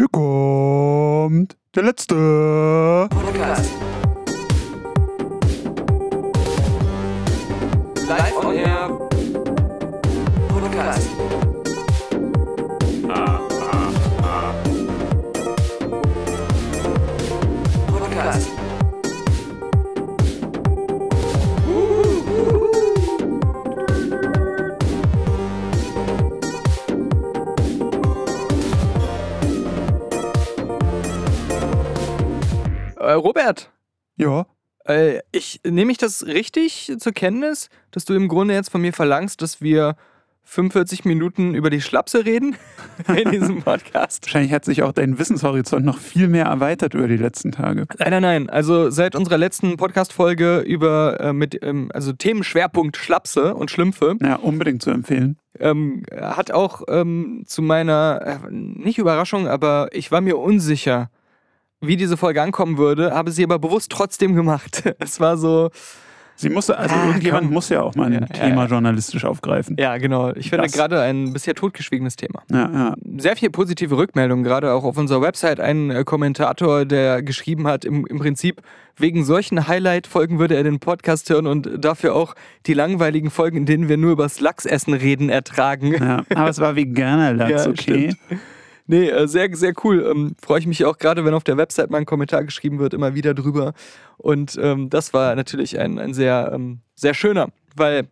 Hier kommt der letzte Podcast. Nehme ich das richtig zur Kenntnis, dass du im Grunde jetzt von mir verlangst, dass wir 45 Minuten über die Schlapse reden in diesem Podcast? wahrscheinlich hat sich auch dein Wissenshorizont noch viel mehr erweitert über die letzten Tage. Nein, nein, nein. Also seit unserer letzten Podcast-Folge über äh, mit ähm, also Themenschwerpunkt Schlapse und Schlümpfe Ja, unbedingt zu empfehlen. ähm, hat auch ähm, zu meiner äh, nicht Überraschung, aber ich war mir unsicher, wie diese Folge ankommen würde, habe sie aber bewusst trotzdem gemacht. Es war so, Sie musste, also Ah, irgendjemand komm. muss ja auch mal ein Ja, ja, Thema ja. journalistisch aufgreifen. ja genau. Ich finde Das- gerade ein bisher totgeschwiegenes Thema. Ja, ja. sehr viel positive Rückmeldungen, gerade auch auf unserer Website. Ein äh, Kommentator, der geschrieben hat, im, im Prinzip wegen solchen Highlight-Folgen würde er den Podcast hören und dafür auch die langweiligen Folgen, in denen wir nur übers Lachsessen reden, ertragen. ja. Aber es war veganer Lachs, Ja, okay? Nee, äh, sehr, sehr cool. Ähm, Freue ich mich auch gerade, wenn auf der Website mal ein Kommentar geschrieben wird, immer wieder drüber. Und ähm, das war natürlich ein, ein sehr, ähm, sehr schöner, weil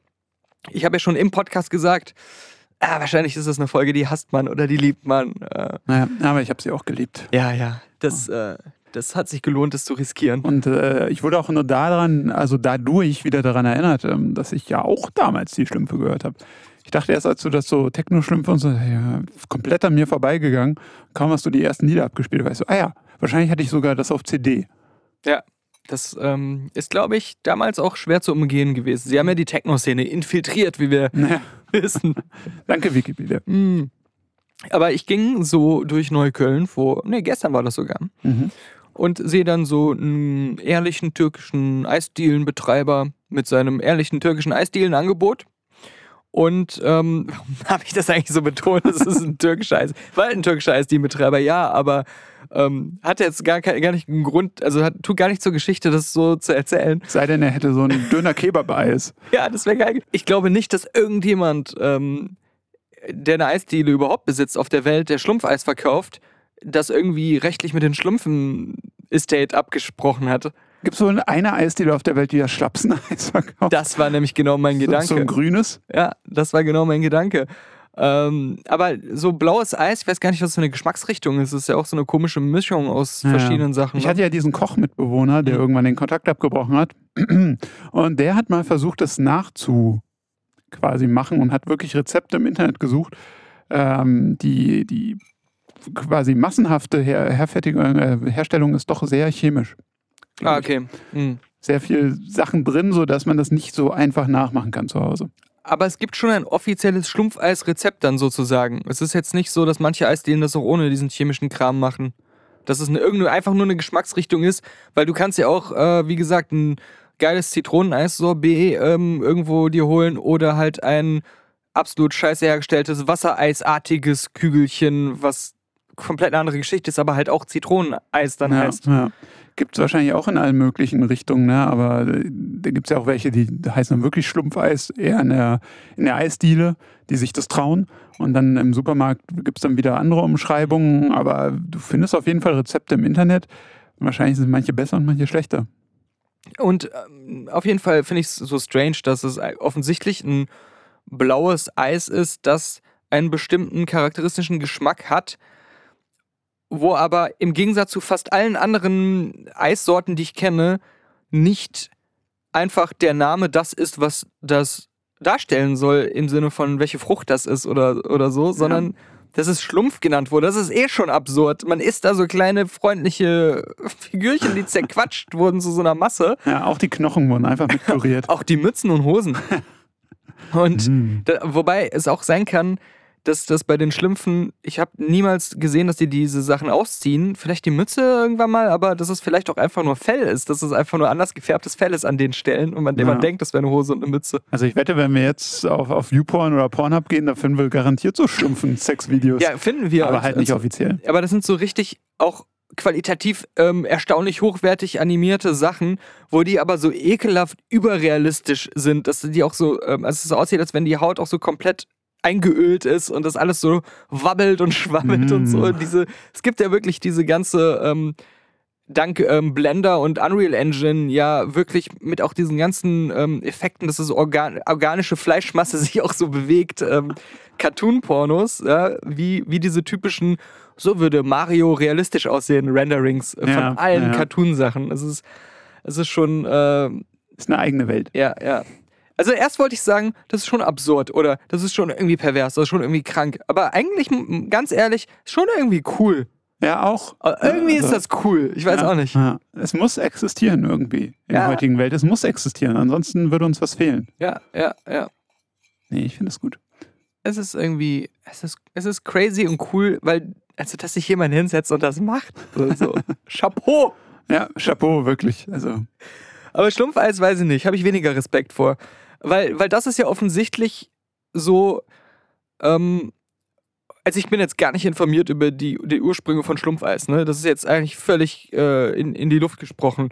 ich habe ja schon im Podcast gesagt, ah, wahrscheinlich ist das eine Folge, die hasst man oder die liebt man. Äh, Naja, aber ich habe sie auch geliebt. Ja, ja. Das, äh, das hat sich gelohnt, das zu riskieren. Und äh, ich wurde auch nur daran, also dadurch wieder daran erinnert, ähm, dass ich ja auch damals die Schlümpfe gehört habe. Ich dachte erst, als du das so Techno-Schlümpfe und so, ja, komplett an mir vorbeigegangen. Kaum hast du die ersten Lieder abgespielt, weißt du, ah ja, wahrscheinlich hatte ich sogar das auf CD. Ja. Das ähm, ist, glaube ich, damals auch schwer zu umgehen gewesen. Sie haben ja die Techno-Szene infiltriert, wie wir Naja, wissen. danke Wikipedia. Mm. Aber ich ging so durch Neukölln vor, ne, gestern war das sogar, Mhm. und sehe dann so einen ehrlichen türkischen Eisdielenbetreiber mit seinem ehrlichen türkischen Eisdielenangebot. Und ähm, habe ich das eigentlich so betont? Das ist ein türkischer Eis. War ein türkischer Eisdielenbetreiber, ja, aber ähm, hat jetzt gar, kein, gar nicht einen Grund, also hat, tut gar nicht zur Geschichte, das so zu erzählen. Sei denn, er hätte so einen dünner Kebab-Eis. Ja, das wäre geil. Ich glaube nicht, dass irgendjemand, ähm, der eine Eisdiele überhaupt besitzt auf der Welt, der Schlumpfeis verkauft, das irgendwie rechtlich mit den Schlumpfen-Estate abgesprochen hat. Gibt es so eine Eisdiele auf der Welt, die das Schlapseneis verkauft? Das war nämlich genau mein So, so ein Gedanke. grünes? Ja, das war genau mein Gedanke. Ähm, aber so blaues Eis, ich weiß gar nicht, was für eine Geschmacksrichtung ist. Es ist ja auch so eine komische Mischung aus Ja. verschiedenen Sachen. Ich ne? hatte ja diesen Kochmitbewohner, der Mhm. irgendwann den Kontakt abgebrochen hat. Und der hat mal versucht, das nachzu quasi machen und hat wirklich Rezepte im Internet gesucht. Ähm, die, die quasi massenhafte Her Herfertigung, äh, Herstellung ist doch sehr chemisch. Ah, okay. Hm. Sehr viel Sachen drin, sodass man das nicht so einfach nachmachen kann zu Hause. Aber es gibt schon ein offizielles Schlumpfeis-Rezept dann sozusagen. Es ist jetzt nicht so, dass manche Eisdielen das auch ohne diesen chemischen Kram machen. Dass es eine, irgendeine, einfach nur eine Geschmacksrichtung ist, weil du kannst ja auch, äh, wie gesagt, ein geiles Zitroneneis-Sorbet ähm, irgendwo dir holen oder halt ein absolut scheiße hergestelltes Wassereisartiges Kügelchen, was komplett eine andere Geschichte ist, aber halt auch Zitroneneis dann Ja, heißt. ja. Gibt es wahrscheinlich auch in allen möglichen Richtungen, ne? aber äh, da gibt es ja auch welche, die heißen dann wirklich Schlumpfeis, eher in der, in der Eisdiele, die sich das trauen. Und dann im Supermarkt gibt es dann wieder andere Umschreibungen, aber du findest auf jeden Fall Rezepte im Internet. Wahrscheinlich sind manche besser und manche schlechter. Und ähm, auf jeden Fall finde ich es so strange, dass es offensichtlich ein blaues Eis ist, das einen bestimmten charakteristischen Geschmack hat, wo aber im Gegensatz zu fast allen anderen Eissorten, die ich kenne, nicht einfach der Name das ist, was das darstellen soll, im Sinne von welche Frucht das ist oder, oder so, sondern dass es Schlumpf genannt wurde. Das ist eh schon absurd. Man isst da so kleine freundliche Figürchen, die zerquatscht wurden zu so einer Masse. Ja, auch die Knochen wurden einfach mit püriert. Auch die Mützen und Hosen. Und Mhm. da, wobei es auch sein kann, dass das bei den Schlümpfen, ich habe niemals gesehen, dass die diese Sachen ausziehen. Vielleicht die Mütze irgendwann mal, aber dass es vielleicht auch einfach nur Fell ist, dass es einfach nur anders gefärbtes Fell ist an den Stellen und an dem Ja. man denkt, das wäre eine Hose und eine Mütze. Also ich wette, wenn wir jetzt auf, auf Youporn oder Pornhub gehen, da finden wir garantiert so stumpfen Sexvideos. Ja, finden wir. aber halt nicht offiziell. Aber das sind so richtig auch qualitativ ähm, erstaunlich hochwertig animierte Sachen, wo die aber so ekelhaft überrealistisch sind, dass die auch so, ähm, also es so aussieht, als wenn die Haut auch so komplett eingeölt ist und das alles so wabbelt und schwammelt und so. Mm. Und diese, es gibt ja wirklich diese ganze, ähm, dank ähm, Blender und Unreal Engine ja wirklich mit auch diesen ganzen ähm, Effekten, dass das organ organische Fleischmasse sich auch so bewegt, ähm, Cartoon-Pornos, ja, wie, wie diese typischen, so würde Mario realistisch aussehen, Renderings äh, von Ja, allen ja. Cartoon-Sachen. Es ist, es ist schon, ähm, Ist eine eigene Welt. ja, ja. Also erst wollte ich sagen, das ist schon absurd oder das ist schon irgendwie pervers, das ist schon irgendwie krank. Aber eigentlich, ganz ehrlich, schon irgendwie cool. Ja, auch. Äh, Irgendwie ist das cool. Ich weiß ja, auch nicht. Ja. Es muss existieren irgendwie in Ja. der heutigen Welt. Es muss existieren, ansonsten würde uns was fehlen. Ja, ja, ja. Nee, ich finde es gut. Es ist irgendwie, es ist, es ist crazy und cool, weil, also, dass sich jemand hinsetzt und das macht. So. Chapeau! Ja, Chapeau, wirklich. Also, Aber Schlumpfeis weiß ich nicht, habe ich weniger Respekt vor. Weil, weil das ist ja offensichtlich so, ähm, also ich bin jetzt gar nicht informiert über die, die Ursprünge von Schlumpfeis, ne? Das ist jetzt eigentlich völlig äh, in, in die Luft gesprochen.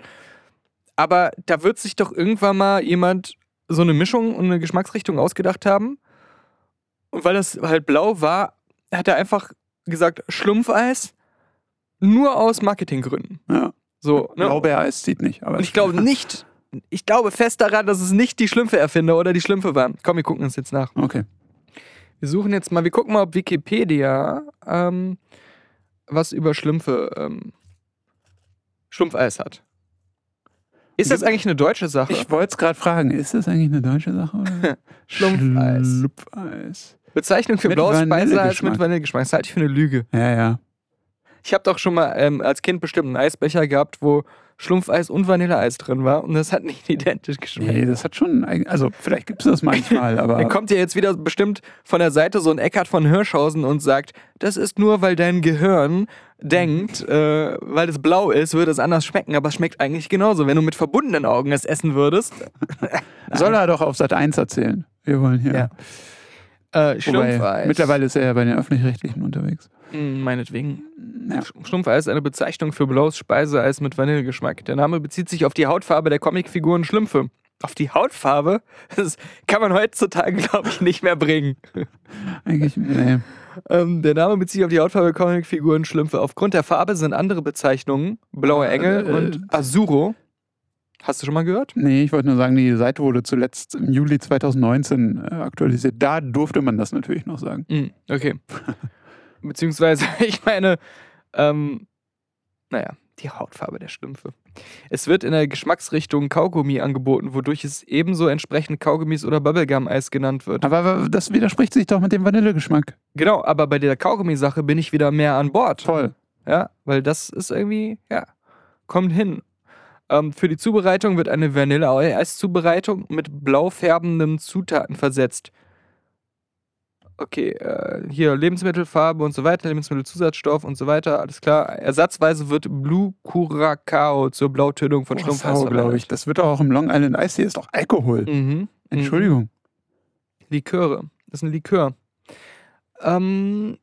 Aber da wird sich doch irgendwann mal jemand so eine Mischung und eine Geschmacksrichtung ausgedacht haben. Und weil das halt blau war, hat er einfach gesagt, Schlumpfeis nur aus Marketinggründen. ja. So, ne? Blaubeereis zieht nicht. Aber Und ich glaube nicht, ich glaube fest daran, dass es nicht die Schlümpfe-Erfinder oder die Schlümpfe waren. Komm, wir gucken uns jetzt nach. Okay. Wir suchen jetzt mal, wir gucken mal, ob Wikipedia ähm, was über Schlümpfe, ähm, Schlumpfeis hat. Ist das eigentlich eine deutsche Sache? Ich wollte es gerade fragen, ist das eigentlich eine deutsche Sache? Oder? Schlumpfeis. Schlumpfeis. Bezeichnung für blaues Speiseeis mit Vanillegeschmack. Das halte ich für eine Lüge. Ja, ja. Ich habe doch schon mal ähm, als Kind bestimmt einen Eisbecher gehabt, wo Schlumpfeis und Vanilleeis drin war und das hat nicht identisch geschmeckt. Nee, das hat schon, also vielleicht gibt es das manchmal, aber Dann kommt ja jetzt wieder bestimmt von der Seite so ein Eckart von Hirschhausen und sagt, das ist nur, weil dein Gehirn denkt, äh, weil es blau ist, würde es anders schmecken, aber es schmeckt eigentlich genauso. Wenn du mit verbundenen Augen es essen würdest. soll er doch auf Sat 1 erzählen. Wir wollen hier. Ja. Äh, Wobei, Schlumpfeis. mittlerweile ist er ja bei den Öffentlich-Rechtlichen unterwegs. Hm, Meinetwegen. Ja. Schlumpfeis ist eine Bezeichnung für blaues Speiseeis mit Vanillegeschmack. Der Name bezieht sich auf die Hautfarbe der Comicfiguren Schlümpfe. Auf die Hautfarbe? Das kann man heutzutage, glaube ich, nicht mehr bringen. Eigentlich, nee. Ähm, der Name bezieht sich auf die Hautfarbe der Comicfiguren Schlümpfe. Aufgrund der Farbe sind andere Bezeichnungen, Blaue Engel Äh, und Azuro. Hast du schon mal gehört? Nee, ich wollte nur sagen, die Seite wurde zuletzt im Juli 2019 äh, aktualisiert. Da durfte man das natürlich noch sagen. Hm, okay. Beziehungsweise, ich meine, ähm, naja, die Hautfarbe der Schlümpfe. Es wird in der Geschmacksrichtung Kaugummi angeboten, wodurch es ebenso entsprechend Kaugummis oder Bubblegum-Eis genannt wird. Aber aber das widerspricht sich doch mit dem Vanillegeschmack. Genau, aber bei der Kaugummi-Sache bin ich wieder mehr an Bord. Toll. Ja, weil das ist irgendwie, ja, kommt hin. Ähm, für die Zubereitung wird eine Vanilleeis-Zubereitung mit blau färbenden Zutaten versetzt. Okay, äh, hier Lebensmittelfarbe und so weiter, Lebensmittelzusatzstoff und so weiter, alles klar. Ersatzweise wird Blue Curacao zur Blautönung von Schlumpfeis Sau, glaube ich. Das wird doch auch im Long Island Ice ist doch Alkohol. Mhm. Entschuldigung. Liköre. Das ist ein Likör. Ähm,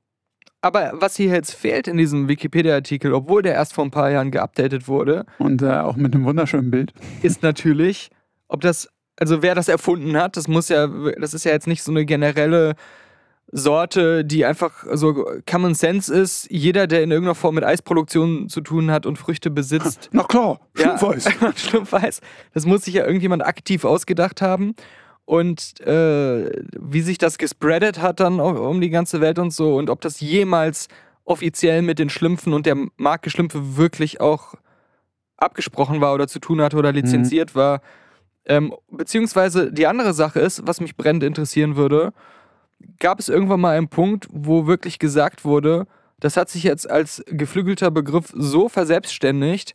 aber was hier jetzt fehlt in diesem Wikipedia-Artikel, obwohl der erst vor ein paar Jahren geupdatet wurde, Und äh, auch mit einem wunderschönen Bild. ist natürlich, ob das, also wer das erfunden hat, das muss ja, das ist ja jetzt nicht so eine generelle Sorte, die einfach so Common Sense ist. Jeder, der in irgendeiner Form mit Eisproduktion zu tun hat und Früchte besitzt, Na klar, Ja. Schlumpfeis. Schlumpfeis. Das muss sich ja irgendjemand aktiv ausgedacht haben. Und äh, wie sich das gespreadet hat dann um die ganze Welt und so und ob das jemals offiziell mit den Schlümpfen und der Marke Schlümpfe wirklich auch abgesprochen war oder zu tun hatte oder lizenziert war. Ähm, beziehungsweise die andere Sache ist, was mich brennend interessieren würde, gab es irgendwann mal einen Punkt, wo wirklich gesagt wurde, das hat sich jetzt als geflügelter Begriff so verselbstständigt,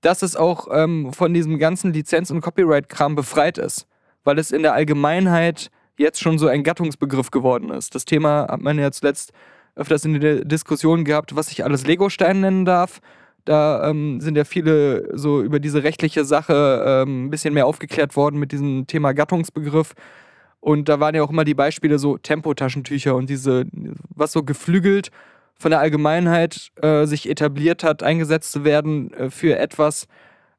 dass es auch ähm, von diesem ganzen Lizenz- und Copyright-Kram befreit ist. Weil es in der Allgemeinheit jetzt schon so ein Gattungsbegriff geworden ist. Das Thema hat man ja zuletzt öfters in der Diskussion gehabt, was ich alles Lego-Stein nennen darf. Da ähm, sind ja viele so über diese rechtliche Sache ähm, ein bisschen mehr aufgeklärt worden mit diesem Thema Gattungsbegriff. Und da waren ja auch immer die Beispiele so Tempotaschentücher und diese, was so geflügelt von der Allgemeinheit äh, sich etabliert hat, eingesetzt zu werden äh, für etwas,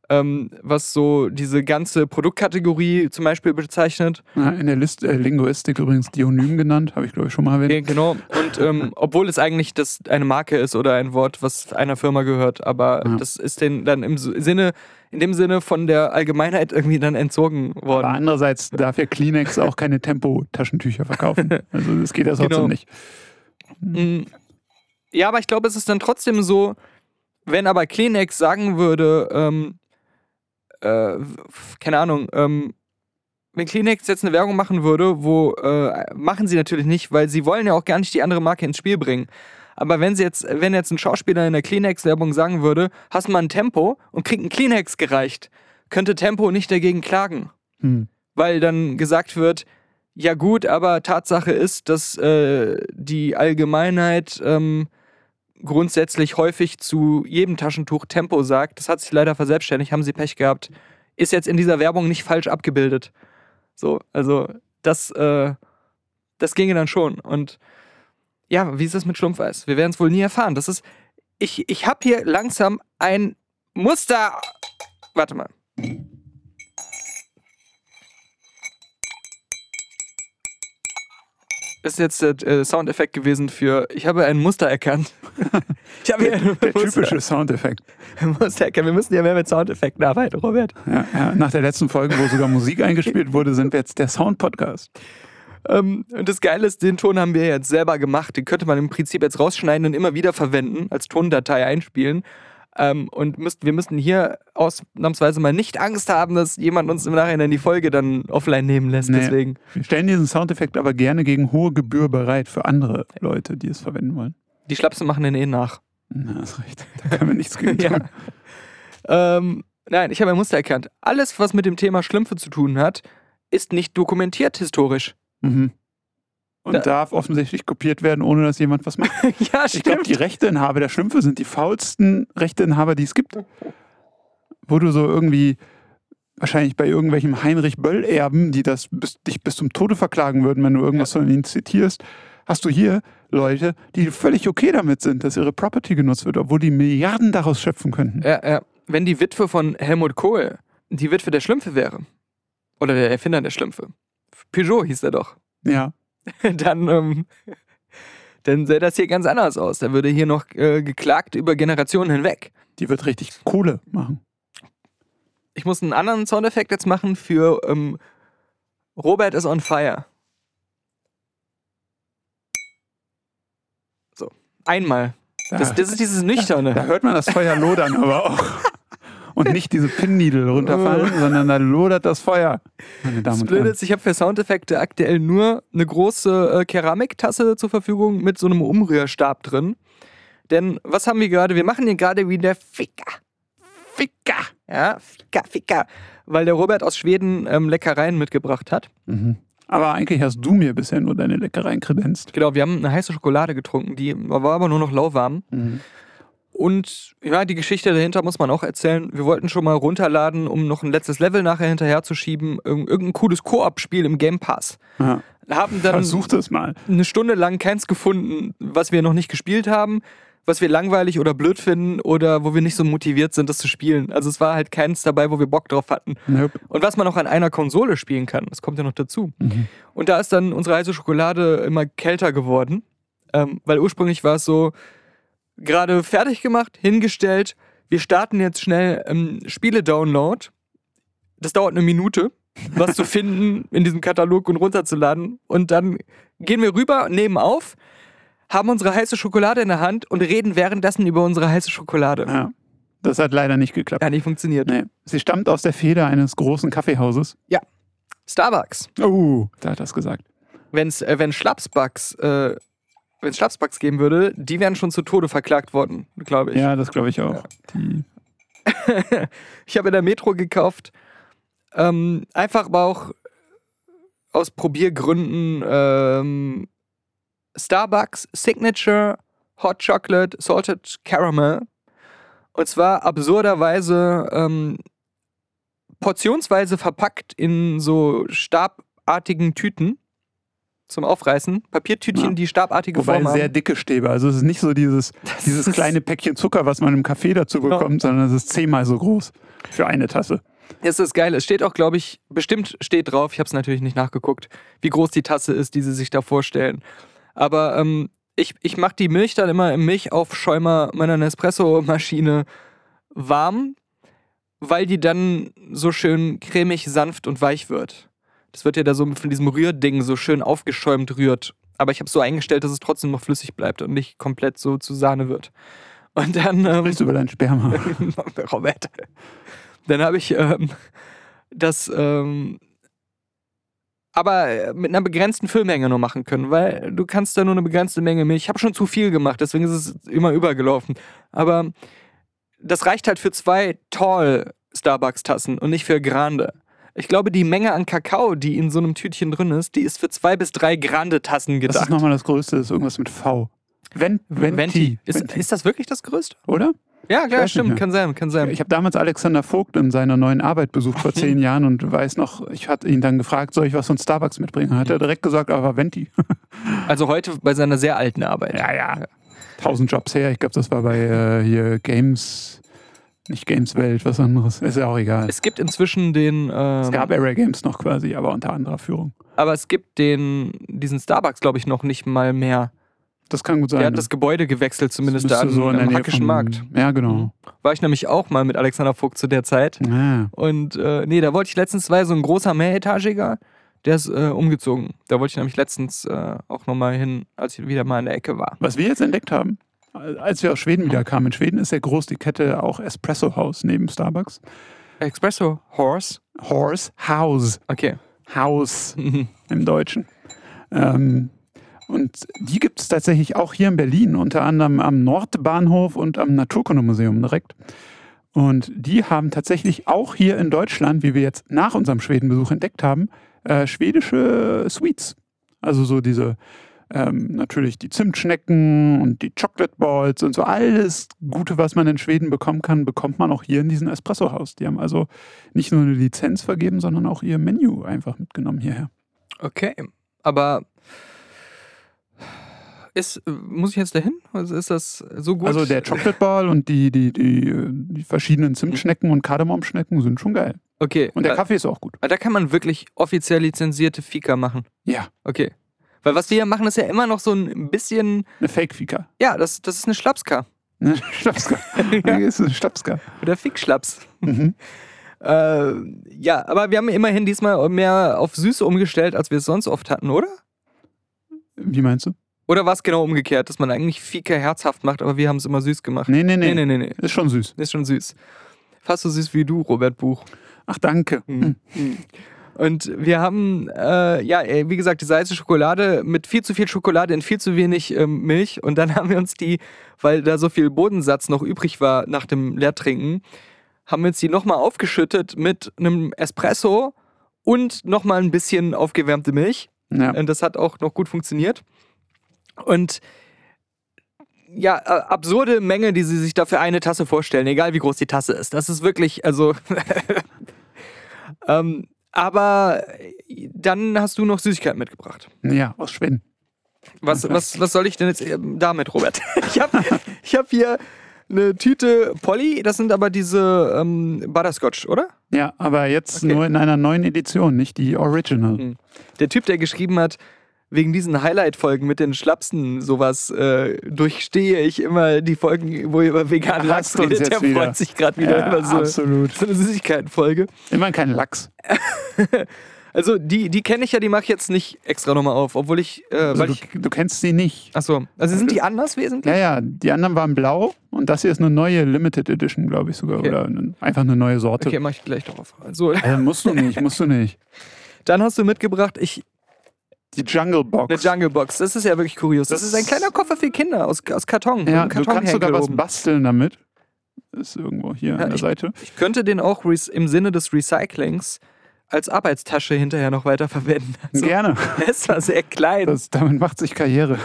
ähm, was so diese ganze Produktkategorie zum Beispiel bezeichnet. Ja, in der List, äh, Linguistik übrigens Dionym genannt, habe ich glaube ich schon mal erwähnt. Ja, genau. Und ähm, obwohl es eigentlich das eine Marke ist oder ein Wort, was einer Firma gehört, aber Ja. das ist den dann im Sinne, in dem Sinne von der Allgemeinheit irgendwie dann entzogen Aber worden. andererseits darf ja Kleenex auch keine Tempo-Taschentücher verkaufen. Also das geht ja trotzdem Genau. nicht. Mm, Ja, aber ich glaube, es ist dann trotzdem so, wenn aber Kleenex sagen würde, ähm, äh, keine Ahnung, ähm, wenn Kleenex jetzt eine Werbung machen würde, wo, äh, machen sie natürlich nicht, weil sie wollen ja auch gar nicht die andere Marke ins Spiel bringen. Aber wenn sie jetzt, wenn jetzt ein Schauspieler in der Kleenex-Werbung sagen würde, hast mal ein Tempo und kriegt ein Kleenex gereicht, könnte Tempo nicht dagegen klagen Hm. weil dann gesagt wird, ja gut, aber Tatsache ist, dass äh, die Allgemeinheit ähm, grundsätzlich häufig zu jedem Taschentuch Tempo sagt. Das hat sich leider verselbstständigt, haben sie Pech gehabt. Ist jetzt in dieser Werbung nicht falsch abgebildet. So, also das, äh, das ginge dann schon. Und ja, wie ist das mit Schlumpfeis? Wir werden es wohl nie erfahren. Das ist, ich, ich habe hier langsam ein Muster. Warte mal. Ist jetzt der äh, Soundeffekt gewesen für, ich habe ein Muster erkannt. ich habe Der Muster, typische Soundeffekt. Muster erkannt. Wir müssen ja mehr mit Soundeffekten arbeiten, Robert. Ja, ja, nach der letzten Folge, wo sogar Musik eingespielt wurde, sind wir jetzt der Sound-Podcast. Ähm, und das Geile ist, den Ton haben wir jetzt selber gemacht. Den könnte man im Prinzip jetzt rausschneiden und immer wieder verwenden, als Tondatei einspielen. Ähm, und müsst, wir müssten hier ausnahmsweise mal nicht Angst haben, dass jemand uns im Nachhinein die Folge dann offline nehmen lässt. Nee. Deswegen. Wir stellen diesen Soundeffekt aber gerne gegen hohe Gebühr bereit für andere Leute, die es verwenden wollen. Die Schlapse machen den eh nach. Na, hast recht. Da können wir nichts gegen tun. Ja. Ähm, nein, ich habe ein Muster erkannt. Alles, was mit dem Thema Schlümpfe zu tun hat, ist nicht dokumentiert historisch. Mhm. Und Da- darf offensichtlich kopiert werden, ohne dass jemand was macht. ja, Ich glaube, die Rechteinhaber der Schlümpfe sind die faulsten Rechteinhaber, die es gibt. Wo du so irgendwie wahrscheinlich bei irgendwelchem Heinrich Böll-Erben, die das bis, dich bis zum Tode verklagen würden, wenn du irgendwas von ihnen zitierst, hast du hier Leute, die völlig okay damit sind, dass ihre Property genutzt wird, obwohl die Milliarden daraus schöpfen könnten. Ja, ja. Wenn die Witwe von Helmut Kohl die Witwe der Schlümpfe wäre, oder der Erfinder der Schlümpfe, Peugeot hieß er doch, Ja. dann, ähm, dann sähe das hier ganz anders aus. Da würde hier noch äh, geklagt über Generationen hinweg. Die wird richtig Kohle machen. Ich muss einen anderen Soundeffekt jetzt machen für ähm, Robert is on fire. So, einmal. Das, das ist dieses Da Nüchterne. hört man das Feuer lodern aber auch. Und nicht diese Pinnidel runterfallen, sondern da lodert das Feuer. Meine Das Damen und Blöde Herren. ist, ich habe für Soundeffekte aktuell nur eine große äh, Keramiktasse zur Verfügung mit so einem Umrührstab drin. Denn was haben wir gerade? Wir machen hier gerade wieder Ficker. Ficker. Ja, Ficker, Ficker. Weil der Robert aus Schweden ähm, Leckereien mitgebracht hat. Mhm. Aber eigentlich hast du mir bisher nur deine Leckereien kredenzt. Genau, wir haben eine heiße Schokolade getrunken, die war aber nur noch lauwarm. Mhm. Und ja, die Geschichte dahinter muss man auch erzählen. Wir wollten schon mal runterladen, um noch ein letztes Level nachher hinterher zu schieben. Irg irgendein cooles Koop-Spiel im Game Pass. Ja. Haben dann Versuch das mal. eine Stunde lang keins gefunden, was wir noch nicht gespielt haben, was wir langweilig oder blöd finden oder wo wir nicht so motiviert sind, das zu spielen. Also es war halt keins dabei, wo wir Bock drauf hatten. Nope. Und was man auch an einer Konsole spielen kann, das kommt ja noch dazu. Mhm. Und da ist dann unsere heiße Schokolade immer kälter geworden, ähm, weil ursprünglich war es so, gerade fertig gemacht, hingestellt, wir starten jetzt schnell ähm, Spiele-Download. Das dauert eine Minute, was zu finden in diesem Katalog und runterzuladen. Und dann gehen wir rüber, nehmen auf, haben unsere heiße Schokolade in der Hand und reden währenddessen über unsere heiße Schokolade. Ja. Das hat leider nicht geklappt. Ja, nicht funktioniert. Nee. Sie stammt aus der Feder eines großen Kaffeehauses. Starbucks. Oh, da hat er es gesagt. Wenn's, äh, wenn Schlapsbucks, äh, wenn es Schlapsbucks geben würde, die wären schon zu Tode verklagt worden, glaube ich. Ja, das glaube ich auch. Die, Ich habe in der Metro gekauft, ähm, einfach aber auch aus Probiergründen ähm, Starbucks Signature Hot Chocolate Salted Caramel. Und zwar absurderweise ähm, portionsweise verpackt in so stabartigen Tüten zum Aufreißen. Papiertütchen, Ja. die stabartige Wobei Form sehr haben. dicke Stäbe. Also es ist nicht so dieses, dieses kleine Päckchen Zucker, was man im Kaffee dazu Genau. bekommt, sondern es ist zehnmal so groß für eine Tasse. Das ist geil. Es steht auch, glaube ich, bestimmt steht drauf, ich habe es natürlich nicht nachgeguckt, wie groß die Tasse ist, die sie sich da vorstellen. Aber ähm, ich, ich mache die Milch dann immer im Milchaufschäumer meiner Nespresso-Maschine warm, weil die dann so schön cremig, sanft und weich wird. Das wird ja da so von diesem Rührding so schön aufgeschäumt rührt. Aber ich habe es so eingestellt, dass es trotzdem noch flüssig bleibt und nicht komplett so zu Sahne wird. Und dann. Ähm, Sprichst du über dein Sperma? Robert. Dann habe ich ähm, das ähm, aber mit einer begrenzten Füllmenge nur machen können, weil du kannst da nur eine begrenzte Menge Milch. Ich habe schon zu viel gemacht, deswegen ist es immer übergelaufen. Aber das reicht halt für zwei Tall Starbucks-Tassen und nicht für Grande. Ich glaube, die Menge an Kakao, die in so einem Tütchen drin ist, die ist für zwei bis drei Grande-Tassen Das ist gedacht. nochmal das Größte, das ist irgendwas mit V. Ven Venti. Venti. Ist, Venti. ist das wirklich das Größte? Oder? Ja, klar, stimmt. Kann sein, kann sein. Ich habe damals Alexander Vogt in seiner neuen Arbeit besucht vor zehn Jahren und weiß noch, ich hatte ihn dann gefragt, soll ich was von Starbucks mitbringen? Hat er direkt gesagt, aber Venti. Also heute bei seiner sehr alten Arbeit. Ja, ja. Tausend Jobs her. Ich glaube, das war bei äh, hier Games, nicht Games Welt, was anderes. Ist ja auch egal. Es gibt inzwischen den, ähm, Es gab Area Games noch quasi, aber unter anderer Führung. aber es gibt den, diesen Starbucks, glaube ich, noch nicht mal mehr. Das kann gut sein. Der hat das Gebäude gewechselt, zumindest da müsste am, Hackischen vom- Markt. Ja, genau. War ich nämlich auch mal mit Alexander Vogt zu der Zeit. Ja. Und äh, nee, da wollte ich letztens, war so ein großer mehretagiger, der ist äh, umgezogen. Da wollte ich nämlich letztens äh, auch nochmal hin, als ich wieder mal in der Ecke war. Was wir jetzt entdeckt haben, als wir aus Schweden wieder kamen, in Schweden ist ja groß die Kette auch Espresso House neben Starbucks. Espresso Horse. Horse House. Okay. House im Deutschen. Ähm, und die gibt es tatsächlich auch hier in Berlin, unter anderem am Nordbahnhof und am Naturkundemuseum direkt. Und die haben tatsächlich auch hier in Deutschland, wie wir jetzt nach unserem Schwedenbesuch entdeckt haben, äh, schwedische Sweets. Also so diese, ähm, natürlich die Zimtschnecken und die Chocolate Balls und so alles Gute, was man in Schweden bekommen kann, bekommt man auch hier in diesem Espresso-Haus. Die haben also nicht nur eine Lizenz vergeben, sondern auch ihr Menü einfach mitgenommen hierher. Okay. Aber ist, muss ich jetzt dahin? Also ist das so gut? Also der Chocolate Ball und die, die, die, die verschiedenen Zimtschnecken und Kardamomschnecken sind schon geil. Okay. Und der äh, Kaffee ist auch gut. da kann man wirklich offiziell lizenzierte Fika machen. Ja, Okay. Weil was die hier machen, ist ja immer noch so ein bisschen, eine Fake-Fika. ja, das, das ist eine Schlapska. Ne? Schlapska. Ja. Ist ein Schlapska. Oder Fickschlaps. Mhm. Äh, ja, aber wir haben immerhin diesmal mehr auf Süße umgestellt, als wir es sonst oft hatten, oder? Wie meinst du? Oder war es genau umgekehrt, dass man eigentlich Fika herzhaft macht, aber wir haben es immer süß gemacht? Nee, nee, nee. nee, nee. nee. Ist schon süß. Ist schon süß. Fast so süß wie du, Robert Buch. Ach, danke. Hm. Und wir haben, äh, ja, ey, wie gesagt, diese heiße Schokolade mit viel zu viel Schokolade in viel zu wenig ähm, Milch. Und dann haben wir uns die, weil da so viel Bodensatz noch übrig war nach dem Leertrinken, haben wir uns die nochmal aufgeschüttet mit einem Espresso und nochmal ein bisschen aufgewärmte Milch. Ja. Und das hat auch noch gut funktioniert. Und ja, äh, absurde Menge, die sie sich da für eine Tasse vorstellen, egal wie groß die Tasse ist. Das ist wirklich, also. ähm, aber dann hast du noch Süßigkeiten mitgebracht. ja, aus Schweden. Was, was, was soll ich denn jetzt ähm, damit, Robert? Ich habe ich hab hier eine Tüte Polly, das sind aber diese ähm, Butterscotch, oder? Ja, aber jetzt Okay. nur in einer neuen Edition, nicht die Original. Mhm. Der Typ, der geschrieben hat, wegen diesen Highlight-Folgen mit den Schlapsen, sowas, äh, durchstehe ich immer die Folgen, wo ihr über veganen Lachs redet. Der wieder. freut sich gerade wieder Ja, über so, absolut. so eine Süßigkeiten-Folge. Immerhin kein Lachs. Also die, die kenne ich ja, die mache ich jetzt nicht extra nochmal auf, obwohl ich, äh, Also du, ich, du kennst sie nicht. achso, also sind die anders wesentlich? Ja, ja, die anderen waren blau und das hier ist eine neue Limited Edition, glaube ich sogar. Okay. Oder eine, einfach eine neue Sorte. Okay, mach ich gleich drauf. So, Äh, musst du nicht, musst du nicht. dann hast du mitgebracht, ich, Die Jungle Box. eine Jungle Box. Das ist ja wirklich kurios. Das, Das ist ein kleiner Koffer für Kinder aus, aus Karton. ja, Ein du kannst sogar was oben. basteln damit. Ist irgendwo hier Ja, an der Seite. Ich könnte den auch im Sinne des Recyclings als Arbeitstasche hinterher noch weiter verwenden. Also, Gerne. Es war sehr klein. Das, damit macht sich Karriere.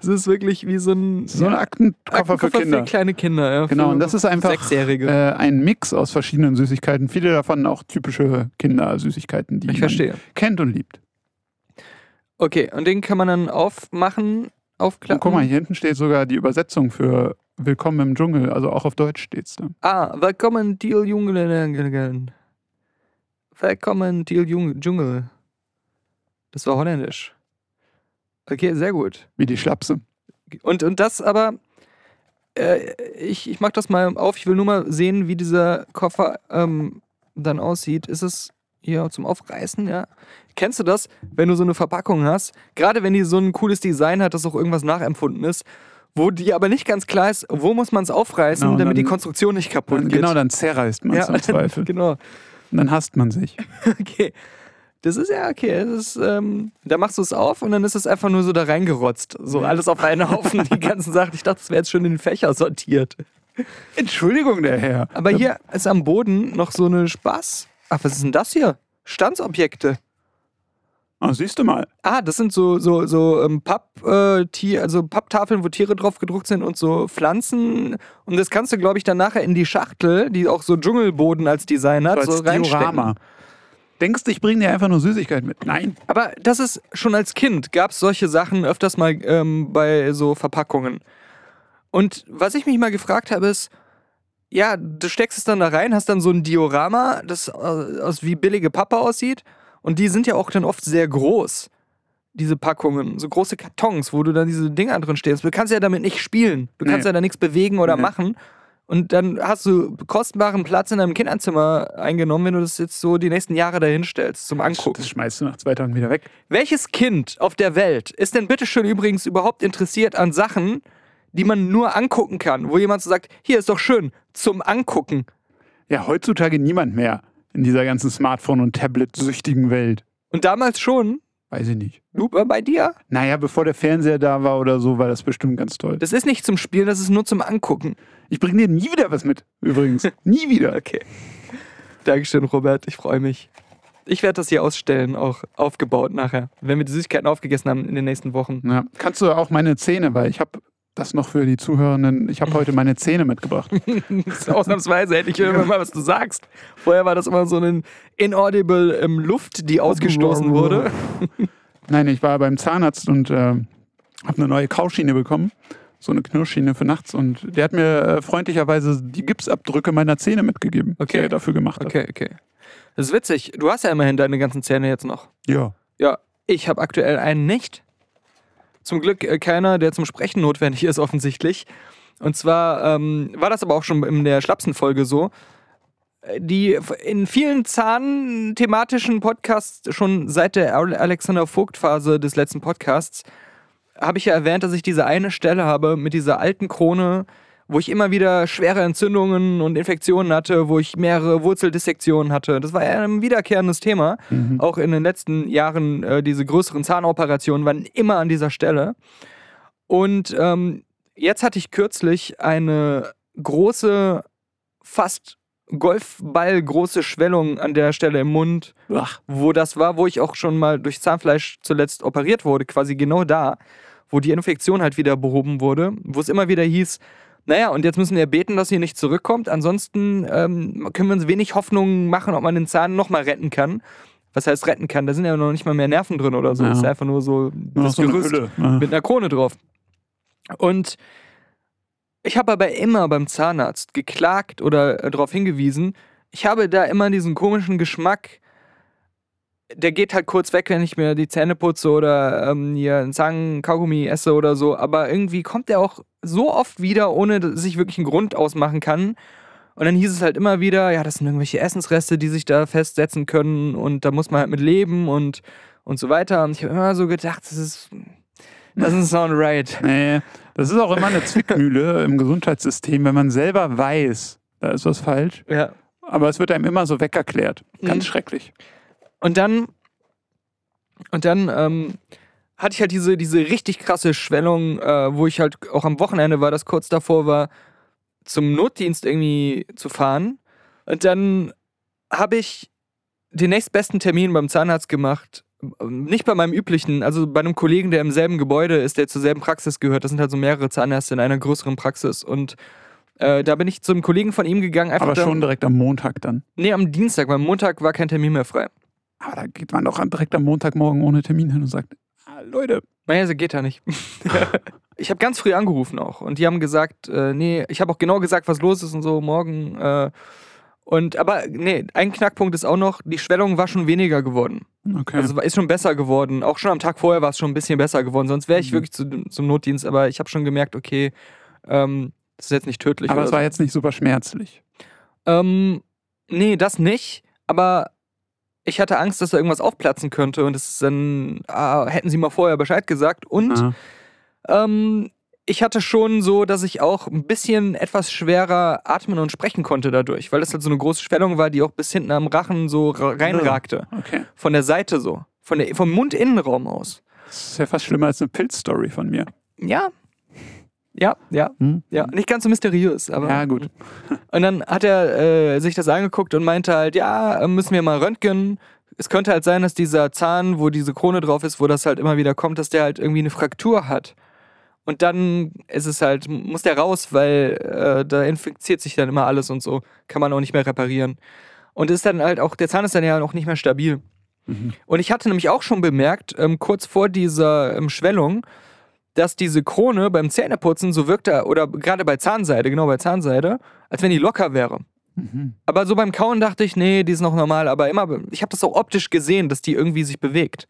Es ist wirklich wie so ein So ein Aktenkoffer für Kinder. kleine Kinder. Ja, Genau, für und das ist einfach Sechsjährige. äh, ein Mix aus verschiedenen Süßigkeiten. Viele davon auch typische Kindersüßigkeiten, die ich man verstehe. kennt und liebt. Okay, und den kann man dann aufmachen, aufklappen. Und guck mal, hier hinten steht sogar die Übersetzung für Willkommen im Dschungel. Also auch auf Deutsch steht's da. Ah, willkommen, Deal Jungen. Willkommen, Deal Dschungel. Das war holländisch. Okay, sehr gut. Wie die Schlapse. Und, und das aber, äh, ich, ich mach das mal auf. Ich will nur mal sehen, wie dieser Koffer ähm, dann aussieht. Ist es hier zum Aufreißen, ja? Kennst du das, wenn du so eine Verpackung hast? Gerade wenn die so ein cooles Design hat, das auch irgendwas nachempfunden ist, wo die aber nicht ganz klar ist, wo muss man es aufreißen, Genau, damit die dann- Konstruktion nicht kaputt Dann, geht. genau, dann zerreißt man es im Zweifel. genau. Und dann hasst man sich. Okay. Das ist ja okay. Ist, ähm, da machst du es auf und dann ist es einfach nur so da reingerotzt. So alles auf einen Haufen, die ganzen Sachen. Ich dachte, das wäre jetzt schon in den Fächer sortiert. Entschuldigung, der Herr. Aber hier ist am Boden noch so eine Spaß. Ach, was ist denn das hier? Standsobjekte. Oh, siehst du mal. Ah, das sind so, so, so ähm, Papp, äh, Tier, also Papptafeln, wo Tiere drauf gedruckt sind und so Pflanzen. Und das kannst du, glaube ich, dann nachher in die Schachtel, die auch so Dschungelboden als Design hat, So so, als reinstecken. Diorama. Denkst du, ich bringe dir einfach nur Süßigkeit mit? Nein. Aber das ist schon als Kind gab es solche Sachen öfters mal ähm, bei so Verpackungen. Und was ich mich mal gefragt habe, ist, ja, du steckst es dann da rein, hast dann so ein Diorama, das aus wie billige Pappe aussieht. Und die sind ja auch dann oft sehr groß, diese Packungen. So große Kartons, wo du dann diese Dinger drin stehst. Du kannst ja damit nicht spielen. Du kannst Nee. ja da nichts bewegen oder Nee. machen. Und dann hast du kostbaren Platz in deinem Kinderzimmer eingenommen, wenn du das jetzt so die nächsten Jahre dahin stellst zum Angucken. Das schmeißt du nach zwei Tagen wieder weg. Welches Kind auf der Welt ist denn bitteschön übrigens überhaupt interessiert an Sachen, die man nur angucken kann? Wo jemand so sagt, hier ist doch schön, zum Angucken. Ja, heutzutage niemand mehr in dieser ganzen Smartphone- und Tablet-süchtigen Welt. Und damals schon, Weiß ich nicht. du äh, bei dir, Naja, bevor der Fernseher da war oder so, war das bestimmt ganz toll. das ist nicht zum Spielen, das ist nur zum Angucken. Ich bringe dir nie wieder was mit, übrigens. nie wieder. Okay. Dankeschön, Robert, ich freue mich. Ich werde das hier ausstellen, auch aufgebaut nachher, wenn wir die Süßigkeiten aufgegessen haben in den nächsten Wochen. Ja. Kannst du auch meine Zähne, weil ich habe das noch für die Zuhörenden, ich habe heute meine Zähne mitgebracht. Ausnahmsweise hätte ich immer mal, was du sagst. Vorher war das immer so ein inaudible ähm, Luft, die ausgestoßen wurde. Nein, ich war beim Zahnarzt und äh, habe eine neue Kauschiene bekommen. So eine Knirschschiene für nachts. Und der hat mir äh, freundlicherweise die Gipsabdrücke meiner Zähne mitgegeben, Okay. die er dafür gemacht hat. Okay, okay. Das ist witzig. Du hast ja immerhin deine ganzen Zähne jetzt noch. Ja. Ja, ich habe aktuell einen nicht. Zum Glück äh, keiner, der zum Sprechen notwendig ist, offensichtlich. Und zwar ähm, war das aber auch schon in der Schlapsen-Folge so. Äh, Die in vielen Zahn-thematischen Podcasts, schon seit der Ale- Alexander Vogt-Phase des letzten Podcasts, habe ich ja erwähnt, dass ich diese eine Stelle habe mit dieser alten Krone, wo ich immer wieder schwere Entzündungen und Infektionen hatte, wo ich mehrere Wurzeldissektionen hatte. Das war ein wiederkehrendes Thema. Auch in den letzten Jahren, äh, diese größeren Zahnoperationen waren immer an dieser Stelle. Und ähm, jetzt hatte ich kürzlich eine große, fast Golfball große Schwellung an der Stelle im Mund, Ach, wo das war, wo ich auch schon mal durch Zahnfleisch zuletzt operiert wurde, quasi genau da, wo die Infektion halt wieder behoben wurde, wo es immer wieder hieß, naja, und jetzt müssen wir beten, dass sie nicht zurückkommt. Ansonsten ähm, können wir uns wenig Hoffnung machen, ob man den Zahn nochmal retten kann. Was heißt retten kann? Da sind ja noch nicht mal mehr Nerven drin oder so. Ja. Das ist einfach nur so das so eine Gerüst Hülle. Ja. mit einer Krone drauf. Und ich habe aber immer beim Zahnarzt geklagt oder äh, darauf hingewiesen, ich habe da immer diesen komischen Geschmack, der geht halt kurz weg, wenn ich mir die Zähne putze oder ähm, hier einen Zangenkaugummi esse oder so, aber irgendwie kommt der auch so oft wieder, ohne dass ich wirklich einen Grund ausmachen kann. Und dann hieß es halt immer wieder, ja, das sind irgendwelche Essensreste, die sich da festsetzen können und da muss man halt mit leben und, und so weiter. Und ich habe immer so gedacht, das ist, das ist sound right. Nee, das ist auch immer eine Zwickmühle im Gesundheitssystem, wenn man selber weiß, da ist was falsch. Ja. Aber es wird einem immer so wegerklärt. Ganz Mhm. schrecklich. Und dann, und dann ähm, hatte ich halt diese, diese richtig krasse Schwellung, äh, wo ich halt auch am Wochenende war, das kurz davor war, zum Notdienst irgendwie zu fahren. Und dann habe ich den nächstbesten Termin beim Zahnarzt gemacht. Nicht bei meinem üblichen, also bei einem Kollegen, der im selben Gebäude ist, der zur selben Praxis gehört. Das sind halt so mehrere Zahnärzte in einer größeren Praxis. Und äh, da bin ich zum Kollegen von ihm gegangen. Einfach Aber schon direkt am Montag dann. Nee, am Dienstag, weil am Montag war kein Termin mehr frei. Aber da geht man doch direkt am Montagmorgen ohne Termin hin und sagt, ah, Leute, Naja, so geht ja nicht. ich habe ganz früh angerufen auch und die haben gesagt, äh, nee, ich habe auch genau gesagt, was los ist und so morgen. Äh, und aber nee, ein Knackpunkt ist auch noch, die Schwellung war schon weniger geworden. okay. Also ist schon besser geworden. Auch schon am Tag vorher war es schon ein bisschen besser geworden. Sonst wäre ich Mhm. wirklich zu, zum Notdienst. Aber ich habe schon gemerkt, okay, ähm, das ist jetzt nicht tödlich. Aber es so. war jetzt nicht super schmerzlich. Ähm, nee, das nicht. Aber ich hatte Angst, dass da irgendwas aufplatzen könnte und es ist dann ah, hätten sie mal vorher Bescheid gesagt. Und Ah, ähm, ich hatte schon so, dass ich auch ein bisschen etwas schwerer atmen und sprechen konnte dadurch, weil das halt so eine große Schwellung war, die auch bis hinten am Rachen so ra- reinragte. okay. Von der Seite so. Von der, vom Mundinnenraum aus. Das ist ja fast schlimmer als eine Pilzstory von mir. Ja. Ja, ja, Hm? ja. Nicht ganz so mysteriös, aber. Ja, gut. Und dann hat er äh, sich das angeguckt und meinte halt, ja, äh, müssen wir mal röntgen. Es könnte halt sein, dass dieser Zahn, wo diese Krone drauf ist, wo das halt immer wieder kommt, dass der halt irgendwie eine Fraktur hat. Und dann ist es halt, muss der raus, weil äh, da infiziert sich dann immer alles und so. Kann man auch nicht mehr reparieren. Und ist dann halt auch, der Zahn ist dann ja auch nicht mehr stabil. Mhm. Und ich hatte nämlich auch schon bemerkt, ähm, kurz vor dieser ähm, Schwellung, dass diese Krone beim Zähneputzen so wirkte, oder gerade bei Zahnseide, genau bei Zahnseide, als wenn die locker wäre. Mhm. Aber so beim Kauen dachte ich, nee, die ist noch normal. Aber immer, ich habe das auch optisch gesehen, dass die irgendwie sich bewegt.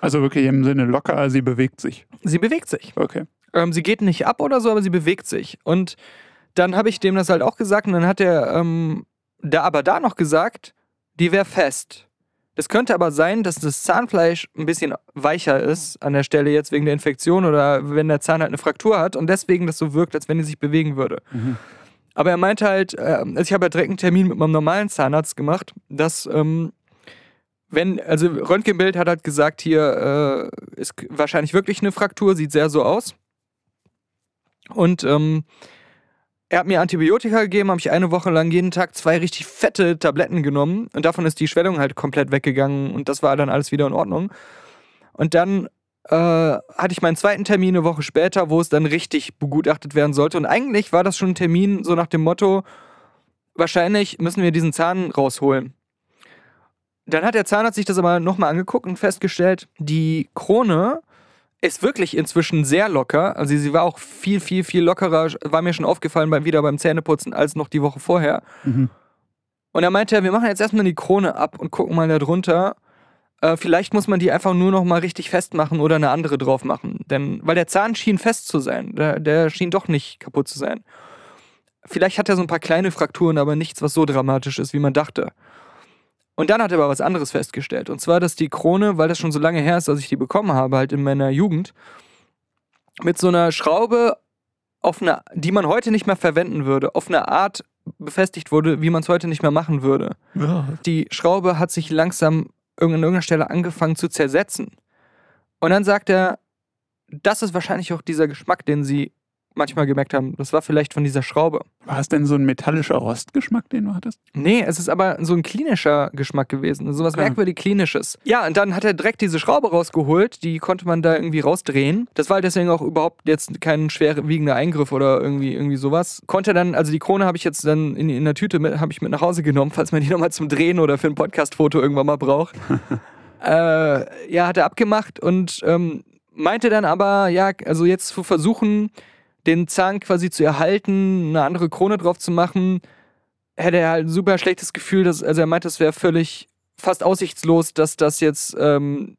Also wirklich im Sinne locker, sie bewegt sich. Sie bewegt sich. Okay. Ähm, sie geht nicht ab oder so, aber sie bewegt sich. Und dann habe ich dem das halt auch gesagt und dann hat er ähm, da aber da noch gesagt, die wäre fest. Das könnte aber sein, dass das Zahnfleisch ein bisschen weicher ist an der Stelle jetzt wegen der Infektion oder wenn der Zahn halt eine Fraktur hat und deswegen das so wirkt, als wenn die sich bewegen würde. Mhm. Aber er meinte halt, äh, also ich habe ja direkt einen Termin mit meinem normalen Zahnarzt gemacht, dass, ähm, wenn, also Röntgenbild hat halt gesagt, hier äh, ist wahrscheinlich wirklich eine Fraktur, sieht sehr so aus. Und ähm, er hat mir Antibiotika gegeben, habe ich eine Woche lang jeden Tag zwei richtig fette Tabletten genommen und davon ist die Schwellung halt komplett weggegangen und das war dann alles wieder in Ordnung. Und dann äh, hatte ich meinen zweiten Termin eine Woche später, wo es dann richtig begutachtet werden sollte. Und eigentlich war das schon ein Termin so nach dem Motto, wahrscheinlich müssen wir diesen Zahn rausholen. Dann hat der Zahnarzt sich das aber nochmal angeguckt und festgestellt, die Krone ist wirklich inzwischen sehr locker. Also sie war auch viel, viel, viel lockerer, war mir schon aufgefallen beim, wieder beim Zähneputzen als noch die Woche vorher. Mhm. Und er meinte, wir machen jetzt erstmal die Krone ab und gucken mal da drunter. Äh, vielleicht muss man die einfach nur noch mal richtig festmachen oder eine andere drauf machen. Denn, weil der Zahn schien fest zu sein. Der, der schien doch nicht kaputt zu sein. Vielleicht hat er so ein paar kleine Frakturen, aber nichts, was so dramatisch ist, wie man dachte. Und dann hat er aber was anderes festgestellt. Und zwar, dass die Krone, weil das schon so lange her ist, dass ich die bekommen habe, halt in meiner Jugend, mit so einer Schraube, auf eine, die man heute nicht mehr verwenden würde, auf eine Art befestigt wurde, wie man es heute nicht mehr machen würde. Die Schraube hat sich langsam irgend- an irgendeiner Stelle angefangen zu zersetzen. Und dann sagt er, das ist wahrscheinlich auch dieser Geschmack, den sie manchmal gemerkt haben. Das war vielleicht von dieser Schraube. War es denn so ein metallischer Rostgeschmack, den du hattest? Nee, es ist aber so ein klinischer Geschmack gewesen. So was Okay. merkwürdig klinisches. Ja, und dann hat er direkt diese Schraube rausgeholt. Die konnte man da irgendwie rausdrehen. Das war deswegen auch überhaupt jetzt kein schwerwiegender Eingriff oder irgendwie, irgendwie sowas. Konnte dann, also die Krone habe ich jetzt dann in, in der Tüte mit, habe ich mit nach Hause genommen, falls man die nochmal zum Drehen oder für ein Podcast-Foto irgendwann mal braucht. äh, ja, hat er abgemacht und ähm, meinte dann aber, ja, also jetzt zu versuchen, den Zahn quasi zu erhalten, eine andere Krone drauf zu machen, hätte er halt ein super schlechtes Gefühl, dass, also er meinte, es wäre völlig fast aussichtslos, dass das jetzt ähm,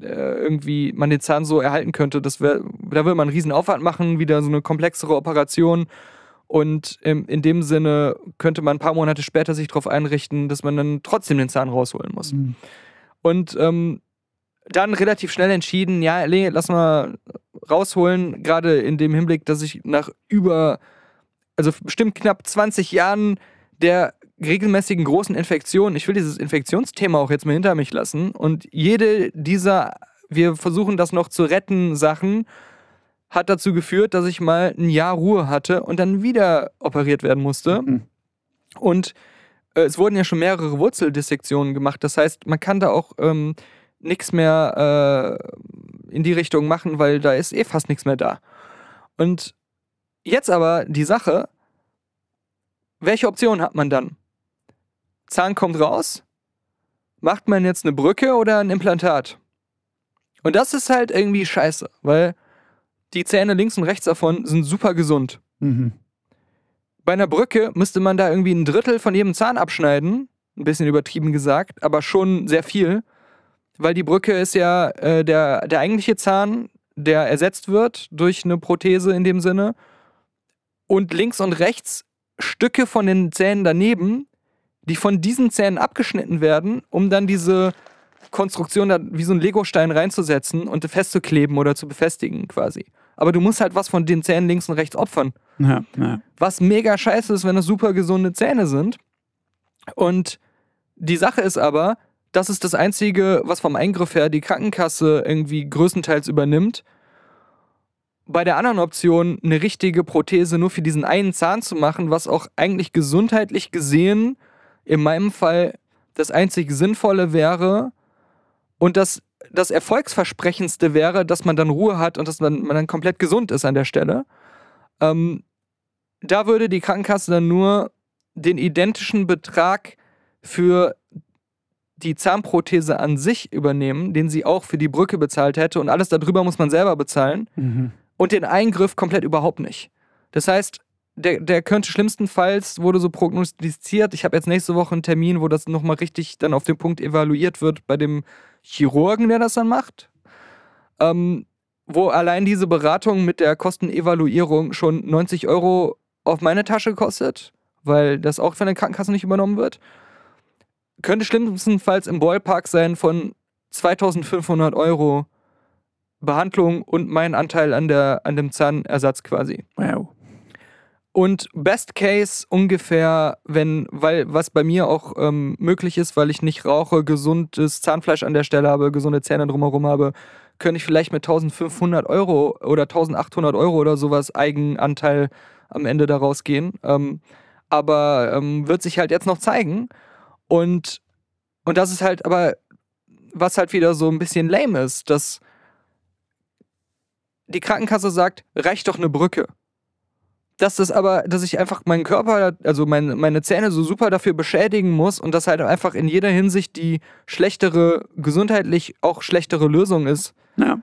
äh, irgendwie man den Zahn so erhalten könnte. Das wär, da würde man einen riesen Aufwand machen, wieder so eine komplexere Operation. Und ähm, in dem Sinne könnte man ein paar Monate später sich darauf einrichten, dass man dann trotzdem den Zahn rausholen muss. Mhm. Und ähm, dann relativ schnell entschieden, ja, nee, lass mal rausholen, gerade in dem Hinblick, dass ich nach über, also bestimmt knapp 20 Jahren der regelmäßigen großen Infektionen, ich will dieses Infektionsthema auch jetzt mal hinter mich lassen und jede dieser, wir versuchen das noch zu retten, Sachen, hat dazu geführt, dass ich mal ein Jahr Ruhe hatte und dann wieder operiert werden musste. Mhm. Und äh, es wurden ja schon mehrere Wurzeldissektionen gemacht. Das heißt, man kann da auch ähm, nichts mehr äh, in die Richtung machen, weil da ist eh fast nichts mehr da. Und jetzt aber die Sache, welche Option hat man dann? Zahn kommt raus, macht man jetzt eine Brücke oder ein Implantat? Und das ist halt irgendwie scheiße, weil die Zähne links und rechts davon sind super gesund. Mhm. Bei einer Brücke müsste man da irgendwie ein Drittel von jedem Zahn abschneiden. Ein bisschen übertrieben gesagt, aber schon sehr viel. Weil die Brücke ist ja äh, der, der eigentliche Zahn, der ersetzt wird durch eine Prothese in dem Sinne. Und links und rechts Stücke von den Zähnen daneben, die von diesen Zähnen abgeschnitten werden, um dann diese Konstruktion da wie so ein Legostein reinzusetzen und festzukleben oder zu befestigen quasi. Aber du musst halt was von den Zähnen links und rechts opfern. Ja, ja. Was mega scheiße ist, wenn das super gesunde Zähne sind. Und die Sache ist aber, das ist das Einzige, was vom Eingriff her die Krankenkasse irgendwie größtenteils übernimmt. Bei der anderen Option, eine richtige Prothese nur für diesen einen Zahn zu machen, was auch eigentlich gesundheitlich gesehen in meinem Fall das einzig Sinnvolle wäre und das, das Erfolgsversprechendste wäre, dass man dann Ruhe hat und dass man, man dann komplett gesund ist an der Stelle. Ähm, da würde die Krankenkasse dann nur den identischen Betrag für die Zahnprothese an sich übernehmen, den sie auch für die Brücke bezahlt hätte und alles darüber muss man selber bezahlen Mhm. und den Eingriff komplett überhaupt nicht. Das heißt, der, der könnte schlimmstenfalls, wurde so prognostiziert, ich habe jetzt nächste Woche einen Termin, wo das nochmal richtig dann auf den Punkt evaluiert wird bei dem Chirurgen, der das dann macht, ähm, wo allein diese Beratung mit der Kostenevaluierung schon 90 Euro auf meine Tasche kostet, weil das auch von der Krankenkasse nicht übernommen wird. Könnte schlimmstenfalls im Ballpark sein von 2500 Euro Behandlung und mein Anteil an, der, an dem Zahnersatz quasi. Wow. Und Best Case ungefähr, wenn, weil was bei mir auch ähm, möglich ist, weil ich nicht rauche, gesundes Zahnfleisch an der Stelle habe, gesunde Zähne drumherum habe, könnte ich vielleicht mit 1500 Euro oder 1800 Euro oder sowas Eigenanteil am Ende daraus gehen. Ähm, aber ähm, wird sich halt jetzt noch zeigen. Und, und das ist halt aber, was halt wieder so ein bisschen lame ist, dass die Krankenkasse sagt, reicht doch eine Brücke dass das aber, dass ich einfach meinen Körper, also meine, meine Zähne so super dafür beschädigen muss und das halt einfach in jeder Hinsicht die schlechtere, gesundheitlich auch schlechtere Lösung ist, Ja.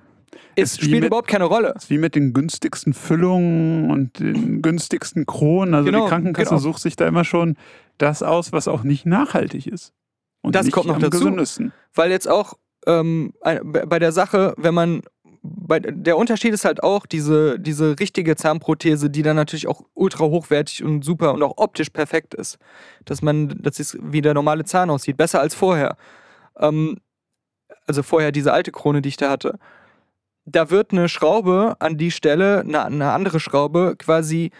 es spielt mit- überhaupt keine Rolle. Ist wie mit den günstigsten Füllungen und den günstigsten Kronen. Also Genau, die Krankenkasse genau. sucht sich da immer schon das aus, was auch nicht nachhaltig ist. Und Das kommt noch am dazu. gesündesten. Weil jetzt auch ähm, bei der Sache, wenn man bei, der Unterschied ist halt auch diese, diese richtige Zahnprothese, die dann natürlich auch ultra hochwertig und super und auch optisch perfekt ist. Dass man, dass es wie der normale Zahn aussieht, besser als vorher. Ähm, also vorher diese alte Krone, die ich da hatte. Da wird eine Schraube an die Stelle, eine, eine andere Schraube quasi,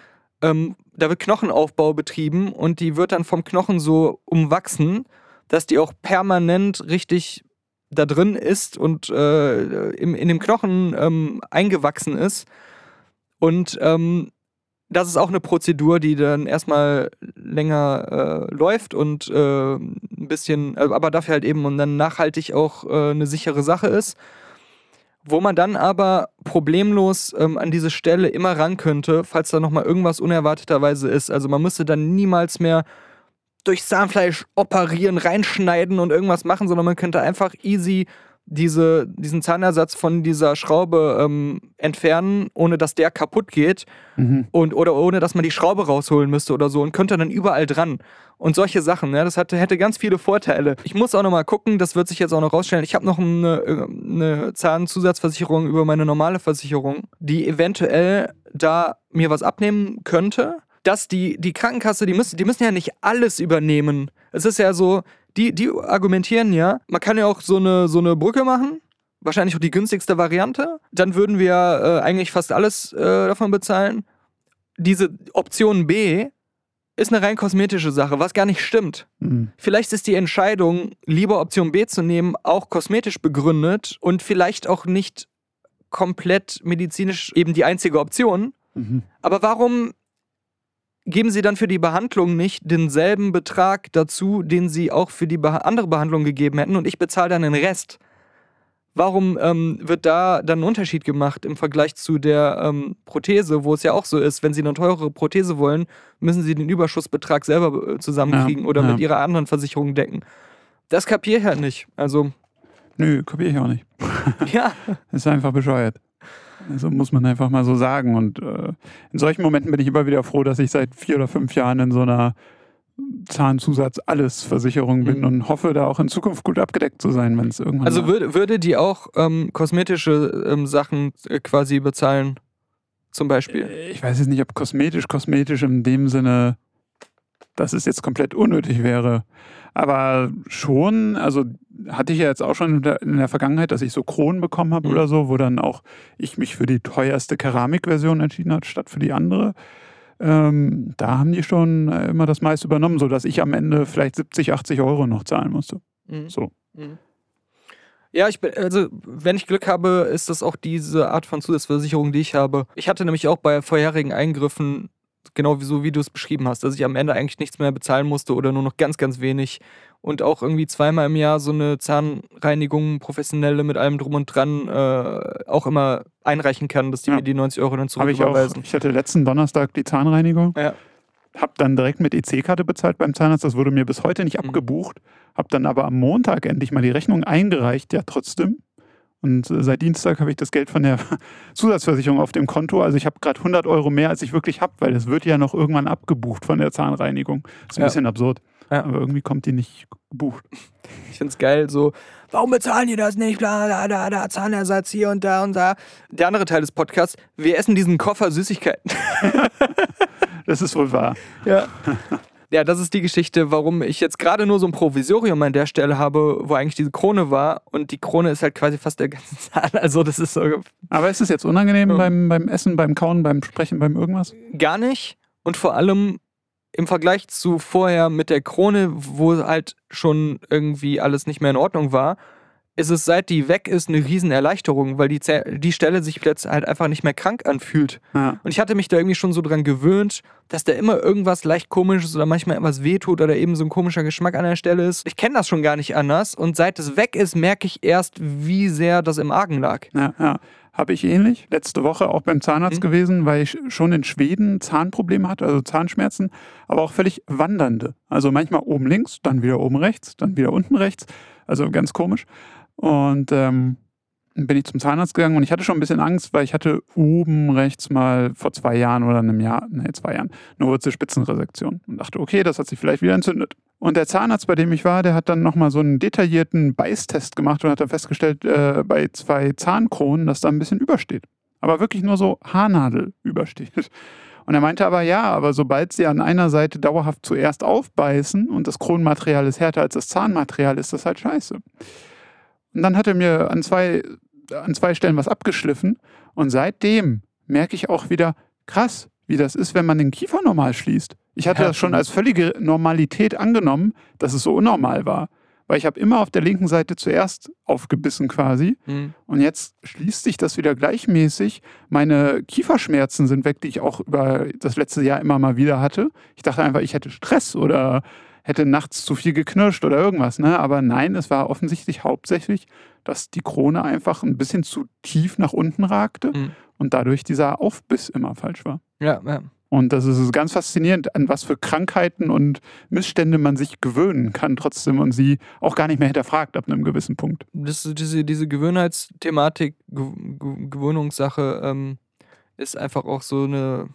ähm, da wird Knochenaufbau betrieben und die wird dann vom Knochen so umwachsen, dass die auch permanent richtig da drin ist und äh, im, in dem Knochen ähm, eingewachsen ist. Und ähm, das ist auch eine Prozedur, die dann erstmal länger äh, läuft und äh, ein bisschen, äh, aber dafür halt eben und dann nachhaltig auch äh, eine sichere Sache ist. Wo man dann aber problemlos ähm, an diese Stelle immer ran könnte, falls da nochmal irgendwas unerwarteterweise ist. Also man müsste dann niemals mehr durch Zahnfleisch operieren, reinschneiden und irgendwas machen, sondern man könnte einfach easy diese, diesen Zahnersatz von dieser Schraube ähm, entfernen, ohne dass der kaputt geht Mhm. und oder ohne dass man die Schraube rausholen müsste oder so und könnte dann überall dran. Und solche Sachen, ne, das hatte, hätte ganz viele Vorteile. Ich muss auch noch mal gucken, das wird sich jetzt auch noch rausstellen. Ich habe noch eine, eine Zahnzusatzversicherung über meine normale Versicherung, die eventuell da mir was abnehmen könnte. Dass die, die Krankenkasse, die müssen, die müssen ja nicht alles übernehmen. Es ist ja so, die, die argumentieren ja, man kann ja auch so eine, so eine Brücke machen, wahrscheinlich auch die günstigste Variante. Dann würden wir äh, eigentlich fast alles äh, davon bezahlen. Diese Option B ist eine rein kosmetische Sache, was gar nicht stimmt. Mhm. Vielleicht ist die Entscheidung, lieber Option B zu nehmen, auch kosmetisch begründet und vielleicht auch nicht komplett medizinisch eben die einzige Option. Mhm. Aber warum geben sie dann für die Behandlung nicht denselben Betrag dazu, den sie auch für die Beha andere Behandlung gegeben hätten und ich bezahle dann den Rest. Warum ähm, wird da dann ein Unterschied gemacht im Vergleich zu der ähm, Prothese, wo es ja auch so ist, wenn Sie eine teurere Prothese wollen, müssen Sie den Überschussbetrag selber äh, zusammenkriegen Ja, oder ja. mit Ihrer anderen Versicherung decken. Das kapiere ich halt nicht. Also, Nö, kapiere ich auch nicht. ja. Ist einfach bescheuert. Also muss man einfach mal so sagen. Und äh, in solchen Momenten bin ich immer wieder froh, dass ich seit vier oder fünf Jahren in so einer Zahnzusatz-Alles-Versicherung bin Mhm. und hoffe, da auch in Zukunft gut abgedeckt zu sein, wenn es irgendwann. Also würde, würde die auch ähm, kosmetische ähm, Sachen äh, quasi bezahlen? Zum Beispiel. Äh, Ich weiß jetzt nicht, ob kosmetisch, kosmetisch in dem Sinne, dass es jetzt komplett unnötig wäre. Aber schon, also hatte ich ja jetzt auch schon in der, in der Vergangenheit, dass ich so Kronen bekommen habe Mhm. oder so, wo dann auch ich mich für die teuerste Keramikversion entschieden habe, statt für die andere. Ähm, da haben die schon äh, immer das meiste übernommen, sodass ich am Ende vielleicht 70, 80 Euro noch zahlen musste. Mhm. So. Mhm. Ja, ich bin, also wenn ich Glück habe, ist das auch diese Art von Zusatzversicherung, die ich habe. Ich hatte nämlich auch bei vorherigen Eingriffen, genau wie so wie du es beschrieben hast, dass ich am Ende eigentlich nichts mehr bezahlen musste oder nur noch ganz, ganz wenig. Und auch irgendwie zweimal im Jahr so eine Zahnreinigung, professionelle mit allem drum und dran, äh, auch immer einreichen kann, dass die Ja. mir die 90 Euro dann Habe ich auch. zurücküberweisen. Ich hatte letzten Donnerstag die Zahnreinigung. Ja. Hab dann direkt mit EC-Karte bezahlt beim Zahnarzt. Das wurde mir bis heute nicht Mhm. abgebucht. Hab dann aber am Montag endlich mal die Rechnung eingereicht, ja trotzdem. Und äh, seit Dienstag habe ich das Geld von der Zusatzversicherung auf dem Konto. Also ich habe gerade 100 Euro mehr, als ich wirklich habe, weil es wird ja noch irgendwann abgebucht von der Zahnreinigung. ist ein Ja. bisschen absurd. Ja. Aber irgendwie kommt die nicht gebucht. Ich find's geil, so, warum bezahlen die das nicht? Bla, da, da, da, Zahnersatz hier und da und da. Der andere Teil des Podcasts, wir essen diesen Koffer Süßigkeiten. Das ist wohl wahr. Ja. Ja, das ist die Geschichte, warum ich jetzt gerade nur so ein Provisorium an der Stelle habe, wo eigentlich diese Krone war. Und die Krone ist halt quasi fast der ganze Zahn. Also, das ist so Aber ist es jetzt unangenehm Ja. beim, beim Essen, beim Kauen, beim Sprechen, beim irgendwas? gar nicht. Und vor allem im Vergleich zu vorher mit der Krone, wo halt schon irgendwie alles nicht mehr in Ordnung war, ist es seit die weg ist eine Riesenerleichterung, weil die, die Stelle sich plötzlich halt einfach nicht mehr krank anfühlt. Ja. Und ich hatte mich da irgendwie schon so dran gewöhnt, dass da immer irgendwas leicht komisches oder manchmal etwas wehtut oder eben so ein komischer Geschmack an der Stelle ist. Ich kenne das schon gar nicht anders und seit es weg ist, merke ich erst, wie sehr das im Argen lag. Ja, ja. Habe ich ähnlich. Letzte Woche auch beim Zahnarzt Mhm. gewesen, weil ich schon in Schweden Zahnprobleme hatte, also Zahnschmerzen, aber auch völlig wandernde. Also manchmal oben links, dann wieder oben rechts, dann wieder unten rechts. Also ganz komisch. Und ähm, bin ich zum Zahnarzt gegangen und ich hatte schon ein bisschen Angst, weil ich hatte oben rechts mal vor zwei Jahren oder einem Jahr, nee, zwei Jahren, eine Wurzelspitzenresektion und dachte, okay, das hat sich vielleicht wieder entzündet. Und der Zahnarzt, bei dem ich war, der hat dann nochmal so einen detaillierten Beißtest gemacht und hat dann festgestellt, äh, bei zwei Zahnkronen, dass da ein bisschen übersteht. Aber wirklich nur so Haarnadel übersteht. Und er meinte aber, ja, aber sobald sie an einer Seite dauerhaft zuerst aufbeißen und das Kronenmaterial ist härter als das Zahnmaterial, ist das halt scheiße. Und dann hat er mir an zwei, an zwei Stellen was abgeschliffen und seitdem merke ich auch wieder, krass, wie das ist, wenn man den Kiefer normal schließt. Ich hatte das schon als völlige Normalität angenommen, dass es so unnormal war. Weil ich habe immer auf der linken Seite zuerst aufgebissen quasi Hm. und jetzt schließt sich das wieder gleichmäßig. Meine Kieferschmerzen sind weg, die ich auch über das letzte Jahr immer mal wieder hatte. Ich dachte einfach, ich hätte Stress oder hätte nachts zu viel geknirscht oder irgendwas. Ne? Aber nein, es war offensichtlich hauptsächlich, dass die Krone einfach ein bisschen zu tief nach unten ragte Mhm. und dadurch dieser Aufbiss immer falsch war. Ja, ja. Und das ist ganz faszinierend, an was für Krankheiten und Missstände man sich gewöhnen kann trotzdem und sie auch gar nicht mehr hinterfragt ab einem gewissen Punkt. Das, diese, diese Gewohnheitsthematik, Ge Ge Gewöhnungssache ähm, ist einfach auch so eine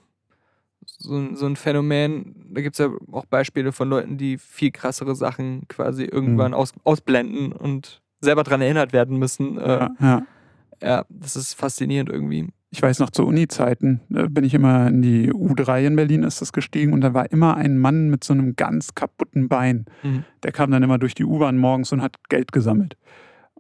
so, ein- so ein Phänomen. Da gibt es ja auch Beispiele von Leuten, die viel krassere Sachen quasi irgendwann aus, ausblenden und selber daran erinnert werden müssen. Äh, Ja, ja. ja, das ist faszinierend irgendwie. Ich weiß noch, zu Uni-Zeiten äh, bin ich immer in die U3 in Berlin ist das gestiegen und da war immer ein Mann mit so einem ganz kaputten Bein. Mhm. Der kam dann immer durch die U-Bahn morgens und hat Geld gesammelt.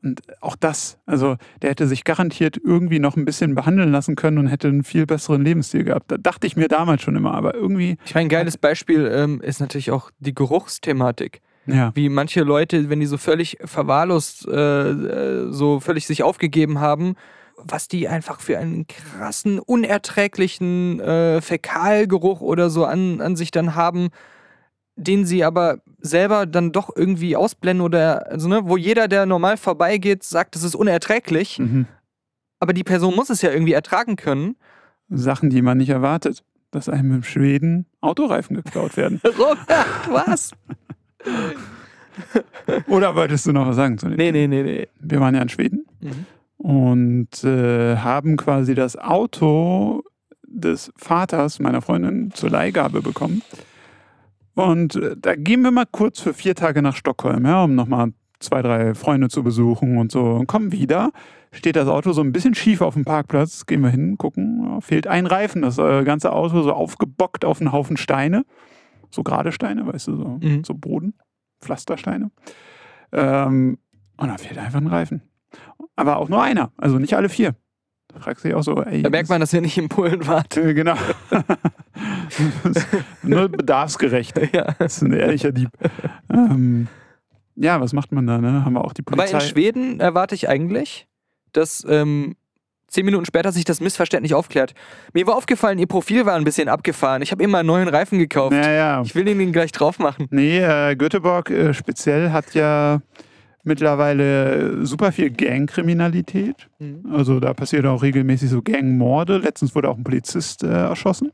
Und auch das, also der hätte sich garantiert irgendwie noch ein bisschen behandeln lassen können und hätte einen viel besseren Lebensstil gehabt. Da dachte ich mir damals schon immer, aber irgendwie, Ich meine, ein geiles Beispiel ähm, ist natürlich auch die Geruchsthematik. ja. Wie manche Leute, wenn die so völlig verwahrlost, äh, äh, so völlig sich aufgegeben haben, was die einfach für einen krassen, unerträglichen äh, Fäkalgeruch oder so an, an sich dann haben, den sie aber selber dann doch irgendwie ausblenden oder, also ne, wo jeder, der normal vorbeigeht, sagt, das ist unerträglich, Mhm. aber die Person muss es ja irgendwie ertragen können. Sachen, die man nicht erwartet. Dass einem in Schweden Autoreifen geklaut werden. Robert, was? Oder wolltest du noch was sagen zu dem? Nee, nee, nee, nee. Wir waren ja in Schweden Mhm. und äh, haben quasi das Auto des Vaters meiner Freundin zur Leihgabe bekommen. Und äh, da gehen wir mal kurz für vier Tage nach Stockholm, ja, um nochmal zwei, drei Freunde zu besuchen und so. Und kommen wieder, steht das Auto so ein bisschen schief auf dem Parkplatz. Gehen wir hin, gucken, ja, fehlt ein Reifen. Das äh, ganze Auto so aufgebockt auf einen Haufen Steine. So gerade Steine, weißt du, so, Mhm. so Boden, Pflastersteine. Ähm, und da fehlt einfach ein Reifen. Aber auch nur einer, also nicht alle vier. Da fragst du dich auch so, ey. Da merkt man, dass ihr nicht in Polen wart. Äh, Genau. Nur bedarfsgerecht. Ja. Das ist ein ehrlicher Dieb. Ähm, ja, was macht man da, ne? Haben wir auch die Aber Polizei. in Schweden erwarte ich eigentlich, dass ähm, zehn Minuten später sich das missverständlich aufklärt. Mir war aufgefallen, ihr Profil war ein bisschen abgefahren. Ich habe immer einen neuen Reifen gekauft. ja, ja. Ich will den gleich drauf machen. Nee, äh, Göteborg äh, speziell hat ja mittlerweile super viel Gangkriminalität. Mhm. Also da passiert auch regelmäßig so Gangmorde. Letztens wurde auch ein Polizist äh, erschossen.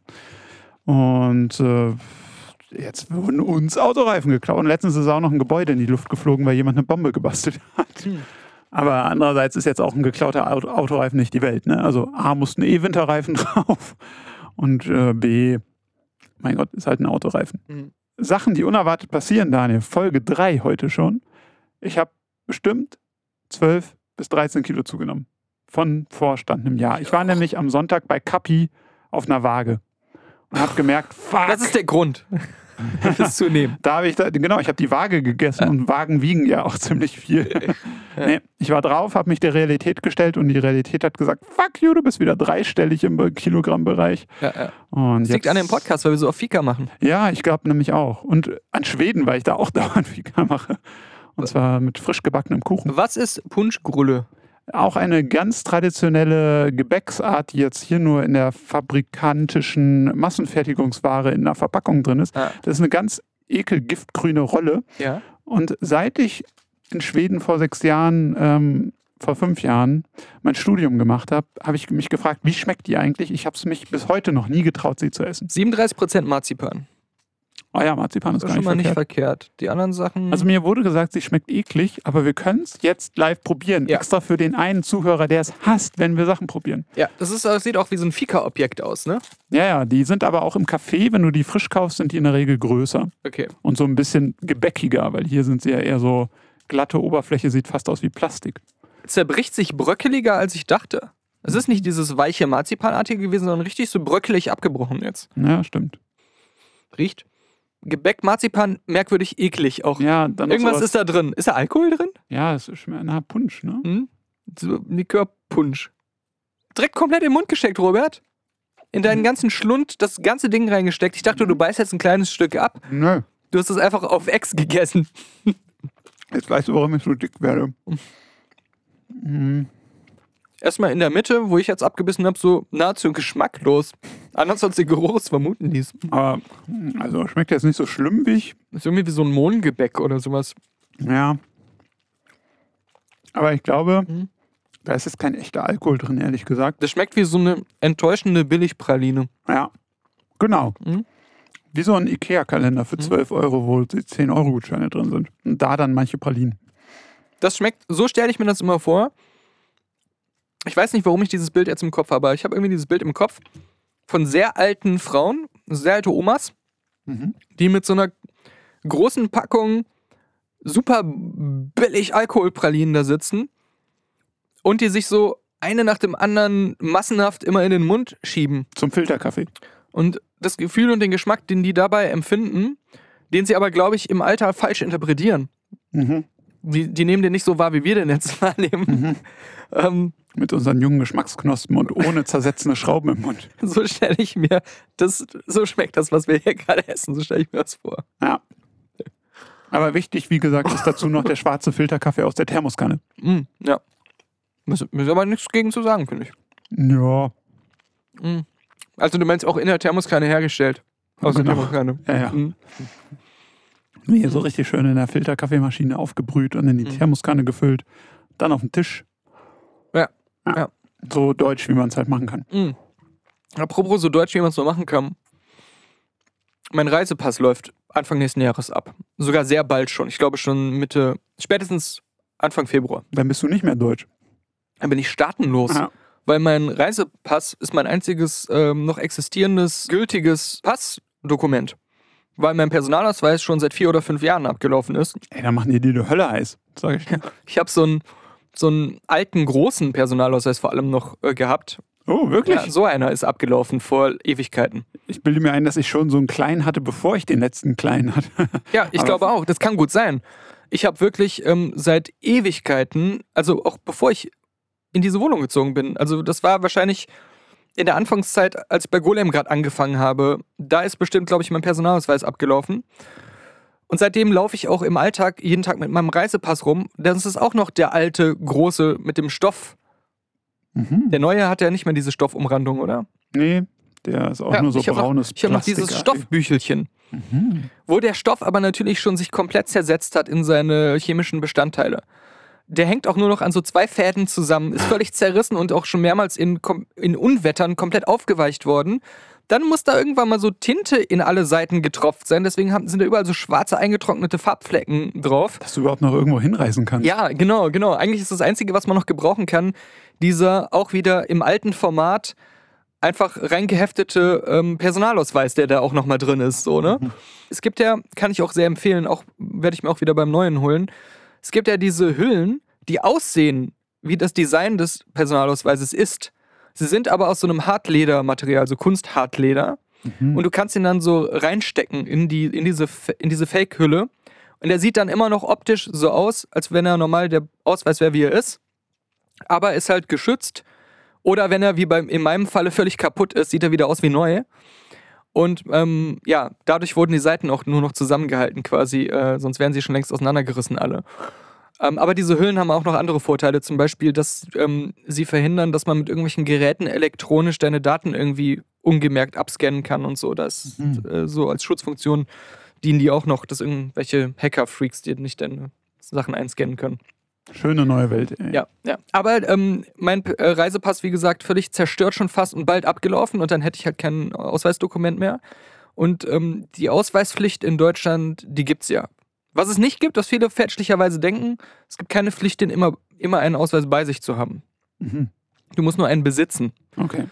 Und äh, jetzt wurden uns Autoreifen geklaut. Und letztens ist auch noch ein Gebäude in die Luft geflogen, weil jemand eine Bombe gebastelt hat. Hm. Aber andererseits ist jetzt auch ein geklauter Auto Autoreifen nicht die Welt. Ne? Also A, mussten eh Winterreifen drauf. Und äh, B, mein Gott, ist halt ein Autoreifen. Mhm. Sachen, die unerwartet passieren, Daniel. Folge 3 heute schon. Ich habe bestimmt 12 bis 13 Kilo zugenommen. Von vorstandem Jahr. Ich war nämlich am Sonntag bei Kapi auf einer Waage. Und habe gemerkt, fuck. Das ist der Grund, das zu nehmen. Da habe ich da, genau, ich habe die Waage gegessen und Wagen wiegen ja auch ziemlich viel. nee, ich war drauf, habe mich der Realität gestellt und die Realität hat gesagt, fuck you, du bist wieder dreistellig im Kilogrammbereich. Ja, ja. Und Das liegt an dem Podcast, weil wir so auf Fika machen. Ja, ich glaube nämlich auch. Und an Schweden, weil ich da auch dauernd Fika mache. Und zwar mit frisch gebackenem Kuchen. Was ist Punschgrulle? Auch eine ganz traditionelle Gebäcksart, die jetzt hier nur in der fabrikantischen Massenfertigungsware in der Verpackung drin ist. Ah. Das ist eine ganz ekelgiftgrüne Rolle. Ja. Und seit ich in Schweden vor sechs Jahren, ähm, vor fünf Jahren mein Studium gemacht habe, habe ich mich gefragt, wie schmeckt die eigentlich? Ich habe es mich bis heute noch nie getraut, sie zu essen. 37% Marzipan. Oh ja, Marzipan ist Das ist gar schon nicht mal verkehrt. nicht verkehrt. Die anderen Sachen. Also mir wurde gesagt, sie schmeckt eklig, aber wir können es jetzt live probieren. Ja. Extra für den einen Zuhörer, der es hasst, wenn wir Sachen probieren. ja, das, ist, das sieht auch wie so ein Fika-Objekt aus, ne? Ja, ja, die sind aber auch im Café, wenn du die frisch kaufst, sind die in der Regel größer Okay. und so ein bisschen gebäckiger, weil hier sind sie ja eher so glatte Oberfläche, sieht fast aus wie Plastik. Zerbricht sich bröckeliger, als ich dachte. Es ist nicht dieses weiche Marzipanartige gewesen, sondern richtig so bröckelig abgebrochen jetzt. Ja, stimmt. Riecht. Gebäck, Marzipan, merkwürdig eklig auch. Ja, dann Irgendwas ist da drin. Ist da Alkohol drin? Ja, es ist schon na, Punsch, ne? Hm? So Likörpunsch. Direkt komplett im Mund gesteckt, Robert. In deinen ganzen Schlund das ganze Ding reingesteckt. Ich dachte, du beißt jetzt ein kleines Stück ab. Nö. Du hast es einfach auf Ex gegessen. Jetzt weißt du, warum ich so dick werde. Mhm. Erstmal in der Mitte, wo ich jetzt abgebissen habe, so nahezu geschmacklos. Anders als der Geruch es vermuten ließ. Aber, also schmeckt jetzt nicht so schlimm wie ich. Ist irgendwie wie so ein Mohngebäck oder sowas. Ja. Aber ich glaube, Mhm. da ist jetzt kein echter Alkohol drin, ehrlich gesagt. Das schmeckt wie so eine enttäuschende Billigpraline. Ja. Genau. Mhm. Wie so ein Ikea-Kalender für 12 Euro, wo die 10-Euro-Gutscheine drin sind. Und da dann manche Pralinen. Das schmeckt, so stelle ich mir das immer vor. Ich weiß nicht, warum ich dieses Bild jetzt im Kopf habe, aber ich habe irgendwie dieses Bild im Kopf von sehr alten Frauen, sehr alte Omas, Mhm. die mit so einer großen Packung super billig Alkoholpralinen da sitzen und die sich so eine nach dem anderen massenhaft immer in den Mund schieben. Zum Filterkaffee. Und das Gefühl und den Geschmack, den die dabei empfinden, den sie aber, glaube ich, im Alter falsch interpretieren. Mhm. Die, die nehmen den nicht so wahr, wie wir den jetzt wahrnehmen. Mhm. Ähm, Mit unseren jungen Geschmacksknospen und ohne zersetzende Schrauben im Mund. so stelle ich mir, das, so schmeckt das, was wir hier gerade essen. So stelle ich mir das vor. Ja. Aber wichtig, wie gesagt, ist dazu noch der schwarze Filterkaffee aus der Thermoskanne. Mm, ja. Müssen müssen aber nichts gegen zu sagen, finde ich. Ja, Also du meinst auch in der Thermoskanne hergestellt. Aus der Genau. Thermoskanne. ja, ja. Mhm. Hier so richtig schön in der Filterkaffeemaschine aufgebrüht und in die Mhm. Thermoskanne gefüllt. Dann auf den Tisch. Ja. So deutsch, wie man es halt machen kann. Mhm. Apropos so deutsch, wie man es so machen kann. Mein Reisepass läuft Anfang nächsten Jahres ab. Sogar sehr bald schon. Ich glaube schon Mitte, spätestens Anfang Februar. Dann bist du nicht mehr deutsch. Dann bin ich staatenlos. Ja. Weil mein Reisepass ist mein einziges ähm, noch existierendes, gültiges Passdokument. Weil mein Personalausweis schon seit vier oder fünf Jahren abgelaufen ist. Ey, dann machen die dir die Hölle heiß, sag ich. Ich habe so einen so einen alten, großen Personalausweis vor allem noch äh, gehabt. Oh, wirklich? Ja, so einer ist abgelaufen vor Ewigkeiten. Ich bilde mir ein, dass ich schon so einen kleinen hatte, bevor ich den letzten kleinen hatte. Ja, ich Aber- glaube auch. Das kann gut sein. Ich habe wirklich ähm, seit Ewigkeiten, also auch bevor ich in diese Wohnung gezogen bin, also das war wahrscheinlich in der Anfangszeit, als ich bei Golem gerade angefangen habe, da ist bestimmt, glaube ich, mein Personalausweis abgelaufen. Und seitdem laufe ich auch im Alltag jeden Tag mit meinem Reisepass rum. Das ist auch noch der alte, große mit dem Stoff. Mhm. Der neue hat ja nicht mehr diese Stoffumrandung, oder? Nee, der ist auch Ja, nur so ich hab noch- braunes Ich habe noch dieses Stoffbüchelchen. Mhm. wo der Stoff aber natürlich schon sich komplett zersetzt hat in seine chemischen Bestandteile. Der hängt auch nur noch an so zwei Fäden zusammen, ist völlig zerrissen und auch schon mehrmals in, in Unwettern komplett aufgeweicht worden. Dann muss da irgendwann mal so Tinte in alle Seiten getropft sein, deswegen haben, sind da überall so schwarze eingetrocknete Farbflecken drauf. Dass du überhaupt noch irgendwo hinreisen kannst. Ja, genau, genau. Eigentlich ist das Einzige, was man noch gebrauchen kann, dieser auch wieder im alten Format einfach reingeheftete ähm, Personalausweis, der da auch nochmal drin ist. So, ne? Es gibt ja, kann ich auch sehr empfehlen, auch werde ich mir auch wieder beim neuen holen. Es gibt ja diese Hüllen, die aussehen, wie das Design des Personalausweises ist. Sie sind aber aus so einem Hartledermaterial, also Kunsthartleder. Mhm. Und du kannst ihn dann so reinstecken in, die, in diese, in diese Fake-Hülle. Und er sieht dann immer noch optisch so aus, als wenn er normal der Ausweis wäre, wie er ist. Aber ist halt geschützt. Oder wenn er, wie beim, in meinem Falle, völlig kaputt ist, sieht er wieder aus wie neu. Und ähm, ja, dadurch wurden die Seiten auch nur noch zusammengehalten quasi, äh, sonst wären sie schon längst auseinandergerissen alle. Ähm, aber diese Hüllen haben auch noch andere Vorteile, zum Beispiel, dass ähm, sie verhindern, dass man mit irgendwelchen Geräten elektronisch deine Daten irgendwie ungemerkt abscannen kann und so. Das Mhm. äh, so als Schutzfunktion dienen die auch noch, dass irgendwelche Hacker-Freaks dir nicht deine Sachen einscannen können. Schöne neue Welt. Ey. Ja, ja. Aber ähm, mein äh, Reisepass, wie gesagt, völlig zerstört schon fast und bald abgelaufen und dann hätte ich halt kein Ausweisdokument mehr. Und ähm, die Ausweispflicht in Deutschland, die gibt's ja. Was es nicht gibt, was viele fälschlicherweise denken, es gibt keine Pflicht, den immer, immer einen Ausweis bei sich zu haben. Mhm. Du musst nur einen besitzen. Okay.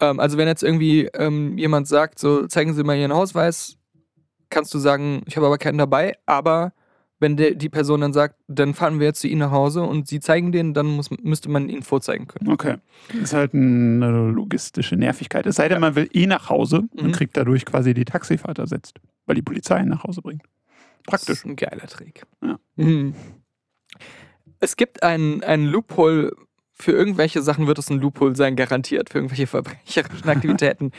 Ähm, also wenn jetzt irgendwie ähm, jemand sagt, so zeigen Sie mal Ihren Ausweis, kannst du sagen, ich habe aber keinen dabei, aber wenn der, die Person dann sagt, dann fahren wir jetzt zu Ihnen nach Hause und Sie zeigen den, dann muss, müsste man ihn vorzeigen können. Okay. Ist halt eine logistische Nervigkeit. Es sei denn, man will eh nach Hause und Mhm. kriegt dadurch quasi die Taxifahrt ersetzt, weil die Polizei ihn nach Hause bringt. Das Praktisch. ist ein geiler Trick. Ja. Mhm. Es gibt einen, einen Loophole, für irgendwelche Sachen wird es ein Loophole sein, garantiert, für irgendwelche verbrecherischen Aktivitäten.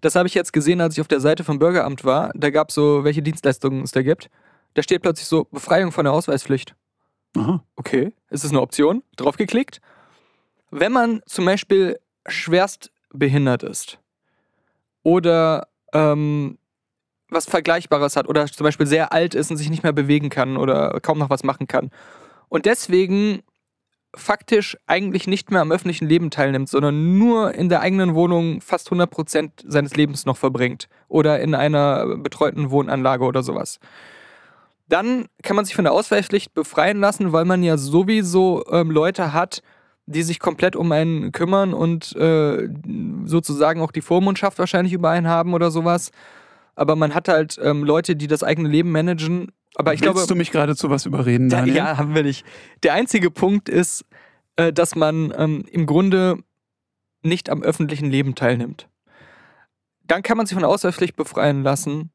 Das habe ich jetzt gesehen, als ich auf der Seite vom Bürgeramt war. Da gab es so, welche Dienstleistungen es da gibt. Da steht plötzlich so, Befreiung von der Ausweispflicht. Aha. Okay, ist es eine Option? Draufgeklickt. Wenn man zum Beispiel schwerst behindert ist oder ähm, was Vergleichbares hat oder zum Beispiel sehr alt ist und sich nicht mehr bewegen kann oder kaum noch was machen kann und deswegen faktisch eigentlich nicht mehr am öffentlichen Leben teilnimmt, sondern nur in der eigenen Wohnung fast 100% seines Lebens noch verbringt oder in einer betreuten Wohnanlage oder sowas. Dann kann man sich von der Ausweispflicht befreien lassen, weil man ja sowieso ähm, Leute hat, die sich komplett um einen kümmern und äh, sozusagen auch die Vormundschaft wahrscheinlich über einen haben oder sowas. Aber man hat halt ähm, Leute, die das eigene Leben managen. Aber ich Willst glaube, du mich gerade zu was überreden, da, Daniel? ja, haben wir nicht. Der einzige Punkt ist, äh, dass man ähm, im Grunde nicht am öffentlichen Leben teilnimmt. Dann kann man sich von der Ausweispflicht befreien lassen.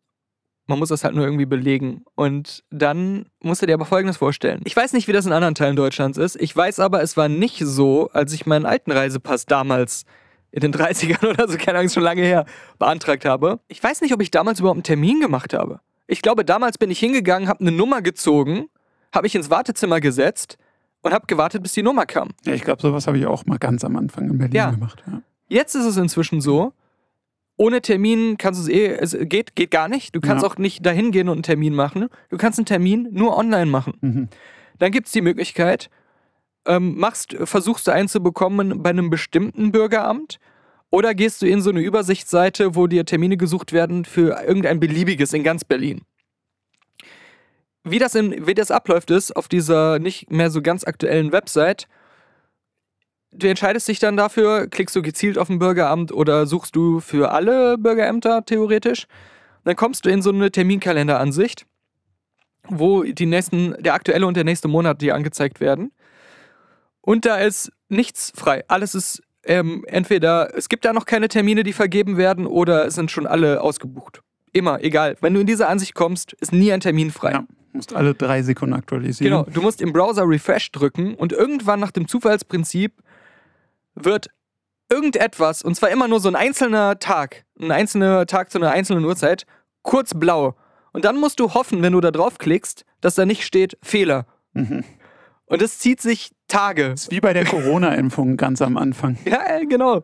Man muss das halt nur irgendwie belegen. Und dann musst du dir aber Folgendes vorstellen. Ich weiß nicht, wie das in anderen Teilen Deutschlands ist. Ich weiß aber, es war nicht so, als ich meinen alten Reisepass damals in den 30ern oder so, keine Ahnung, schon lange her, beantragt habe. Ich weiß nicht, ob ich damals überhaupt einen Termin gemacht habe. Ich glaube, damals bin ich hingegangen, habe eine Nummer gezogen, habe mich ins Wartezimmer gesetzt und habe gewartet, bis die Nummer kam. Ja, ich glaube, sowas habe ich auch mal ganz am Anfang in Berlin Ja. gemacht. Ja. Jetzt ist es inzwischen so, ohne Termin kannst du es eh, es geht, geht gar nicht. Du kannst Ja. auch nicht dahin gehen und einen Termin machen. Du kannst einen Termin nur online machen. Mhm. Dann gibt es die Möglichkeit, ähm, machst, versuchst du einen zu bekommen bei einem bestimmten Bürgeramt oder gehst du in so eine Übersichtsseite, wo dir Termine gesucht werden für irgendein beliebiges in ganz Berlin. Wie das, in, wie das abläuft ist, auf dieser nicht mehr so ganz aktuellen Website, du entscheidest dich dann dafür, klickst du gezielt auf ein Bürgeramt oder suchst du für alle Bürgerämter theoretisch. Dann kommst du in so eine Terminkalenderansicht, wo die nächsten, der aktuelle und der nächste Monat dir angezeigt werden. Und da ist nichts frei. Alles ist ähm, entweder, es gibt da noch keine Termine, die vergeben werden, oder es sind schon alle ausgebucht. Immer, egal. Wenn du in diese Ansicht kommst, ist nie ein Termin frei. Ja, musst alle drei Sekunden aktualisieren. Genau, du musst im Browser Refresh drücken und irgendwann nach dem Zufallsprinzip wird irgendetwas, und zwar immer nur so ein einzelner Tag, ein einzelner Tag zu einer einzelnen Uhrzeit, kurz blau. Und dann musst du hoffen, wenn du da draufklickst, dass da nicht steht Fehler. Mhm. Und das zieht sich Tage. Das ist wie bei der Corona-Impfung ganz am Anfang. Ja, äh, genau.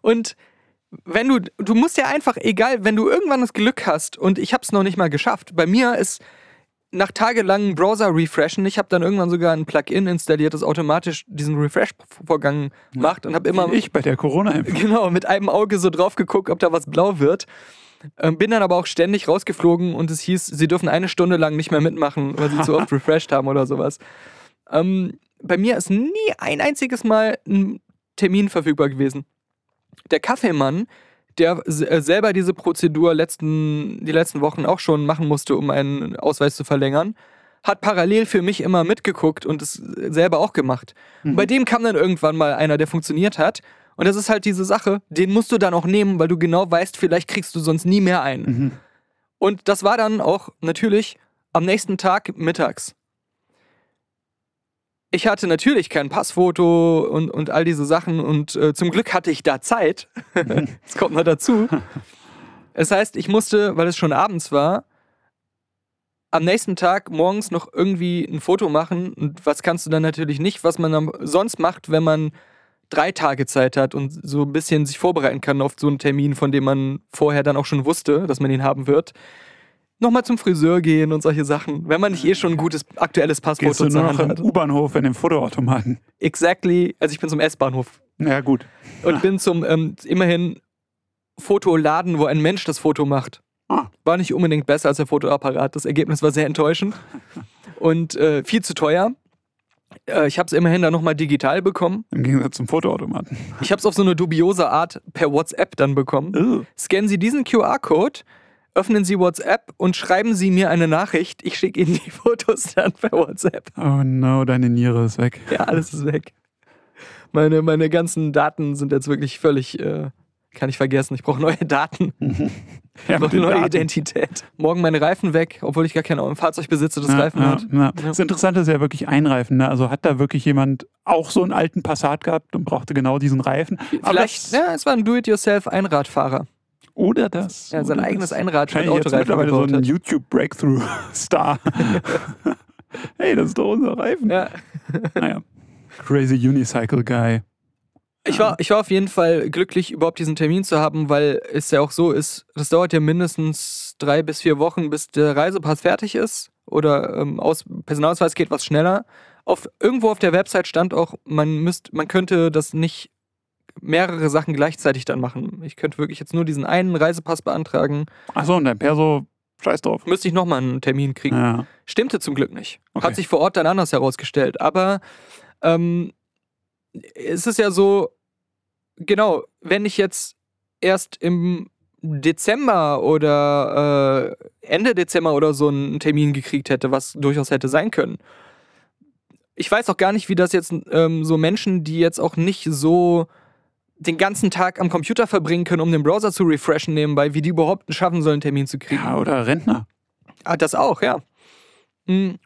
Und wenn du, du musst ja einfach, egal, wenn du irgendwann das Glück hast, und ich habe es noch nicht mal geschafft, bei mir ist nach tagelangem Browser-Refreshen, ich habe dann irgendwann sogar ein Plugin installiert, das automatisch diesen Refresh-Vorgang macht und habe immer Wie ich bei der Corona-Impfung. genau mit einem Auge so drauf geguckt, ob da was blau wird. Ähm, bin dann aber auch ständig rausgeflogen und es hieß, sie dürfen eine Stunde lang nicht mehr mitmachen, weil sie zu oft refreshed haben oder sowas. Ähm, bei mir ist nie ein einziges Mal ein Termin verfügbar gewesen. Der Kaffeemann, der äh, selber diese Prozedur letzten, die letzten Wochen auch schon machen musste, um einen Ausweis zu verlängern, hat parallel für mich immer mitgeguckt und es selber auch gemacht. Und bei dem kam dann irgendwann mal einer, der funktioniert hat. Und das ist halt diese Sache, den musst du dann auch nehmen, weil du genau weißt, vielleicht kriegst du sonst nie mehr einen. Mhm. Und das war dann auch natürlich am nächsten Tag mittags. Ich hatte natürlich kein Passfoto und, und all diese Sachen und äh, zum Glück hatte ich da Zeit. das kommt noch dazu. Das heißt, ich musste, weil es schon abends war, am nächsten Tag morgens noch irgendwie ein Foto machen. Und was kannst du dann natürlich nicht, was man sonst macht, wenn man drei Tage Zeit hat und so ein bisschen sich vorbereiten kann auf so einen Termin, von dem man vorher dann auch schon wusste, dass man ihn haben wird. Nochmal zum Friseur gehen und solche Sachen, wenn man nicht eh schon ein gutes aktuelles Gehst Passfoto du nur noch im. U-Bahnhof in den Fotoautomaten? Exactly, also ich bin zum S-Bahnhof Ja, gut. und bin zum ähm, immerhin Fotoladen, wo ein Mensch das Foto macht. Ah. War nicht unbedingt besser als der Fotoapparat. Das Ergebnis war sehr enttäuschend und äh, viel zu teuer. Äh, ich habe es immerhin dann nochmal digital bekommen. Im Gegensatz zum Fotoautomaten. Ich habe es auf so eine dubiose Art per WhatsApp dann bekommen. Scannen Sie diesen QR-Code, öffnen Sie WhatsApp und schreiben Sie mir eine Nachricht. Ich schicke Ihnen die Fotos dann per WhatsApp. Oh no, deine Niere ist weg. Ja, alles ist weg. Meine, meine ganzen Daten sind jetzt wirklich völlig, äh, kann ich vergessen. Ich brauche neue Daten. Ja, Ich brauche den neue Daten. Identität. Morgen meine Reifen weg, obwohl ich gar kein Fahrzeug besitze, das Ja, Reifen ja, hat. ja. Das Interessante ist ja wirklich Einreifen. Ne? Also hat da wirklich jemand auch so einen alten Passat gehabt und brauchte genau diesen Reifen? Vielleicht, ja, es war ein Do-it-yourself-Einradfahrer. Oder das. Ja, sein oder eigenes das. Einrad mit Wahrscheinlich jetzt Autoreifen mittlerweile so ein. YouTube-Breakthrough-Star. hey, das ist doch unser Reifen. Ja. Naja. Crazy Unicycle Guy. Ich war, ich war auf jeden Fall glücklich, überhaupt diesen Termin zu haben, weil es ja auch so ist, das dauert ja mindestens drei bis vier Wochen, bis der Reisepass fertig ist. Oder ähm, aus Personalausweis geht was schneller. Auf, irgendwo auf der Website stand auch, man, müsst, man könnte das nicht mehrere Sachen gleichzeitig dann machen. Ich könnte wirklich jetzt nur diesen einen Reisepass beantragen. Achso, und dein Perso, scheiß drauf. Müsste ich nochmal einen Termin kriegen. Ja. Stimmte zum Glück nicht. Okay. Hat sich vor Ort dann anders herausgestellt. Aber ähm, es ist ja so, genau, wenn ich jetzt erst im Dezember oder äh, Ende Dezember oder so einen Termin gekriegt hätte, was durchaus hätte sein können. Ich weiß auch gar nicht, wie das jetzt ähm, so Menschen, die jetzt auch nicht so den ganzen Tag am Computer verbringen können, um den Browser zu refreshen nebenbei, wie die überhaupt schaffen sollen, einen Termin zu kriegen. ja, oder Rentner. Ah, das auch, ja. Hm.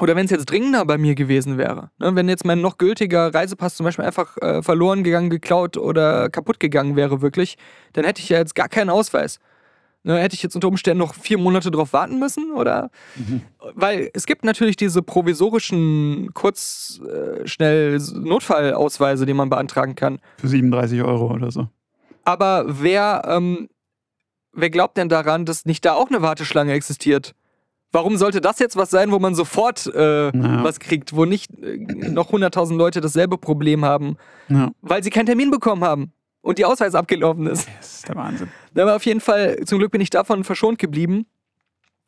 Oder wenn es jetzt dringender bei mir gewesen wäre. Ne? Wenn jetzt mein noch gültiger Reisepass zum Beispiel einfach äh, verloren gegangen, geklaut oder kaputt gegangen wäre, wirklich, dann hätte ich ja jetzt gar keinen Ausweis. Ne, hätte ich jetzt unter Umständen noch vier Monate drauf warten müssen? Oder? Weil es gibt natürlich diese provisorischen, kurz, äh, schnell Notfallausweise, die man beantragen kann. Für 37 Euro oder so. Aber wer, ähm, wer glaubt denn daran, dass nicht da auch eine Warteschlange existiert? Warum sollte das jetzt was sein, wo man sofort äh, Ja. was kriegt, wo nicht äh, noch 100.000 Leute dasselbe Problem haben, Ja, weil sie keinen Termin bekommen haben und die Ausweis abgelaufen ist? das ist der Wahnsinn. Aber auf jeden Fall, zum Glück bin ich davon verschont geblieben.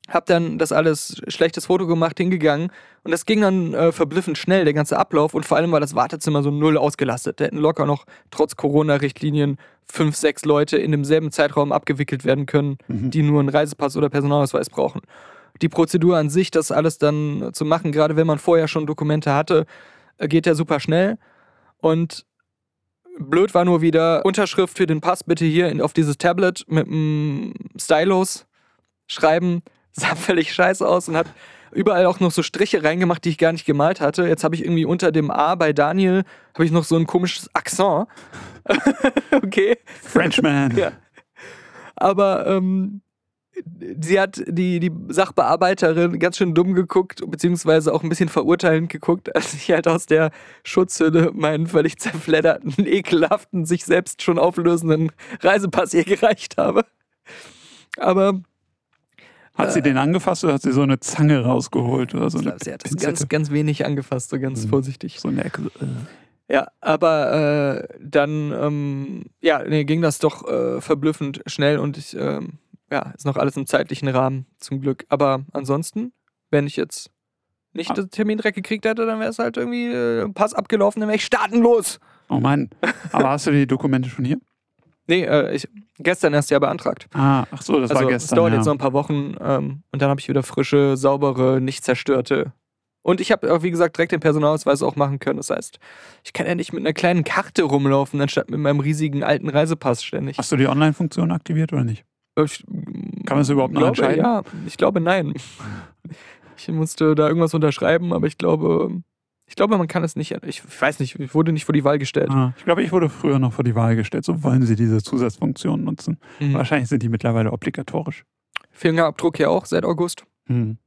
Hab dann das alles schlechtes Foto gemacht, hingegangen. Und das ging dann äh, verblüffend schnell, der ganze Ablauf. Und vor allem war das Wartezimmer so null ausgelastet. Da hätten locker noch trotz Corona-Richtlinien fünf, sechs Leute in demselben Zeitraum abgewickelt werden können, die nur einen Reisepass oder Personalausweis brauchen. Die Prozedur an sich, das alles dann zu machen, gerade wenn man vorher schon Dokumente hatte, äh, geht ja super schnell. Und blöd war nur wieder Unterschrift für den Pass bitte hier auf dieses Tablet mit dem Stylus schreiben. Sah völlig scheiße aus und hat überall auch noch so Striche reingemacht, die ich gar nicht gemalt hatte. Jetzt habe ich irgendwie unter dem A bei Daniel habe ich noch so ein komisches Akzent. okay. Frenchman. Ja. Aber ähm, sie hat die, die Sachbearbeiterin ganz schön dumm geguckt, beziehungsweise auch ein bisschen verurteilend geguckt, als ich halt aus der Schutzhülle meinen völlig zerfledderten, ekelhaften, sich selbst schon auflösenden Reisepass ihr gereicht habe. Aber Hat sie den angefasst oder hat sie so eine Zange rausgeholt oder so ich eine glaube, sie hat das ganz, ganz wenig angefasst, so ganz Mhm. vorsichtig. so eine Ecke. Äh. Ja, aber äh, dann ähm, ja, nee, ging das doch äh, verblüffend schnell und ich, ähm, ja, ist noch alles im zeitlichen Rahmen, zum Glück. Aber ansonsten, wenn ich jetzt nicht Ah. den Termin direkt gekriegt hätte, dann wäre es halt irgendwie äh, Pass abgelaufen, dann wäre ich staatenlos. Oh Mann. Aber hast du die Dokumente schon hier? Nee, äh, ich gestern erst ja beantragt. Ah, ach so, das also war es gestern. dauert ja. jetzt noch ein paar Wochen ähm, und dann habe ich wieder frische, saubere, nicht zerstörte. Und ich habe auch, wie gesagt, direkt den Personalausweis auch machen können. Das heißt, ich kann ja nicht mit einer kleinen Karte rumlaufen, anstatt mit meinem riesigen alten Reisepass ständig. Hast du die Online-Funktion aktiviert oder nicht? Ich, Kann man das überhaupt noch glaube, entscheiden? Ja, ich glaube nein. Ich musste da irgendwas unterschreiben, aber ich glaube, ich glaube, man kann es nicht. Ich weiß nicht, ich wurde nicht vor die Wahl gestellt. Ah, ich glaube, ich wurde früher noch vor die Wahl gestellt. So wollen sie diese Zusatzfunktion nutzen. Mhm. Wahrscheinlich sind die mittlerweile obligatorisch. Fingerabdruck ja auch seit August. Hm.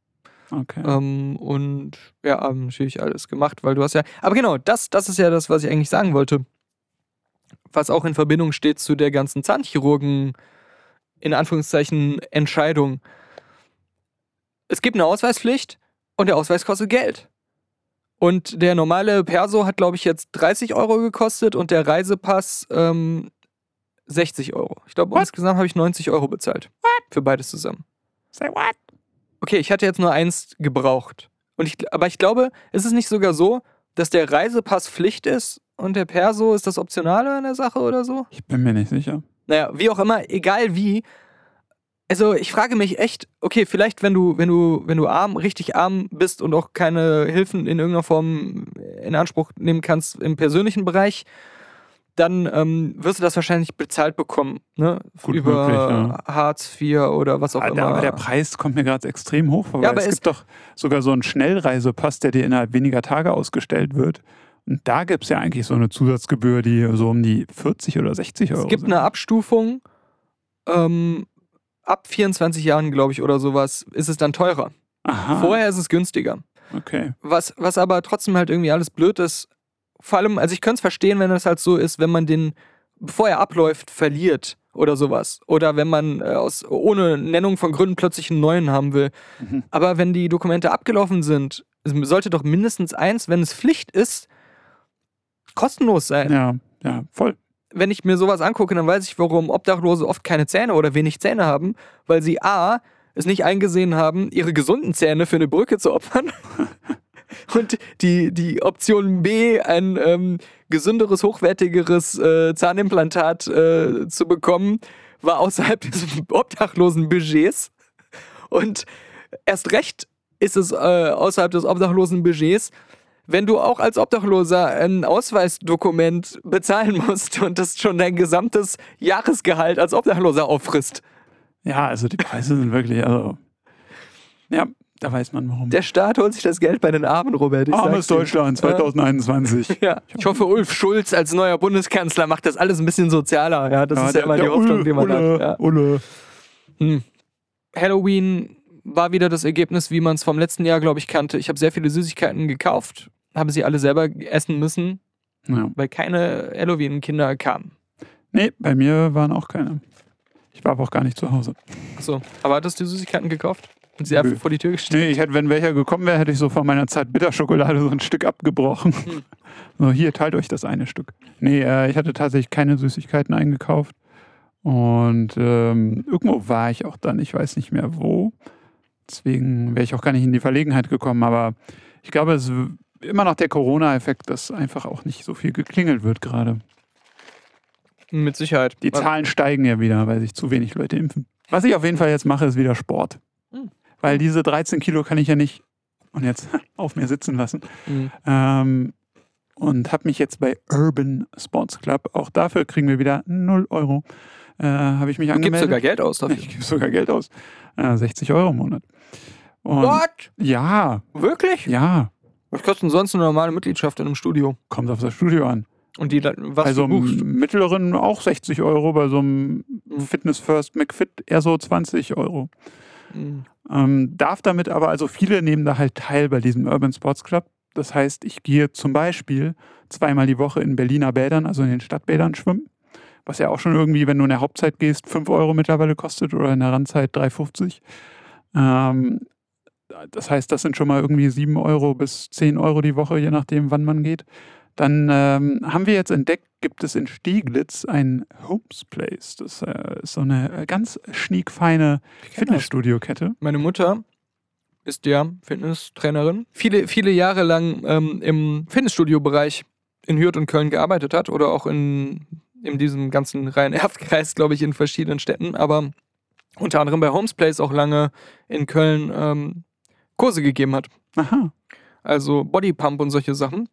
Okay. Ähm, und ja, haben natürlich alles gemacht, weil du hast ja. Aber genau, das, das ist ja das, was ich eigentlich sagen wollte. Was auch in Verbindung steht zu der ganzen Zahnchirurgen, in Anführungszeichen, Entscheidung. Es gibt eine Ausweispflicht und der Ausweis kostet Geld. Und der normale Perso hat, glaube ich, jetzt 30 Euro gekostet und der Reisepass ähm, 60 Euro. Ich glaube, What? insgesamt habe ich 90 Euro bezahlt. Für beides zusammen. Say what? Okay, ich hatte jetzt nur eins gebraucht. Und ich, aber ich glaube, ist es nicht sogar so, dass der Reisepass Pflicht ist und der Perso ist das Optionale an der Sache oder so? Ich bin mir nicht sicher. Naja, wie auch immer, egal wie. Also ich frage mich echt, okay, vielleicht wenn du, wenn du, wenn du arm, richtig arm bist und auch keine Hilfen in irgendeiner Form in Anspruch nehmen kannst im persönlichen Bereich, dann ähm, wirst du das wahrscheinlich bezahlt bekommen, ne? Gut Über möglich, Hartz IV oder was auch Alter, immer. aber der Preis kommt mir gerade extrem hoch vor. Ja, weil aber es es- gibt doch sogar so einen Schnellreisepass, der dir innerhalb weniger Tage ausgestellt wird. Und da gibt es ja eigentlich so eine Zusatzgebühr, die so um die 40 oder 60 Euro Es gibt sind. eine Abstufung. Ähm, ab 24 Jahren, glaube ich, oder sowas, ist es dann teurer. Aha, Vorher ist es günstiger. okay. Was, was aber trotzdem halt irgendwie alles blöd ist. Vor allem, also ich könnte es verstehen, wenn es halt so ist, wenn man den, bevor er abläuft, verliert oder sowas. Oder wenn man äh, aus, ohne Nennung von Gründen plötzlich einen neuen haben will. Mhm. Aber wenn die Dokumente abgelaufen sind, sollte doch mindestens eins, wenn es Pflicht ist, kostenlos sein. Ja, ja, voll. wenn ich mir sowas angucke, dann weiß ich, warum Obdachlose oft keine Zähne oder wenig Zähne haben, weil sie A, es nicht eingesehen haben, ihre gesunden Zähne für eine Brücke zu opfern. Und die, die Option B, ein ähm, gesünderes, hochwertigeres äh, Zahnimplantat äh, zu bekommen, war außerhalb des obdachlosen Budgets. Und erst recht ist es äh, außerhalb des obdachlosen Budgets, wenn du auch als Obdachloser ein Ausweisdokument bezahlen musst und das schon dein gesamtes Jahresgehalt als Obdachloser auffrisst. Ja, also die Preise sind wirklich, also. Ja, da weiß man warum. Der Staat holt sich das Geld bei den Armen, Robert. Ich Armes. Deutschland 2021. Ja, ich hoffe, Ulf Schulz als neuer Bundeskanzler macht das alles ein bisschen sozialer. Ja, das ist ja der- immer die Hoffnung, Ulle, die man Ulle, hat. Ja. Ulle. Hm. Halloween war wieder das Ergebnis, wie man es vom letzten Jahr, glaube ich, kannte. Ich habe sehr viele Süßigkeiten gekauft, habe sie alle selber essen müssen, Ja. weil keine Halloween-Kinder kamen. Nee, bei mir waren auch keine. Ich war aber auch gar nicht zu Hause. Achso, aber hattest du Süßigkeiten gekauft? Und sie einfach Nö. vor die Tür gestellt? Nee, ich hätte, wenn welcher gekommen wäre, hätte ich so von meiner Zeit Bitterschokolade so ein Stück abgebrochen. So, hier, teilt euch das eine Stück. Nee, äh, ich hatte tatsächlich keine Süßigkeiten eingekauft. Und ähm, irgendwo war ich auch dann, ich weiß nicht mehr wo. Deswegen wäre ich auch gar nicht in die Verlegenheit gekommen. Aber ich glaube, es ist immer noch der Corona-Effekt, dass einfach auch nicht so viel geklingelt wird gerade. Mit Sicherheit. Die Zahlen steigen ja wieder, weil sich zu wenig Leute impfen. Was ich auf jeden Fall jetzt mache, ist wieder Sport. Hm. Weil diese 13 Kilo kann ich ja nicht und jetzt auf mir sitzen lassen. Mhm. Ähm, und habe mich jetzt bei Urban Sports Club, auch dafür kriegen wir wieder 0 Euro, äh, habe ich mich Du gibst angemeldet. sogar Geld aus dafür. ich gebe sogar Geld aus. Äh, 60 Euro im Monat. Und What? Ja, Wirklich? ja, Was kostet denn sonst eine normale Mitgliedschaft in einem Studio? kommt auf das Studio an. Und die was bei so du buchst? mittleren auch 60 Euro, bei so einem Fitness First McFit eher so 20 Euro. Mhm. Ähm, darf damit aber, also viele nehmen da halt teil bei diesem Urban Sports Club. Das heißt, ich gehe zum Beispiel zweimal die Woche in Berliner Bädern, also in den Stadtbädern schwimmen. Was ja auch schon irgendwie, wenn du in der Hauptzeit gehst, 5 Euro mittlerweile kostet oder in der Randzeit 3,50. Ähm, das heißt, das sind schon mal irgendwie 7 Euro bis 10 Euro die Woche, je nachdem, wann man geht. Dann ähm, haben wir jetzt entdeckt, gibt es in Stieglitz ein Homes Place. Das äh, ist so eine ganz schniekfeine Fitnessstudio-Kette. Meine Mutter ist ja Fitnesstrainerin. Viele, viele Jahre lang ähm, im Fitnessstudio-Bereich in Hürth und Köln gearbeitet hat oder auch in, in diesem ganzen Rhein-Erft-Kreis, glaube ich, in verschiedenen Städten. Aber unter anderem bei Homes Place auch lange in Köln ähm, Kurse gegeben hat. Aha. Also Bodypump und solche Sachen.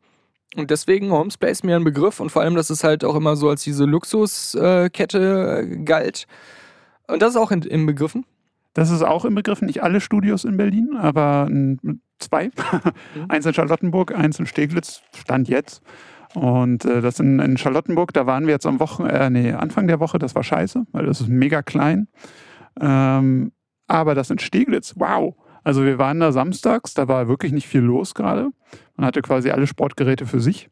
Und deswegen Homes Place mir ein Begriff und vor allem, dass es halt auch immer so als diese Luxuskette äh, galt. Und das ist auch in, im Begriffen. Das ist auch im Begriff, nicht alle Studios in Berlin, aber zwei. eins in Charlottenburg, eins in Steglitz, Stand jetzt. Und äh, das in, in Charlottenburg, da waren wir jetzt am Wochen, äh, nee, Anfang der Woche, das war scheiße, weil das ist mega klein. Ähm, aber das in Steglitz, wow. Also wir waren da samstags, da war wirklich nicht viel los gerade. Man hatte quasi alle Sportgeräte für sich.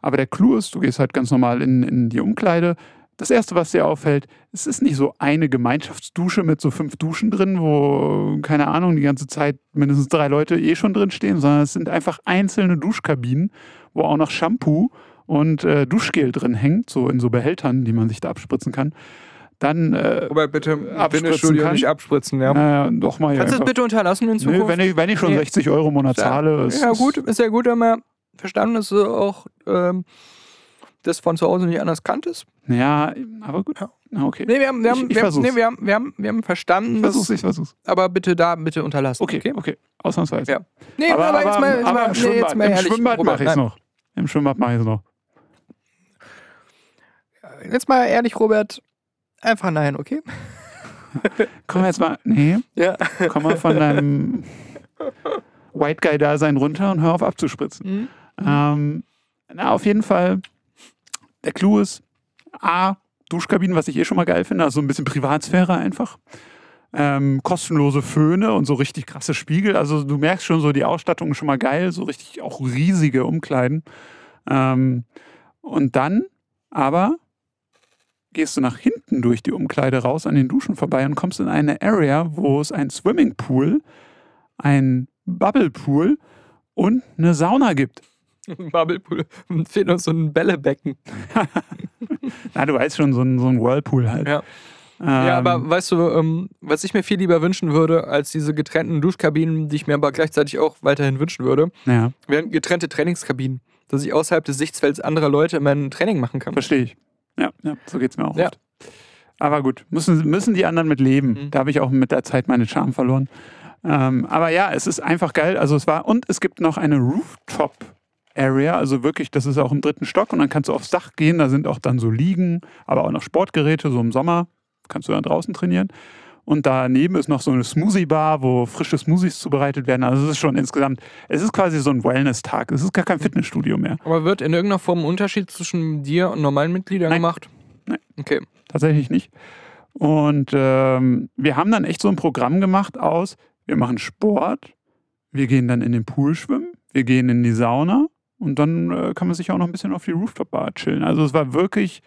Aber der Clou ist, du gehst halt ganz normal in, in die Umkleide. Das Erste, was dir auffällt, es ist nicht so eine Gemeinschaftsdusche mit so fünf Duschen drin, wo, keine Ahnung, die ganze Zeit mindestens drei Leute eh schon drin stehen, sondern es sind einfach einzelne Duschkabinen, wo auch noch Shampoo und äh, Duschgel drin hängt, so in so Behältern, die man sich da abspritzen kann. Dann, äh, Wobei bitte Abspritzen Fitnessstudio kann. nicht abspritzen, ja. naja, doch mal Kannst du das bitte unterlassen in Zukunft? Nö, wenn ich, wenn ich schon Nee. 60 Euro im Monat zahle, ist, Ja, gut, ist ja gut, wenn man verstanden ist, dass du auch ähm, das von zu Hause nicht anders kanntest. Ja, aber gut. Ja. Okay. Nee, wir haben, wir haben, Ich- ich wir, haben, versuch's. nee, wir, haben, wir, haben, wir haben verstanden, Ich versuch's, ich versuch's. aber bitte da, bitte unterlassen. Okay, okay. Ausnahmsweise. Ja. Nee, aber, jetzt mal, jetzt aber mal, im nee, Schwimmbad, jetzt mal im ehrlich, Schwimmbad Robert, mache ich es nein. noch. Im Schwimmbad mache ich es noch. Jetzt mal ehrlich, Robert, einfach nein, okay? Komm jetzt mal, nee, Ja. komm mal von deinem White Guy-Dasein runter und hör auf abzuspritzen. Mhm. Ähm, na, auf jeden Fall, der Clou ist, A, Duschkabinen, was ich eh schon mal geil finde, also so ein bisschen Privatsphäre einfach. Ähm, kostenlose Föhne und so richtig krasse Spiegel. Also du merkst schon so, die Ausstattung ist schon mal geil, so richtig auch riesige Umkleiden. Ähm, und dann aber gehst du nach hinten durch die Umkleide raus an den Duschen vorbei und kommst in eine Area, wo es ein Swimmingpool, ein Bubblepool und eine Sauna gibt. Bubblepool. Fehlt uns so ein Bällebecken. Na, du weißt schon, so ein, so ein Whirlpool halt. Ja. Ähm, Ja, aber weißt du, ähm, was ich mir viel lieber wünschen würde, als diese getrennten Duschkabinen, die ich mir aber gleichzeitig auch weiterhin wünschen würde, Ja, wären getrennte Trainingskabinen. Dass ich außerhalb des Sichtfelds anderer Leute mein Training machen kann. verstehe ich. Ja, ja, so geht's mir auch Ja. oft. Aber gut, müssen, müssen die anderen mit leben. Mhm. Da habe ich auch mit der Zeit meine Charme verloren. Ähm, aber ja, es ist einfach geil. Also es war, und es gibt noch eine Rooftop. Area, also wirklich, das ist auch im dritten Stock und dann kannst du aufs Dach gehen, da sind auch dann so Liegen, aber auch noch Sportgeräte, so im Sommer kannst du dann draußen trainieren. Und daneben ist noch so eine Smoothie-Bar, wo frische Smoothies zubereitet werden. Also es ist schon insgesamt, es ist quasi so ein Wellness-Tag. Es ist gar kein Fitnessstudio mehr. Aber wird in irgendeiner Form ein Unterschied zwischen dir und normalen Mitgliedern Nein. gemacht? Nein. Okay. Tatsächlich nicht. Und ähm, wir haben dann echt so ein Programm gemacht aus, wir machen Sport, wir gehen dann in den Pool schwimmen, wir gehen in die Sauna und dann äh, kann man sich auch noch ein bisschen auf die Rooftop-Bar chillen. Also es war wirklich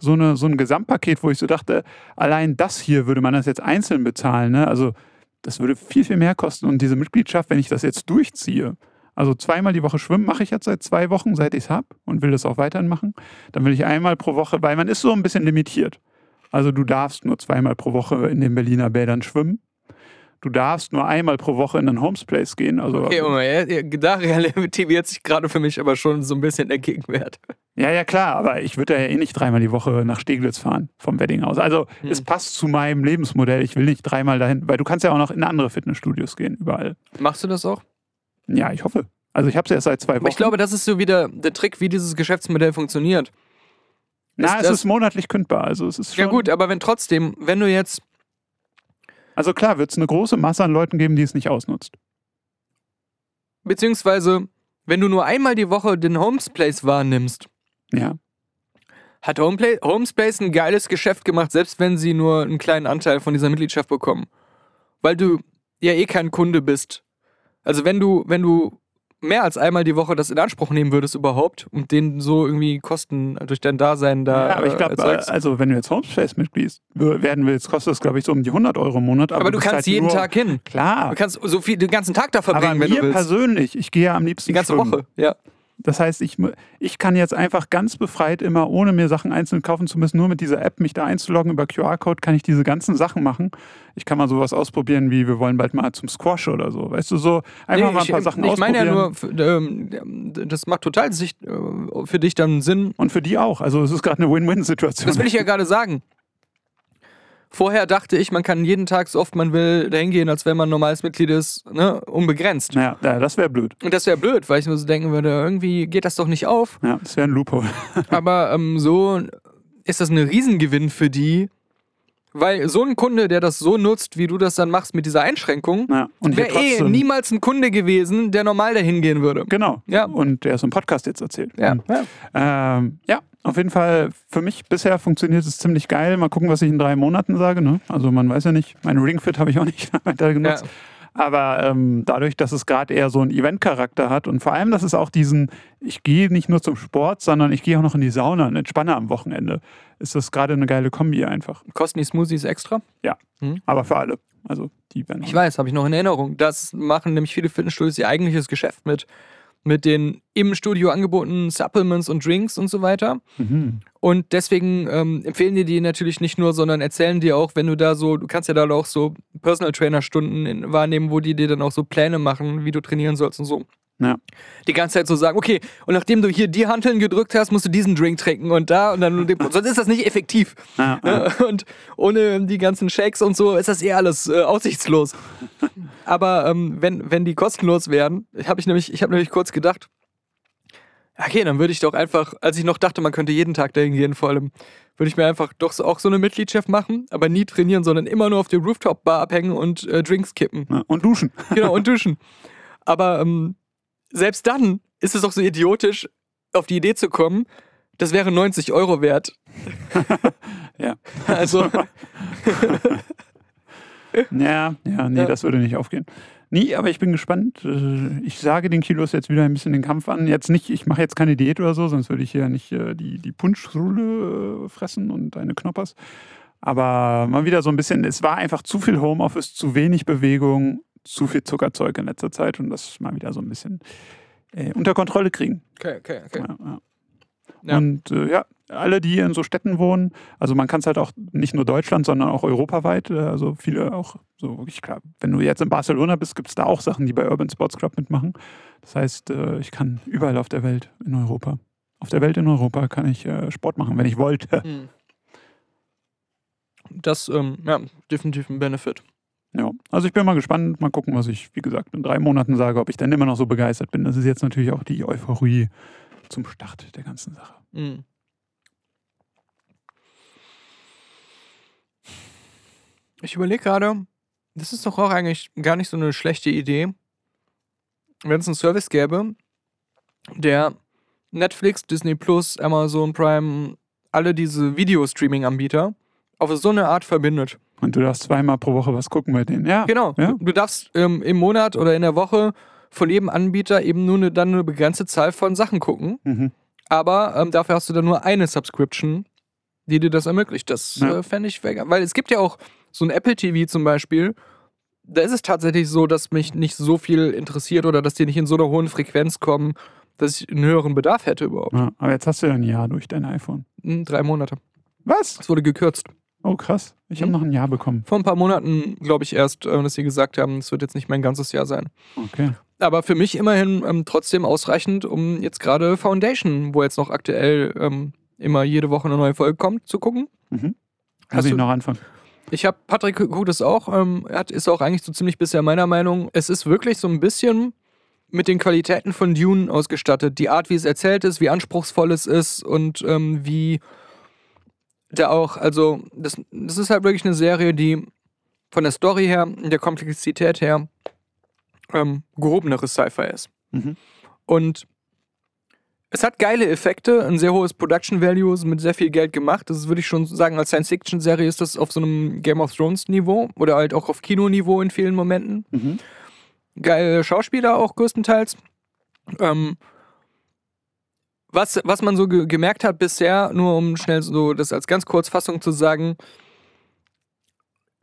so, eine, so ein Gesamtpaket, wo ich so dachte, allein das hier würde man das jetzt einzeln bezahlen. Ne? Also das würde viel, viel mehr kosten. Und diese Mitgliedschaft, wenn ich das jetzt durchziehe, also zweimal die Woche schwimmen mache ich jetzt seit zwei Wochen, seit ich es habe und will das auch weiterhin machen. Dann will ich einmal pro Woche, weil man ist so ein bisschen limitiert. Also du darfst nur zweimal pro Woche in den Berliner Bädern schwimmen. Du darfst nur einmal pro Woche in den Homes Place gehen. Also, Okay, Moment, da relativiert sich gerade für mich aber schon so ein bisschen der Gegenwert. ja, ja, klar, aber ich würde ja eh nicht dreimal die Woche nach Steglitz fahren vom Wedding aus. Also Hm. es passt zu meinem Lebensmodell. Ich will nicht dreimal dahin, weil du kannst ja auch noch in andere Fitnessstudios gehen, überall. Machst du das auch? Ja, ich hoffe. Also ich habe es erst seit zwei Wochen. Aber ich glaube, das ist so wieder der Trick, wie dieses Geschäftsmodell funktioniert. Na, ist es ist monatlich kündbar. Also es ist schon, Ja gut, aber wenn trotzdem, wenn du jetzt, Also klar, wird es eine große Masse an Leuten geben, die es nicht ausnutzt. beziehungsweise, wenn du nur einmal die Woche den Homes Place wahrnimmst, Ja. hat Homepla Homes Place ein geiles Geschäft gemacht, selbst wenn sie nur einen kleinen Anteil von dieser Mitgliedschaft bekommen. Weil du ja eh kein Kunde bist. Also wenn du, wenn du mehr als einmal die Woche das in Anspruch nehmen würdest überhaupt und denen so irgendwie Kosten durch dein Dasein da ja aber ich äh, glaube, erzeugst. also wenn du jetzt Homespace-Mitglied werden willst, kostet das, glaube ich, so um die 100 Euro im Monat. aber du bist kannst halt jeden Tag hin. Klar. Du kannst so viel den ganzen Tag da Aber verbringen, wenn du mir willst. persönlich, ich gehe ja am liebsten Die ganze schwimmen. Woche, ja. Das heißt, ich, ich kann jetzt einfach ganz befreit immer, ohne mir Sachen einzeln kaufen zu müssen, nur mit dieser App mich da einzuloggen über QR-Code, kann ich diese ganzen Sachen machen. Ich kann mal sowas ausprobieren, wie wir wollen bald mal zum Squash oder so. Weißt du, so einfach Nee, mal ein ich, paar Sachen ich meine ja ausprobieren. nur, ähm, das macht total äh, für dich dann Sinn. Und für die auch. Also es ist gerade eine Win-Win-Situation. Das will ich ja gerade sagen. Vorher dachte ich, man kann jeden Tag so oft man will dahin gehen, als wenn man ein normales Mitglied ist, ne, unbegrenzt. Naja, ja, das wäre blöd. Und das wäre blöd, weil ich mir so denken würde, irgendwie geht das doch nicht auf. Ja, das wäre ein Loophole. Aber ähm, so ist das ein Riesengewinn für die, weil so ein Kunde, der das so nutzt, wie du das dann machst mit dieser Einschränkung, Ja, wäre eh niemals ein Kunde gewesen, der normal dahin gehen würde. Genau. Ja. Und der ist im Podcast jetzt erzählt. Ja. Und, ähm, ja, auf jeden Fall, für mich bisher funktioniert es ziemlich geil. Mal gucken, was ich in drei Monaten sage. Ne? Also man weiß ja nicht, mein Ringfit habe ich auch nicht weiter genutzt. Ja. Aber ähm, dadurch, dass es gerade eher so einen Event-Charakter hat und vor allem, dass es auch diesen, ich gehe nicht nur zum Sport, sondern ich gehe auch noch in die Sauna und entspanne am Wochenende, ist das gerade eine geile Kombi einfach. Kosten die Smoothies extra? Aber für alle. Also die werden. Ich weiß, habe ich noch in Erinnerung. Das machen nämlich viele Fitnessstudios ihr eigentliches Geschäft mit. Mit den im Studio angebotenen Supplements und Drinks und so weiter. Mhm. Und deswegen ähm, empfehlen die die natürlich nicht nur, sondern erzählen dir auch, wenn du da so, du kannst ja da auch so Personal Trainer Stunden in, wahrnehmen, wo die dir dann auch so Pläne machen, wie du trainieren sollst und so. Ja. Die ganze Zeit so sagen, okay, und nachdem du hier die Hanteln gedrückt hast, musst du diesen Drink trinken und da und dann, sonst ist das nicht effektiv. Ja, ja. Und ohne die ganzen Shakes und so ist das eh alles äh, aussichtslos. Aber ähm, wenn, wenn die kostenlos wären, habe ich nämlich, ich habe nämlich kurz gedacht, okay, dann würde ich doch einfach, als ich noch dachte, man könnte jeden Tag dahin gehen, vor allem, würde ich mir einfach doch so, auch so eine Mitgliedschaft machen, aber nie trainieren, sondern immer nur auf der Rooftop-Bar abhängen und äh, Drinks kippen. Und duschen. Genau, und duschen. Aber ähm, selbst dann ist es doch so idiotisch, auf die Idee zu kommen, das wäre 90 Euro wert. Ja. Also, Ja, ja, nee, Ja. das würde nicht aufgehen. Nee, aber ich bin gespannt. Äh, Ich sage den Kilos jetzt wieder ein bisschen den Kampf an. Jetzt nicht, ich mache jetzt keine Diät oder so, sonst würde ich hier nicht äh, die, die Punschschule äh, fressen und eine Knoppers. Aber mal wieder so ein bisschen, es war einfach zu viel Homeoffice, zu wenig Bewegung, zu viel Zuckerzeug in letzter Zeit und das mal wieder so ein bisschen äh, unter Kontrolle kriegen. okay, okay, okay. Ja, ja. Ja. Und äh, ja, alle, die in so Städten wohnen, also man kann es halt auch nicht nur Deutschland, sondern auch europaweit, äh, also viele auch so wirklich klar. Wenn du jetzt in Barcelona bist, gibt es da auch Sachen, die bei Urban Sports Club mitmachen. Das heißt, äh, ich kann überall auf der Welt in Europa, auf der Welt in Europa kann ich äh, Sport machen, wenn ich wollte. Hm. Das, ähm, ja, definitiv ein Benefit. Ja, also ich bin mal gespannt, mal gucken, was ich, wie gesagt, in drei Monaten sage, ob ich dann immer noch so begeistert bin. Das ist jetzt natürlich auch die Euphorie zum Start der ganzen Sache. Hm. Ich überlege gerade, das ist doch auch eigentlich gar nicht so eine schlechte Idee, wenn es einen Service gäbe, der Netflix, Disney Plus, Amazon Prime, alle diese Videostreaming-Anbieter auf so eine Art verbindet. Und du darfst zweimal pro Woche was gucken bei denen. Ja. Genau. Ja. Du darfst ähm, im Monat oder in der Woche von jedem Anbieter eben nur eine, dann eine begrenzte Zahl von Sachen gucken. Mhm. Aber ähm, dafür hast du dann nur eine Subscription, die dir das ermöglicht. Das Ja. äh, fände ich wär- Weil es gibt ja auch so ein Apple TV zum Beispiel. Da ist es tatsächlich so, dass mich nicht so viel interessiert oder dass die nicht in so einer hohen Frequenz kommen, dass ich einen höheren Bedarf hätte überhaupt. Ja, aber jetzt hast du ja ein Jahr durch dein iPhone. Hm, drei Monate. Was? Es wurde gekürzt. Oh, krass. Ich habe Hm? noch ein Jahr bekommen. Vor ein paar Monaten, glaube ich, erst, äh, dass sie gesagt haben, es wird jetzt nicht mein ganzes Jahr sein. Okay. Aber für mich immerhin ähm, trotzdem ausreichend, um jetzt gerade Foundation, wo jetzt noch aktuell ähm, immer jede Woche eine neue Folge kommt, zu gucken. Mhm. Muss ich du- noch anfangen. Ich habe Patrick guckt es auch. Ähm, er hat, ist auch eigentlich so ziemlich bisher meiner Meinung. Es ist wirklich so ein bisschen mit den Qualitäten von Dune ausgestattet. Die Art, wie es erzählt ist, wie anspruchsvoll es ist und ähm, wie da auch, also das, das ist halt wirklich eine Serie, die von der Story her, der Komplexität her, ähm, gehobeneres Sci-Fi ist. Mhm. Und es hat geile Effekte, ein sehr hohes Production Value, ist mit sehr viel Geld gemacht. Das würde ich schon sagen, als Science-Fiction-Serie ist das auf so einem Game of Thrones-Niveau oder halt auch auf Kinoniveau in vielen Momenten. Mhm. Geile Schauspieler auch größtenteils. Ähm, was, was man so ge gemerkt hat bisher, nur um schnell so das als ganz Kurzfassung zu sagen,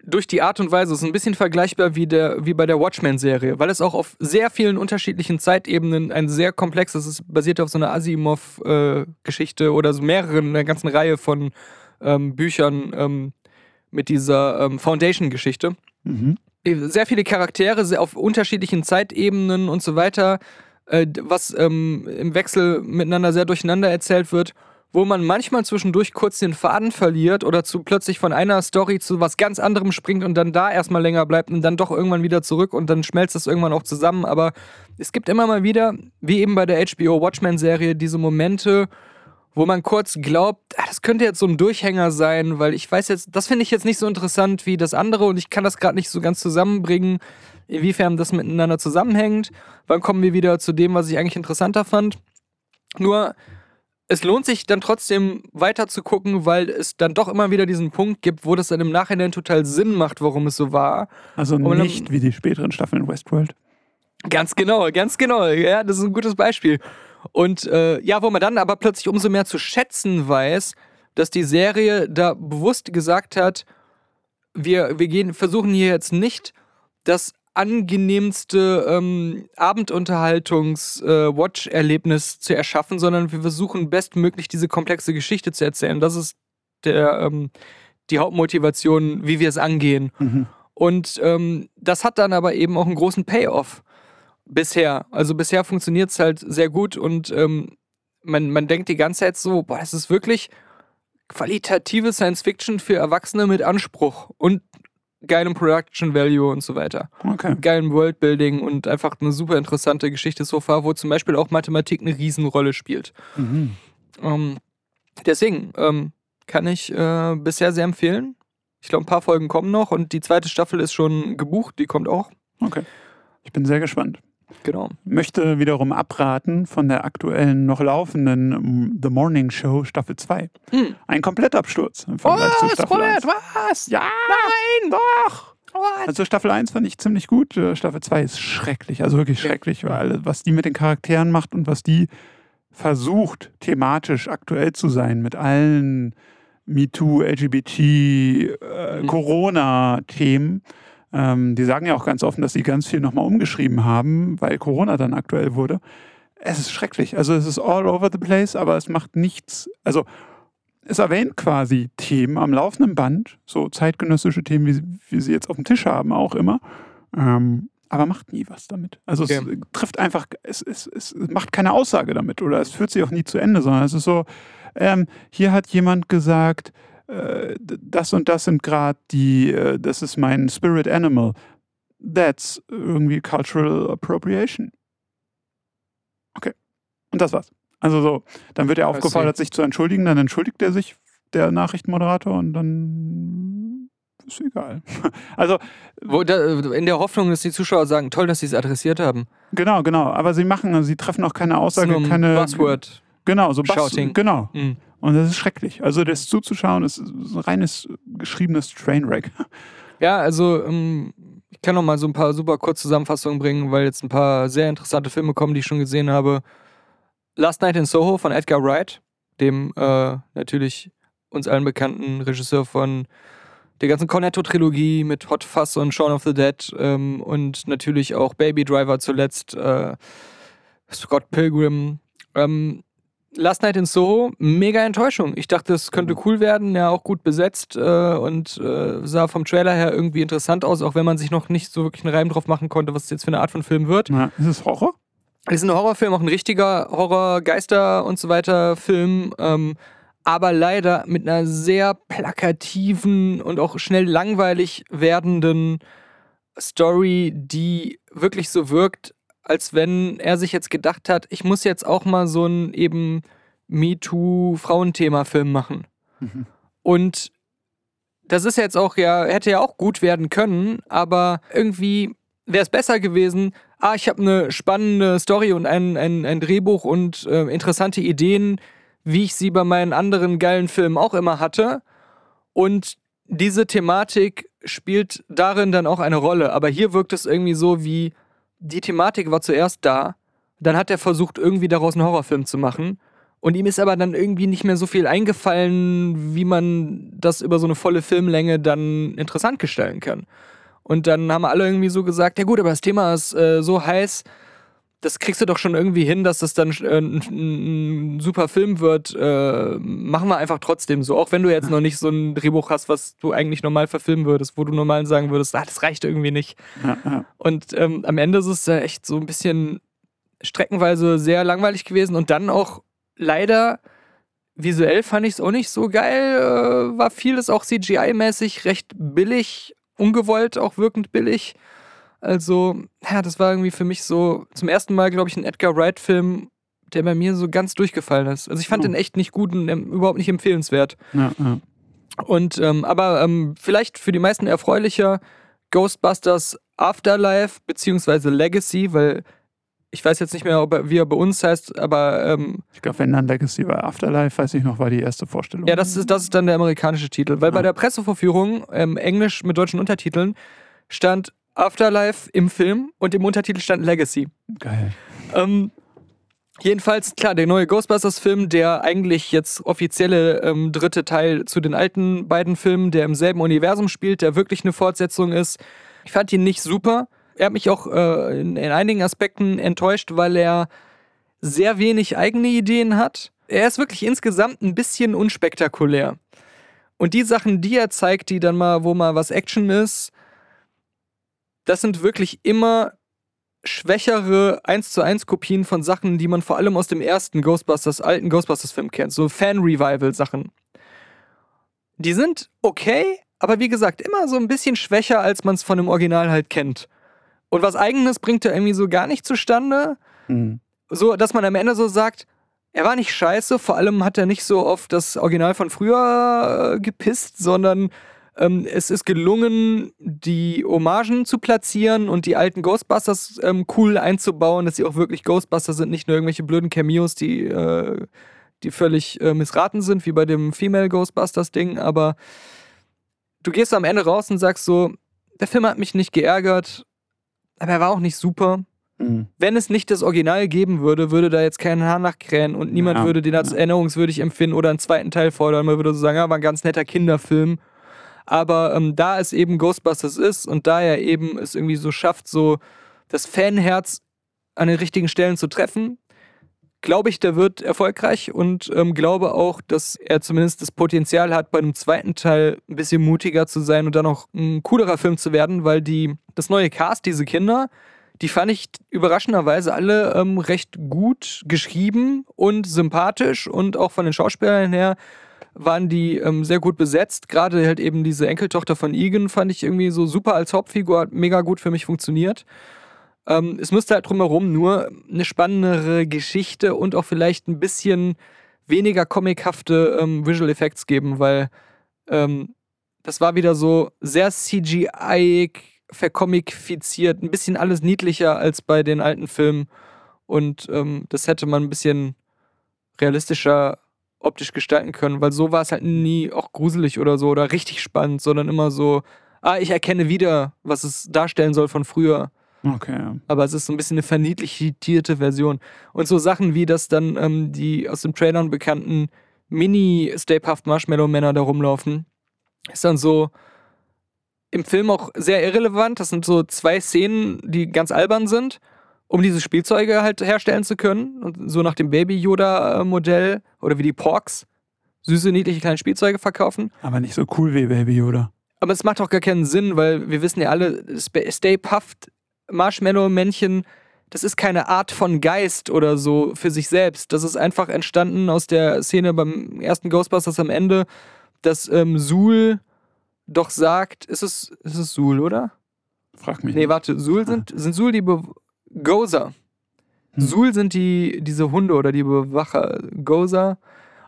durch die Art und Weise ist es ein bisschen vergleichbar wie, der, wie bei der Watchmen-Serie, weil es auch auf sehr vielen unterschiedlichen Zeitebenen ein sehr komplexes, es ist basiert auf so einer Asimov-Geschichte oder so mehreren, einer ganzen Reihe von ähm, Büchern ähm, mit dieser ähm, Foundation-Geschichte Mhm. sehr viele Charaktere sehr auf unterschiedlichen Zeitebenen und so weiter, äh, was ähm, im Wechsel miteinander sehr durcheinander erzählt wird, wo man manchmal zwischendurch kurz den Faden verliert oder zu plötzlich von einer Story zu was ganz anderem springt und dann da erstmal länger bleibt und dann doch irgendwann wieder zurück und dann schmelzt das irgendwann auch zusammen. Aber es gibt immer mal wieder, wie eben bei der HBO Watchmen-Serie, diese Momente, wo man kurz glaubt, ah, das könnte jetzt so ein Durchhänger sein, weil ich weiß jetzt, das finde ich jetzt nicht so interessant wie das andere und ich kann das gerade nicht so ganz zusammenbringen, inwiefern das miteinander zusammenhängt. Wann kommen wir wieder zu dem, was ich eigentlich interessanter fand? Nur, es lohnt sich dann trotzdem weiter zu gucken, weil es dann doch immer wieder diesen Punkt gibt, wo das dann im Nachhinein total Sinn macht, warum es so war. Also Und dann- nicht wie die späteren Staffeln in Westworld. Ganz genau, ganz genau. Ja, das ist ein gutes Beispiel. Und äh, ja, wo man dann aber plötzlich umso mehr zu schätzen weiß, dass die Serie da bewusst gesagt hat, wir, wir gehen, versuchen hier jetzt nicht das angenehmste ähm, Abendunterhaltungs-Watch-Erlebnis zu erschaffen, sondern wir versuchen bestmöglich diese komplexe Geschichte zu erzählen. Das ist der, ähm, die Hauptmotivation, wie wir es angehen. Mhm. Und ähm, das hat dann aber eben auch einen großen Payoff bisher. Also bisher funktioniert es halt sehr gut und ähm, man, man denkt die ganze Zeit so, boah, das ist wirklich qualitative Science Fiction für Erwachsene mit Anspruch und geilem Production Value und so weiter. Okay. Geilem Worldbuilding und einfach eine super interessante Geschichte so far, wo zum Beispiel auch Mathematik eine Riesenrolle spielt. Mhm. Ähm, deswegen ähm, kann ich äh, bisher sehr empfehlen. Ich glaube, ein paar Folgen kommen noch und die zweite Staffel ist schon gebucht, die kommt auch. Okay. Ich bin sehr gespannt. Genau. Möchte wiederum abraten von der aktuellen, noch laufenden mm, The Morning Show Staffel 2. Hm. Ein Komplettabsturz im Vergleich zu Staffel 1. was? Ja, nein, doch. Also Staffel 1 fand ich ziemlich gut, äh, Staffel 2 ist schrecklich, also wirklich schrecklich, weil was die mit den Charakteren macht und was die versucht, thematisch aktuell zu sein mit allen MeToo, LGBT, äh, Mhm. Corona-Themen. Ähm, die sagen ja auch ganz offen, dass sie ganz viel nochmal umgeschrieben haben, weil Corona dann aktuell wurde. Es ist schrecklich. Also es ist all over the place, aber es macht nichts. Also es erwähnt quasi Themen am laufenden Band, so zeitgenössische Themen, wie, sie- wie sie jetzt auf dem Tisch haben, auch immer. Ähm, aber macht nie was damit. Also es Okay. trifft einfach, es, es, es macht keine Aussage damit oder es führt sich auch nie zu Ende, sondern es ist so, ähm, hier hat jemand gesagt, äh, das und das sind gerade die, äh, das ist mein Spirit Animal. That's irgendwie Cultural Appropriation. Okay. Und das war's. Also so, dann wird er aufgefordert, sich zu entschuldigen, dann entschuldigt er sich, der Nachrichtenmoderator, und dann ist egal. Also, da, in der Hoffnung, dass die Zuschauer sagen, toll, dass sie es adressiert haben. genau, genau. Aber sie machen, sie treffen auch keine Aussage, keine. Buzzword. Genau, so Buzz, Shouting. Genau. Mhm. Und das ist schrecklich. Also das zuzuschauen, ist ein reines geschriebenes Trainwreck. Ja, also ähm, ich kann noch mal so ein paar super Kurzzusammenfassungen bringen, weil jetzt ein paar sehr interessante Filme kommen, die ich schon gesehen habe. Last Night in Soho von Edgar Wright, dem äh, natürlich uns allen bekannten Regisseur von der ganzen Cornetto-Trilogie mit Hot Fuzz und Shaun of the Dead ähm, und natürlich auch Baby Driver zuletzt, äh, Scott Pilgrim. Ähm, Last Night in Soho, mega Enttäuschung. Ich dachte, es könnte cool werden, ja auch gut besetzt äh, und äh, sah vom Trailer her irgendwie interessant aus, auch wenn man sich noch nicht so wirklich einen Reim drauf machen konnte, was es jetzt für eine Art von Film wird. Ja, ist es Horror? Es ist ein Horrorfilm, auch ein richtiger Horror, Geister und so weiter Film, ähm, aber leider mit einer sehr plakativen und auch schnell langweilig werdenden Story, die wirklich so wirkt, als wenn er sich jetzt gedacht hat, ich muss jetzt auch mal so ein eben MeToo-Frauenthema-Film machen. Mhm. Und das ist jetzt auch ja, hätte ja auch gut werden können, aber irgendwie wäre es besser gewesen, ah, ich habe eine spannende Story und ein, ein, ein Drehbuch und äh, interessante Ideen, wie ich sie bei meinen anderen geilen Filmen auch immer hatte. Und diese Thematik spielt darin dann auch eine Rolle. Aber hier wirkt es irgendwie so wie, die Thematik war zuerst da, dann hat er versucht, irgendwie daraus einen Horrorfilm zu machen. Und ihm ist aber dann irgendwie nicht mehr so viel eingefallen, wie man das über so eine volle Filmlänge dann interessant gestalten kann. Und dann haben alle irgendwie so gesagt, ja gut, aber das Thema ist äh, so heiß, das kriegst du doch schon irgendwie hin, dass das dann äh, ein, ein super Film wird. Äh, machen wir einfach trotzdem so. Auch wenn du jetzt noch nicht so ein Drehbuch hast, was du eigentlich normal verfilmen würdest, wo du normal sagen würdest, ah, das reicht irgendwie nicht. Ja, ja. Und ähm, am Ende ist es ja echt so ein bisschen streckenweise sehr langweilig gewesen und dann auch leider visuell fand ich es auch nicht so geil. Äh, war vieles auch CGI-mäßig recht billig, ungewollt auch wirkend billig. Also, ja, das war irgendwie für mich so zum ersten Mal, glaube ich, ein Edgar Wright-Film, der bei mir so ganz durchgefallen ist. Also ich fand Oh. den echt nicht gut und ähm, überhaupt nicht empfehlenswert. Ja, ja. Und ähm, aber ähm, vielleicht für die meisten erfreulicher Ghostbusters Afterlife beziehungsweise Legacy, weil ich weiß jetzt nicht mehr, ob er, wie er bei uns heißt, aber ähm, Ich glaube, wenn dann Legacy bei Afterlife, weiß ich noch, war die erste Vorstellung. ja, das ist, das ist dann der amerikanische Titel. Weil bei Ah. der Pressevorführung, ähm, Englisch mit deutschen Untertiteln, stand Afterlife im Film und im Untertitel stand Legacy. Geil. Ähm, jedenfalls, klar, der neue Ghostbusters-Film, der eigentlich jetzt offizielle ähm, dritte Teil zu den alten beiden Filmen, der im selben Universum spielt, der wirklich eine Fortsetzung ist. Ich fand ihn nicht super. Er hat mich auch äh, in, in einigen Aspekten enttäuscht, weil er sehr wenig eigene Ideen hat. Er ist wirklich insgesamt ein bisschen unspektakulär. Und die Sachen, die er zeigt, die dann mal, wo mal was Action ist, das sind wirklich immer schwächere 1 zu 1 Kopien von Sachen, die man vor allem aus dem ersten Ghostbusters, alten Ghostbusters-Film kennt. So Fan-Revival-Sachen. Die sind okay, aber wie gesagt, immer so ein bisschen schwächer, als man es von dem Original halt kennt. Und was Eigenes bringt er irgendwie so gar nicht zustande. Mhm. So, dass man am Ende so sagt, er war nicht scheiße, vor allem hat er nicht so auf das Original von früher äh, gepisst, sondern ähm, es ist gelungen, die Hommagen zu platzieren und die alten Ghostbusters ähm, cool einzubauen, dass sie auch wirklich Ghostbusters sind, nicht nur irgendwelche blöden Cameos, die, äh, die völlig äh, missraten sind, wie bei dem Female Ghostbusters Ding, aber du gehst am Ende raus und sagst so, der Film hat mich nicht geärgert, aber er war auch nicht super Mhm. wenn es nicht das Original geben würde, würde da jetzt kein Haar nachkrähen und niemand Ja, würde den als erinnerungswürdig empfinden oder einen zweiten Teil fordern. Man würde so sagen, ja, war ein ganz netter Kinderfilm. Aber ähm, da es eben Ghostbusters ist und da er eben es irgendwie so schafft, so das Fanherz an den richtigen Stellen zu treffen, glaube ich, der wird erfolgreich und ähm, glaube auch, dass er zumindest das Potenzial hat, bei einem zweiten Teil ein bisschen mutiger zu sein und dann auch ein coolerer Film zu werden, weil die, das neue Cast, diese Kinder, die fand ich überraschenderweise alle ähm, recht gut geschrieben und sympathisch und auch von den Schauspielern her waren die ähm, sehr gut besetzt. Gerade halt eben diese Enkeltochter von Egan fand ich irgendwie so super als Hauptfigur, hat mega gut für mich funktioniert. Ähm, es müsste halt drumherum nur eine spannendere Geschichte und auch vielleicht ein bisschen weniger comichafte ähm, Visual Effects geben, weil ähm, das war wieder so sehr CGI verkomifiziert, ein bisschen alles niedlicher als bei den alten Filmen. Und ähm, das hätte man ein bisschen realistischer optisch gestalten können, weil so war es halt nie auch gruselig oder so oder richtig spannend, sondern immer so, ah, ich erkenne wieder, was es darstellen soll von früher. Okay. Aber es ist so ein bisschen eine verniedlichierte Version. Und so Sachen wie, dass dann ähm, die aus dem Trailern bekannten Mini-Stapehaft Marshmallow-Männer da rumlaufen, ist dann so im Film auch sehr irrelevant. Das sind so zwei Szenen, die ganz albern sind, um diese Spielzeuge halt herstellen zu können. Und so nach dem Baby-Yoda-Modell oder wie die Porks süße, niedliche kleine Spielzeuge verkaufen. Aber nicht so cool wie Baby Yoda. Aber es macht auch gar keinen Sinn, weil wir wissen ja alle, Stay Puffed Marshmallow-Männchen, das ist keine Art von Geist oder so für sich selbst. Das ist einfach entstanden aus der Szene beim ersten Ghostbusters am Ende, dass ähm, Sul doch sagt, ist es, ist es Sul, oder? Frag mich. Nee, nicht. warte, Sul sind, sind Sul die Be Gozer. Hm. Sul sind die, diese Hunde oder die Bewacher. Gozer.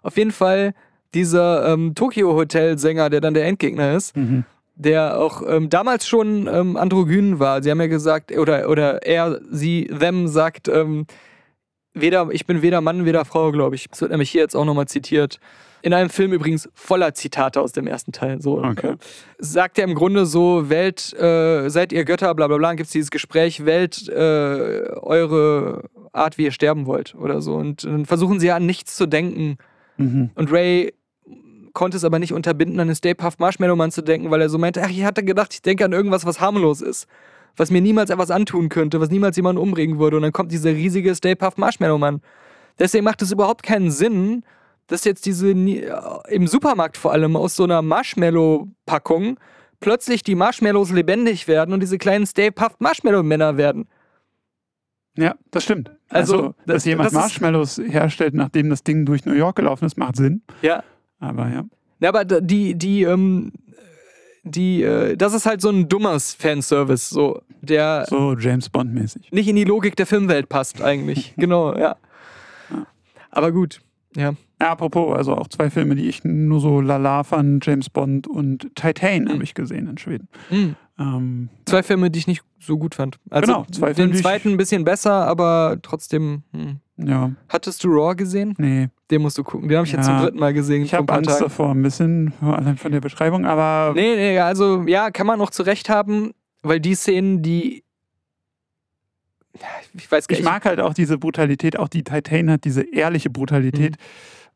Auf jeden Fall dieser ähm, Tokyo-Hotel-Sänger, der dann der Endgegner ist, Mhm. der auch ähm, damals schon ähm, androgyn war. Sie haben ja gesagt, oder, oder er, sie, them sagt, ähm, weder, ich bin weder Mann, weder Frau, glaube ich. Das wird nämlich hier jetzt auch nochmal zitiert. In einem Film übrigens voller Zitate aus dem ersten Teil. So, Okay. äh, sagt er im Grunde so, Welt, äh, seid ihr Götter, bla bla bla, gibt es dieses Gespräch, Welt, äh, eure Art, wie ihr sterben wollt oder so. Und dann versuchen sie ja an nichts zu denken. Mhm. Und Ray konnte es aber nicht unterbinden, an den Stay Puft Marshmallow Man zu denken, weil er so meinte, ach, ich hatte gedacht, ich denke an irgendwas, was harmlos ist. Was mir niemals etwas antun könnte, was niemals jemanden umbringen würde. Und dann kommt dieser riesige Stay Puft Marshmallow Man. Deswegen macht es überhaupt keinen Sinn, dass jetzt diese, im Supermarkt vor allem, aus so einer Marshmallow-Packung plötzlich die Marshmallows lebendig werden und diese kleinen Stay Puft Marshmallow-Männer werden. Ja, das stimmt. Also, Also, dass das- jemand das Marshmallows herstellt, nachdem das Ding durch New York gelaufen ist, macht Sinn. Ja. Aber ja. Ja, aber die, die, ähm, die, äh, das ist halt so ein dummer Fanservice, so, der So James Bond-mäßig. nicht in die Logik der Filmwelt passt eigentlich. genau, ja. Aber gut, ja. Ja, apropos, also auch zwei Filme, die ich nur so lala fand, James Bond und Titan Mhm. habe ich gesehen in Schweden. Hm. Ähm, Zwei Filme, die ich nicht so gut fand. Also Genau, zwei Filme, den ich- zweiten ein bisschen besser, aber trotzdem. Hm. ja, Hattest du Raw gesehen? nee. Den musst du gucken. Den habe ich jetzt Ja. zum dritten Mal gesehen. Ich habe Angst Tagen. davor, ein bisschen, allein von der Beschreibung, aber Nee, nee, also ja, kann man auch zurecht haben, weil die Szenen, die. Ich weiß gar ich nicht. mag halt auch diese Brutalität, auch die Titan hat diese ehrliche Brutalität. Mhm.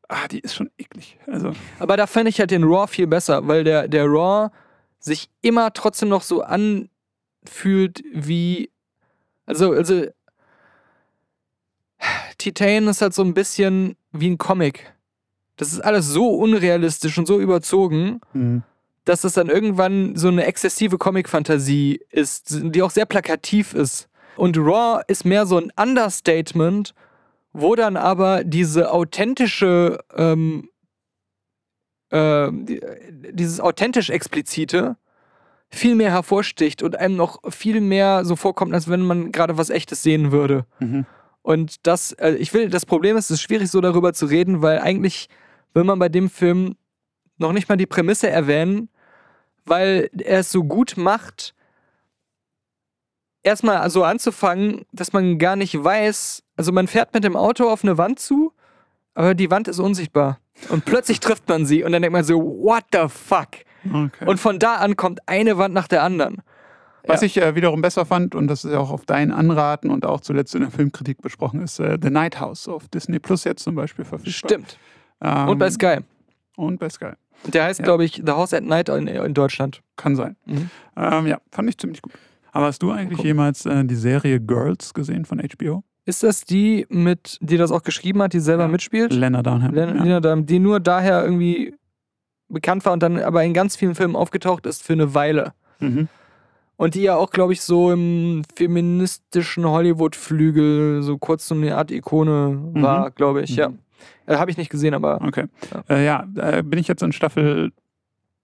Ah, die ist schon eklig. Also, Aber da fand ich halt den Raw viel besser, weil der, der Raw sich immer trotzdem noch so anfühlt wie. Also, also. Titan ist halt so ein bisschen wie ein Comic. Das ist alles so unrealistisch und so überzogen, hm. dass das dann irgendwann so eine exzessive Comic-Fantasie ist, die auch sehr plakativ ist. Und Raw ist mehr so ein Understatement, wo dann aber diese authentische, ähm, äh, die- dieses authentisch Explizite viel mehr hervorsticht und einem noch viel mehr so vorkommt, als wenn man gerade was Echtes sehen würde. Mhm. Und das, äh, ich will, das Problem ist, es ist schwierig so darüber zu reden, weil eigentlich will man bei dem Film noch nicht mal die Prämisse erwähnen, weil er es so gut macht, erstmal so anzufangen, dass man gar nicht weiß, also man fährt mit dem Auto auf eine Wand zu, aber die Wand ist unsichtbar. Und plötzlich trifft man sie und dann denkt man so, what the fuck? okay. Und von da an kommt eine Wand nach der anderen. Was Ja. ich äh, wiederum besser fand, und das ist ja auch auf deinen Anraten und auch zuletzt in der Filmkritik besprochen, ist äh, The Night House auf Disney Plus jetzt zum Beispiel verfügbar. Stimmt. Ähm, Und bei Sky. Und bei Sky. Der heißt, Ja. glaube ich, The House at Night in, in Deutschland. Kann sein. Mhm. Ähm, ja, fand ich ziemlich gut. Aber hast du eigentlich jemals äh, die Serie Girls gesehen von HBO? Ist das die mit, die das auch geschrieben hat, die selber Ja. mitspielt? Lena Dunham. Len- ja. Lena Dunham, die nur daher irgendwie bekannt war und dann aber in ganz vielen Filmen aufgetaucht ist für eine Weile. Mhm. Und die ja auch, glaube ich, so im feministischen Hollywood-Flügel so kurz so eine Art Ikone war, glaube ich, ja. Mhm. Äh, Habe ich nicht gesehen, aber Okay. Ja. Ja, äh, ja da bin ich jetzt in Staffel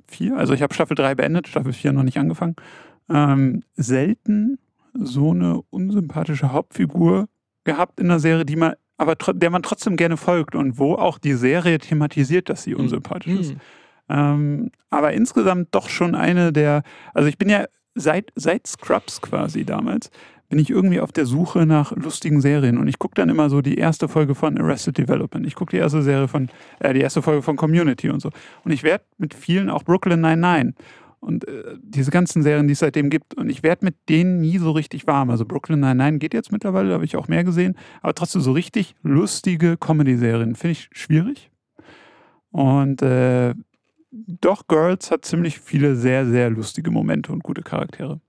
4. Also ich habe Staffel 3 beendet, Staffel 4 noch nicht angefangen. Ähm, selten so eine unsympathische Hauptfigur gehabt in einer Serie, die man, aber der man trotzdem gerne folgt und wo auch die Serie thematisiert, dass sie unsympathisch ist. Mhm. Ähm, aber insgesamt doch schon eine der, also ich bin ja seit, seit Scrubs quasi damals, bin ich irgendwie auf der Suche nach lustigen Serien und ich gucke dann immer so die erste Folge von Arrested Development. Ich gucke die erste Serie von, äh, die erste Folge von Community und so. Und ich werde mit vielen auch Brooklyn 99 und äh, diese ganzen Serien, die es seitdem gibt. Und ich werde mit denen nie so richtig warm. Also Brooklyn 99 geht jetzt mittlerweile, da habe ich auch mehr gesehen. Aber trotzdem so richtig lustige Comedy-Serien finde ich schwierig. Und äh, doch, Girls hat ziemlich viele sehr, sehr lustige Momente und gute Charaktere.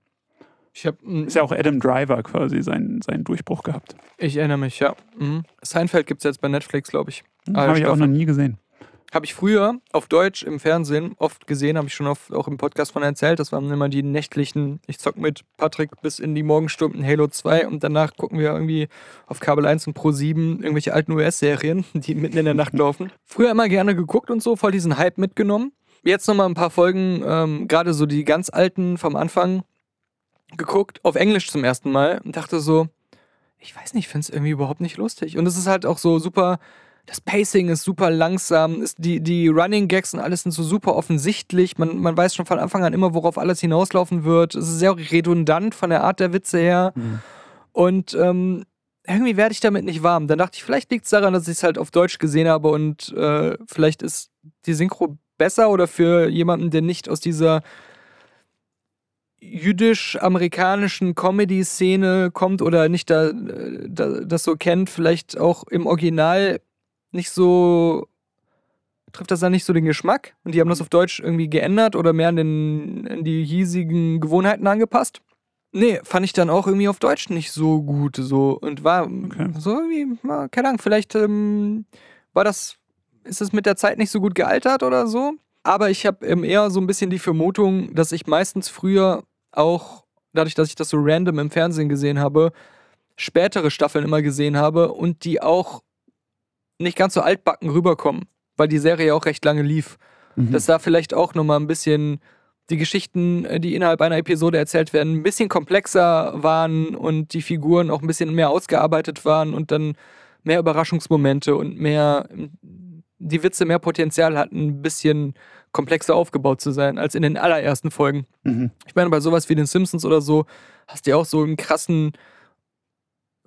Ich habe Ist ja auch Adam Driver quasi seinen, seinen Durchbruch gehabt. Ich erinnere mich, ja. Mhm. Seinfeld gibt es jetzt bei Netflix, glaube ich. Hm, Habe ich auch noch nie gesehen. Habe ich früher auf Deutsch im Fernsehen oft gesehen, habe ich schon auf, auch im Podcast von erzählt. Das waren immer die nächtlichen, ich zock mit Patrick bis in die Morgenstunden Halo 2 und danach gucken wir irgendwie auf Kabel 1 und Pro 7 irgendwelche alten US-Serien, die mitten in der Nacht laufen. Früher immer gerne geguckt und so, voll diesen Hype mitgenommen. Jetzt nochmal ein paar Folgen, ähm, gerade so die ganz alten vom Anfang geguckt, auf Englisch zum ersten Mal und dachte so, ich weiß nicht, ich finde es irgendwie überhaupt nicht lustig. Und es ist halt auch so super, das Pacing ist super langsam, ist die, die Running Gags und alles sind so super offensichtlich. Man, man weiß schon von Anfang an immer, worauf alles hinauslaufen wird. Es ist sehr redundant von der Art der Witze her. Und ähm, irgendwie werde ich damit nicht warm. Dann dachte ich, vielleicht liegt es daran, dass ich es halt auf Deutsch gesehen habe und äh, vielleicht ist die Synchro besser oder für jemanden, der nicht aus dieser jüdisch-amerikanischen Comedy-Szene kommt oder nicht da, äh, da, das so kennt, vielleicht auch im Original nicht so trifft das dann nicht so den Geschmack und die haben das auf Deutsch irgendwie geändert oder mehr an, den, an die hiesigen Gewohnheiten angepasst. Nee, fand ich dann auch irgendwie auf Deutsch nicht so gut so und war Okay. so irgendwie, keine Ahnung, vielleicht ähm, war das, ist es mit der Zeit nicht so gut gealtert oder so. Aber ich habe ähm, eher so ein bisschen die Vermutung, dass ich meistens früher auch, dadurch, dass ich das so random im Fernsehen gesehen habe, spätere Staffeln immer gesehen habe und die auch nicht ganz so altbacken rüberkommen, weil die Serie ja auch recht lange lief. Mhm. Dass da vielleicht auch nochmal ein bisschen die Geschichten, äh, die innerhalb einer Episode erzählt werden, ein bisschen komplexer waren und die Figuren auch ein bisschen mehr ausgearbeitet waren und dann mehr Überraschungsmomente und mehr, die Witze mehr Potenzial hatten, ein bisschen komplexer aufgebaut zu sein als in den allerersten Folgen. Mhm. Ich meine, bei sowas wie den Simpsons oder so hast du ja auch so einen krassen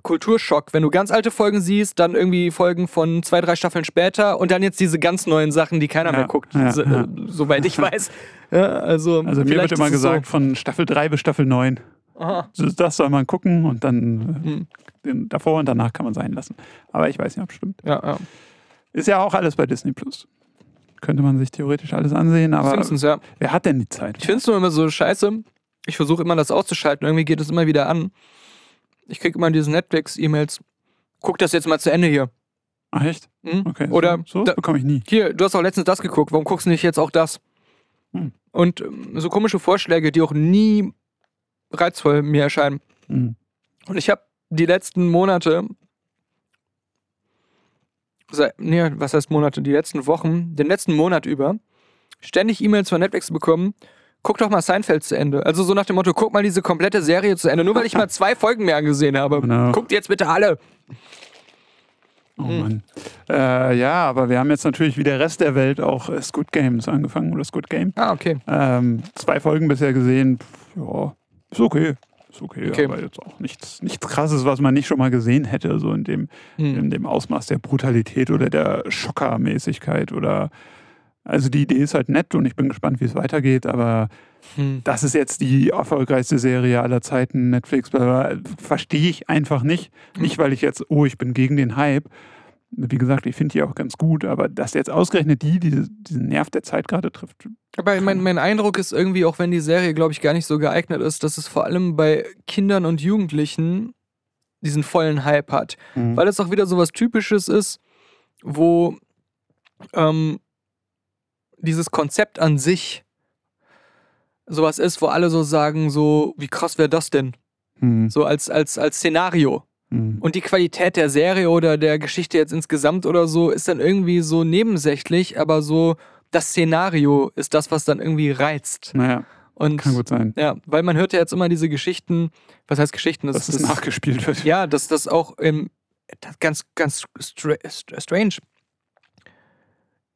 Kulturschock, wenn du ganz alte Folgen siehst, dann irgendwie Folgen von zwei, drei Staffeln später und dann jetzt diese ganz neuen Sachen, die keiner Ja, mehr guckt, ja, so, ja. äh, soweit ich weiß. Ja, also, Also mir wird immer gesagt, von Staffel 3 bis Staffel 9. So, aha, Das soll man gucken und dann Hm. äh, den davor und danach kann man sein lassen. Aber ich weiß nicht, ob es stimmt. ja, ja. Ist ja auch alles bei Disney Plus. Könnte man sich theoretisch alles ansehen, aber Simpsons, ja. wer hat denn die Zeit? Ich finde es nur immer so scheiße. Ich versuche immer das auszuschalten. Irgendwie geht es immer wieder an. Ich kriege immer diese Netflix-E-Mails. Guck das jetzt mal zu Ende hier. Ach echt? Hm? Okay. Oder so, so da- bekomme ich nie. Hier, du hast auch letztens das geguckt. Warum guckst du nicht jetzt auch das? Hm. Und ähm, so komische Vorschläge, die auch nie reizvoll mir erscheinen. Mhm. Und ich habe die letzten Monate, seit, nee, was heißt Monate, die letzten Wochen, den letzten Monat über, ständig E-Mails von Netflix bekommen. Guck doch mal Seinfeld zu Ende. Also so nach dem Motto, guck mal diese komplette Serie zu Ende. Nur weil ich mal zwei Folgen mehr angesehen habe. Genau. Guckt jetzt bitte alle. Oh. Mann. Äh, ja, aber wir haben jetzt natürlich wie der Rest der Welt auch äh, Squid Games angefangen oder Squid Game. Ah, okay. Ähm, zwei Folgen bisher gesehen. Pff, ja, ist okay. Ist okay, Okay. aber jetzt auch nichts, nichts krasses, was man nicht schon mal gesehen hätte, so in dem, Hm. in dem Ausmaß der Brutalität oder der Schockermäßigkeit oder also die Idee ist halt nett und ich bin gespannt, wie es weitergeht, aber Hm. das ist jetzt die erfolgreichste Serie aller Zeiten, Netflix, verstehe ich einfach nicht. Nicht, weil ich jetzt, oh, ich bin gegen den Hype. Wie gesagt, ich finde die auch ganz gut, aber dass jetzt ausgerechnet die, die diesen Nerv der Zeit gerade trifft. Aber mein, mein Eindruck ist irgendwie, auch wenn die Serie, glaube ich, gar nicht so geeignet ist, dass es vor allem bei Kindern und Jugendlichen diesen vollen Hype hat. Mhm. Weil es auch wieder so was Typisches ist, wo ähm, dieses Konzept an sich sowas ist, wo alle so sagen, so, wie krass wäre das denn? Mhm. So als, als, als Szenario. Mhm. Und die Qualität der Serie oder der Geschichte jetzt insgesamt oder so ist dann irgendwie so nebensächlich, aber so das Szenario ist das, was dann irgendwie reizt. Naja, Und kann gut sein, ja, weil man hört ja jetzt immer diese Geschichten, was heißt Geschichten? dass es nachgespielt wird. ja, dass das auch das ganz, ganz stra stra- strange.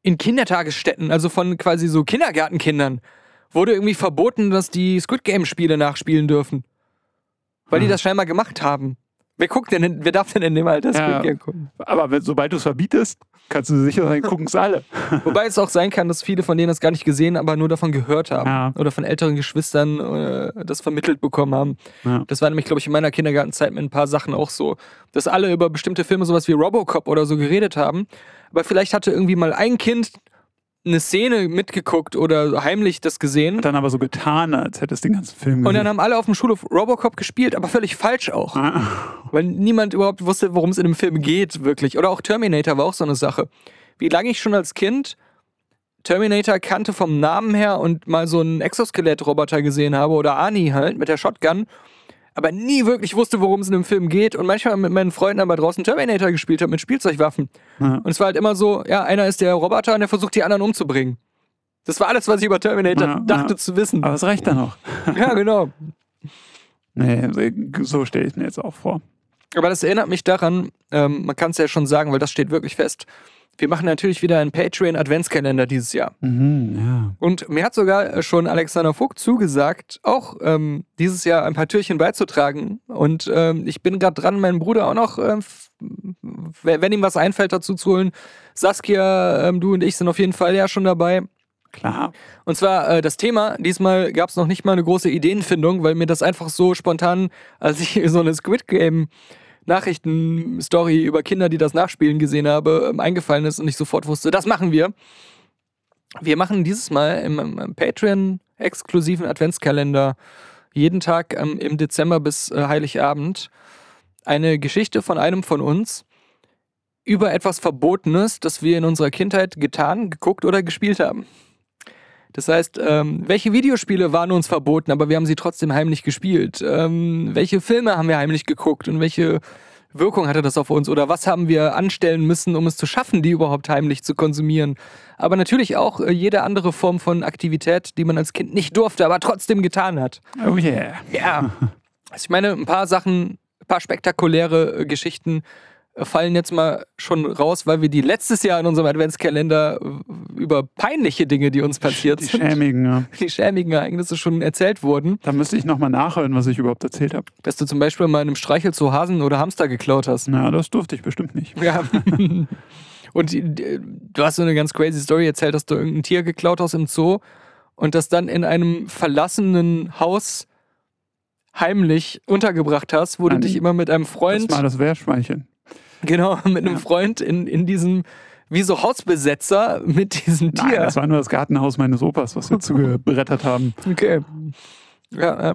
In Kindertagesstätten, also von quasi so Kindergartenkindern, wurde irgendwie verboten, dass die Squid Game Spiele nachspielen dürfen. Weil die Ah. das scheinbar gemacht haben. Wer guckt denn, wer darf denn in dem Alter Ja. Gucken? Aber wenn, sobald du es verbietest, kannst du sicher sein, gucken es alle. Wobei es auch sein kann, dass viele von denen das gar nicht gesehen, aber nur davon gehört haben. Ja. Oder von älteren Geschwistern äh, das vermittelt bekommen haben. Ja. Das war nämlich, glaube ich, in meiner Kindergartenzeit mit ein paar Sachen auch so, dass alle über bestimmte Filme sowas wie Robocop oder so geredet haben. Aber vielleicht hatte irgendwie mal ein Kind eine Szene mitgeguckt oder heimlich das gesehen. Hat dann aber so getan, als hätte es den ganzen Film gesehen. Und dann haben alle auf dem Schulhof Robocop gespielt, aber völlig falsch auch. Ah. Weil niemand überhaupt wusste, worum es in dem Film geht, wirklich. Oder auch Terminator war auch so eine Sache. Wie lange ich schon als Kind Terminator kannte vom Namen her und mal so einen Exoskelett-Roboter gesehen habe oder Ani halt mit der Shotgun, aber nie wirklich wusste, worum es in dem Film geht und manchmal mit meinen Freunden aber draußen Terminator gespielt habe mit Spielzeugwaffen. Ja. Und es war halt immer so, ja, einer ist der Roboter und der versucht die anderen umzubringen. Das war alles, was ich über Terminator Ja, dachte ja. zu wissen. Aber es reicht dann noch. Ja, genau. Nee, so stelle ich mir jetzt auch vor. Aber das erinnert mich daran, ähm, man kann es ja schon sagen, weil das steht wirklich fest. Wir machen natürlich wieder einen Patreon-Adventskalender dieses Jahr. Mhm, ja. Und mir hat sogar äh, schon Alexander Vogt zugesagt, auch ähm, dieses Jahr ein paar Türchen beizutragen. Und ähm, ich bin gerade dran, meinen Bruder auch noch, äh, wenn ihm was einfällt, dazu zu holen. Saskia, ähm, du und ich sind auf jeden Fall ja schon dabei. Klar. Und zwar äh, das Thema, diesmal gab es noch nicht mal eine große Ideenfindung, weil mir das einfach so spontan, als ich so eine Squid Game Nachrichten-Story über Kinder, die das nachspielen, gesehen habe, ähm, eingefallen ist und ich sofort wusste, das machen wir. Wir machen dieses Mal im, Patreon-exklusiven Adventskalender jeden Tag ähm, im Dezember bis äh, Heiligabend eine Geschichte von einem von uns über etwas Verbotenes, das wir in unserer Kindheit getan, geguckt oder gespielt haben. Das heißt, ähm, welche Videospiele waren uns verboten, aber wir haben sie trotzdem heimlich gespielt? Ähm, welche Filme haben wir heimlich geguckt und welche Wirkung hatte das auf uns? Oder was haben wir anstellen müssen, um es zu schaffen, die überhaupt heimlich zu konsumieren? Aber natürlich auch äh, jede andere Form von Aktivität, die man als Kind nicht durfte, aber trotzdem getan hat. Oh yeah. Ja. Also ich meine, ein paar Sachen, ein paar spektakuläre äh, Geschichten fallen jetzt mal schon raus, weil wir die letztes Jahr in unserem Adventskalender äh, über peinliche Dinge, die uns passiert Die sind, schämigen, ja. die schämigen Ereignisse schon erzählt wurden, Da müsste ich nochmal nachhören, was ich überhaupt erzählt habe. dass du zum Beispiel mal in einem Streichelzoo Hasen oder Hamster geklaut hast. Na, das durfte ich bestimmt nicht. Ja. Und die- du hast so eine ganz crazy Story erzählt, dass du irgendein Tier geklaut hast im Zoo und das dann in einem verlassenen Haus heimlich untergebracht hast, wo du Nein, dich immer mit einem Das Freund, war das Wehrschweinchen. Genau, mit einem Ja. Freund in, in diesem, wie so Hausbesetzer mit diesem Nein, Tier. das war nur das Gartenhaus meines Opas, was wir zugebrettert haben. okay. Ja, ja.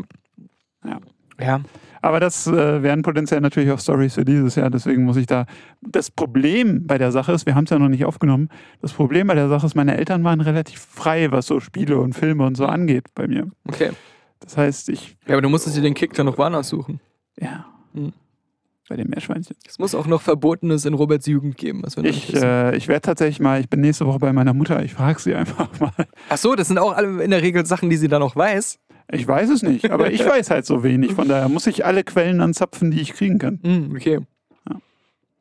Ja. Ja. Aber das äh, wären potenziell natürlich auch Stories für dieses Jahr. Deswegen muss ich da. Das Problem bei der Sache ist, wir haben es ja noch nicht aufgenommen. Das Problem bei der Sache ist, meine Eltern waren relativ frei, was so Spiele und Filme und so angeht bei mir. Okay. Das heißt, ich. Ja, aber du musstest dir den Kick dann noch woanders suchen. Ja. Hm. Bei dem Meerschweinchen. Es muss auch noch Verbotenes in Roberts Jugend geben, Ich, äh, ich werde tatsächlich mal, ich bin nächste Woche bei meiner Mutter, ich frage sie einfach mal. Ach so, das sind auch alle in der Regel Sachen, die sie dann noch weiß. Ich weiß es nicht, aber ich weiß halt so wenig. Von daher muss ich alle Quellen anzapfen, die ich kriegen kann. Hm, okay.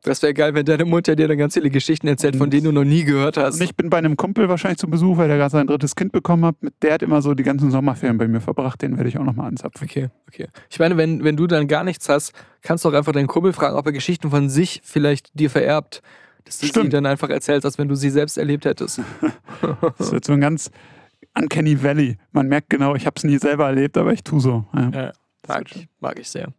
Das wäre geil, wenn deine Mutter dir dann ganz viele Geschichten erzählt, von denen du noch nie gehört hast. Und ich bin bei einem Kumpel wahrscheinlich zu Besuch, weil der gerade sein drittes Kind bekommen hat. Mit Der hat immer so die ganzen Sommerferien bei mir verbracht. Den werde ich auch nochmal anzapfen. Okay, okay. Ich meine, wenn, wenn du dann gar nichts hast, kannst du auch einfach deinen Kumpel fragen, ob er Geschichten von sich vielleicht dir vererbt. Dass du sie Stimmt. dann einfach erzählst, als wenn du sie selbst erlebt hättest. Das wird so ein ganz Uncanny Valley. Man merkt genau, ich habe es nie selber erlebt, aber ich tue so. Ja. Ja, mag ich, mag ich sehr.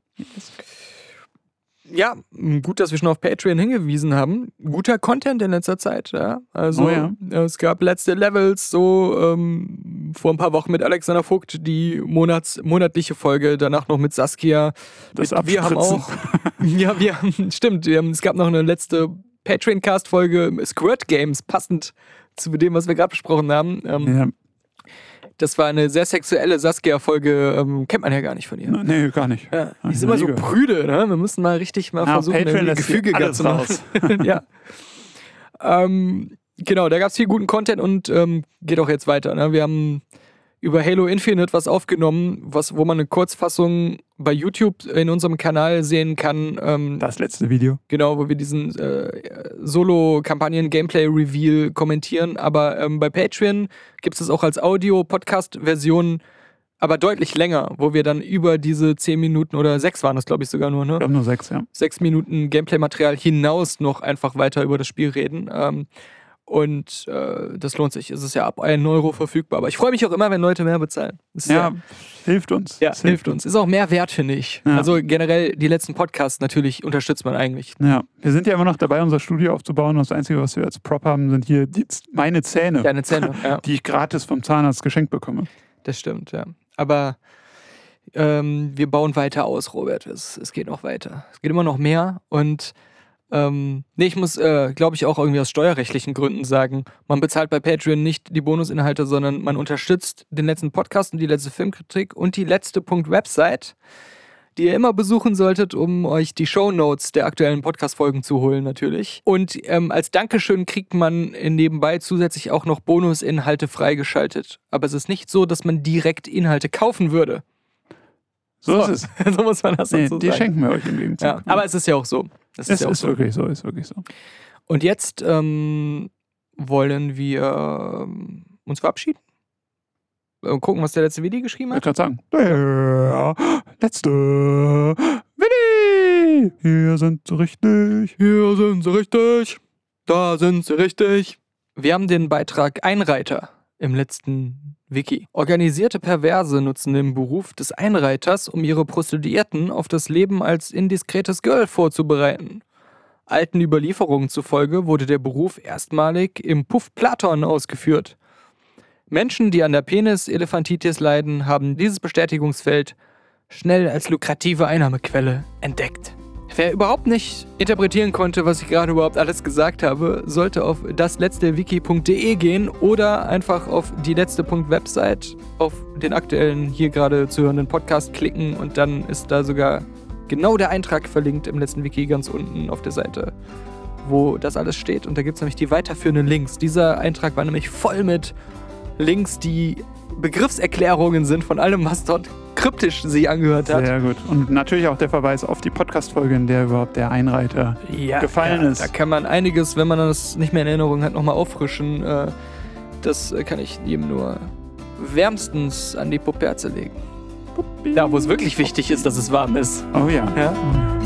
Ja, gut, dass wir schon auf Patreon hingewiesen haben. Guter Content in letzter Zeit, ja. Also Oh ja. es gab letzte Levels, so ähm, vor ein paar Wochen mit Alexander Vogt, die Monats, monatliche Folge, danach noch mit Saskia. Das mit, wir haben auch. ja, wir haben, stimmt, wir haben, es gab noch eine letzte Patreon-Cast-Folge Squirt Games, passend zu dem, was wir gerade besprochen haben. Ähm, Ja, Das war eine sehr sexuelle Saskia-Folge, ähm, kennt man ja gar nicht von ihr. nee, gar nicht. Ja, die ist immer so gehört. prüde, ne? Wir müssen mal richtig mal Ah, versuchen, Patreon hier gefügiger zu machen. ja. Ähm, genau, da gab es viel guten Content und ähm, geht auch jetzt weiter. Ne? Wir haben über Halo Infinite was aufgenommen, was, wo man eine Kurzfassung bei YouTube in unserem Kanal sehen kann. Ähm, Das letzte Video. Genau, wo wir diesen äh, Solo-Kampagnen-Gameplay-Reveal kommentieren. Aber ähm, bei Patreon gibt es das auch als Audio-Podcast-Version aber deutlich länger, wo wir dann über diese 10 Minuten oder 6 waren das, glaube ich, sogar nur, ne? Ich glaube nur sechs, ja. sechs Minuten Gameplay-Material hinaus noch einfach weiter über das Spiel reden. Ähm, und äh, das lohnt sich. Es ist ja ab 1 Euro verfügbar. Aber ich freue mich auch immer, wenn Leute mehr bezahlen. Das ist Ja, hilft uns. ja, Es hilft uns. Ist auch mehr wert, finde ich. Ja. Also generell die letzten Podcasts natürlich unterstützt man eigentlich. Ja, wir sind ja immer noch dabei, unser Studio aufzubauen. Das Einzige, was wir als Prop haben, sind hier die, meine Zähne, Deine Zähne, ja, die ich gratis vom Zahnarzt geschenkt bekomme. das stimmt, ja. Aber ähm, wir bauen weiter aus, Robert. Es, es geht noch weiter. Es geht immer noch mehr und ähm, nee, ich muss, äh, glaube ich, auch irgendwie aus steuerrechtlichen Gründen sagen, man bezahlt bei Patreon nicht die Bonusinhalte, sondern man unterstützt den letzten Podcast und die letzte Filmkritik und die letzte Punkt Website, die ihr immer besuchen solltet, um euch die Shownotes der aktuellen Podcast-Folgen zu holen, natürlich. Und ähm, als Dankeschön kriegt man nebenbei zusätzlich auch noch Bonusinhalte freigeschaltet. Aber es ist nicht so, dass man direkt Inhalte kaufen würde. So, ist es. so muss man das Nee, dazu die sagen. schenken wir euch im Gegenzug. Ja, aber es ist ja auch so. Es es ja auch ist so. wirklich so, ist wirklich so. Und jetzt ähm, wollen wir ähm, uns verabschieden. Äh, gucken, was der letzte Video geschrieben Ich hat. kann sagen, der letzte Willi, hier sind sie richtig. Hier sind sie richtig. Da sind sie richtig. Wir haben den Beitrag Einreiter im letzten Wiki. Organisierte Perverse nutzen den Beruf des Einreiters, um ihre Prostituierten auf das Leben als indiskretes Girl vorzubereiten. Alten Überlieferungen zufolge wurde der Beruf erstmalig im Puff Platon ausgeführt. Menschen, die an der Penis-Elephantitis leiden, haben dieses Bestätigungsfeld schnell als lukrative Einnahmequelle entdeckt. Wer überhaupt nicht interpretieren konnte, was ich gerade überhaupt alles gesagt habe, sollte auf dasletztewiki.de gehen oder einfach auf die letzte Website auf den aktuellen hier gerade zu hörenden Podcast klicken und dann ist da sogar genau der Eintrag verlinkt im letzten Wiki ganz unten auf der Seite, wo das alles steht. Und da gibt es nämlich die weiterführenden Links. Dieser Eintrag war nämlich voll mit Links, die Begriffserklärungen sind von allem, was dort kryptisch sich angehört hat. Sehr gut. Und natürlich auch der Verweis auf die Podcast-Folge, in der überhaupt der Einreiter ja, gefallen ja, ist. Da kann man einiges, wenn man das nicht mehr in Erinnerung hat, nochmal auffrischen. Äh, Das äh, kann ich jedem nur wärmstens an die Puperze legen. Da, wo es wirklich wichtig ist, dass es warm ist. Oh ja. Ja? Oh ja.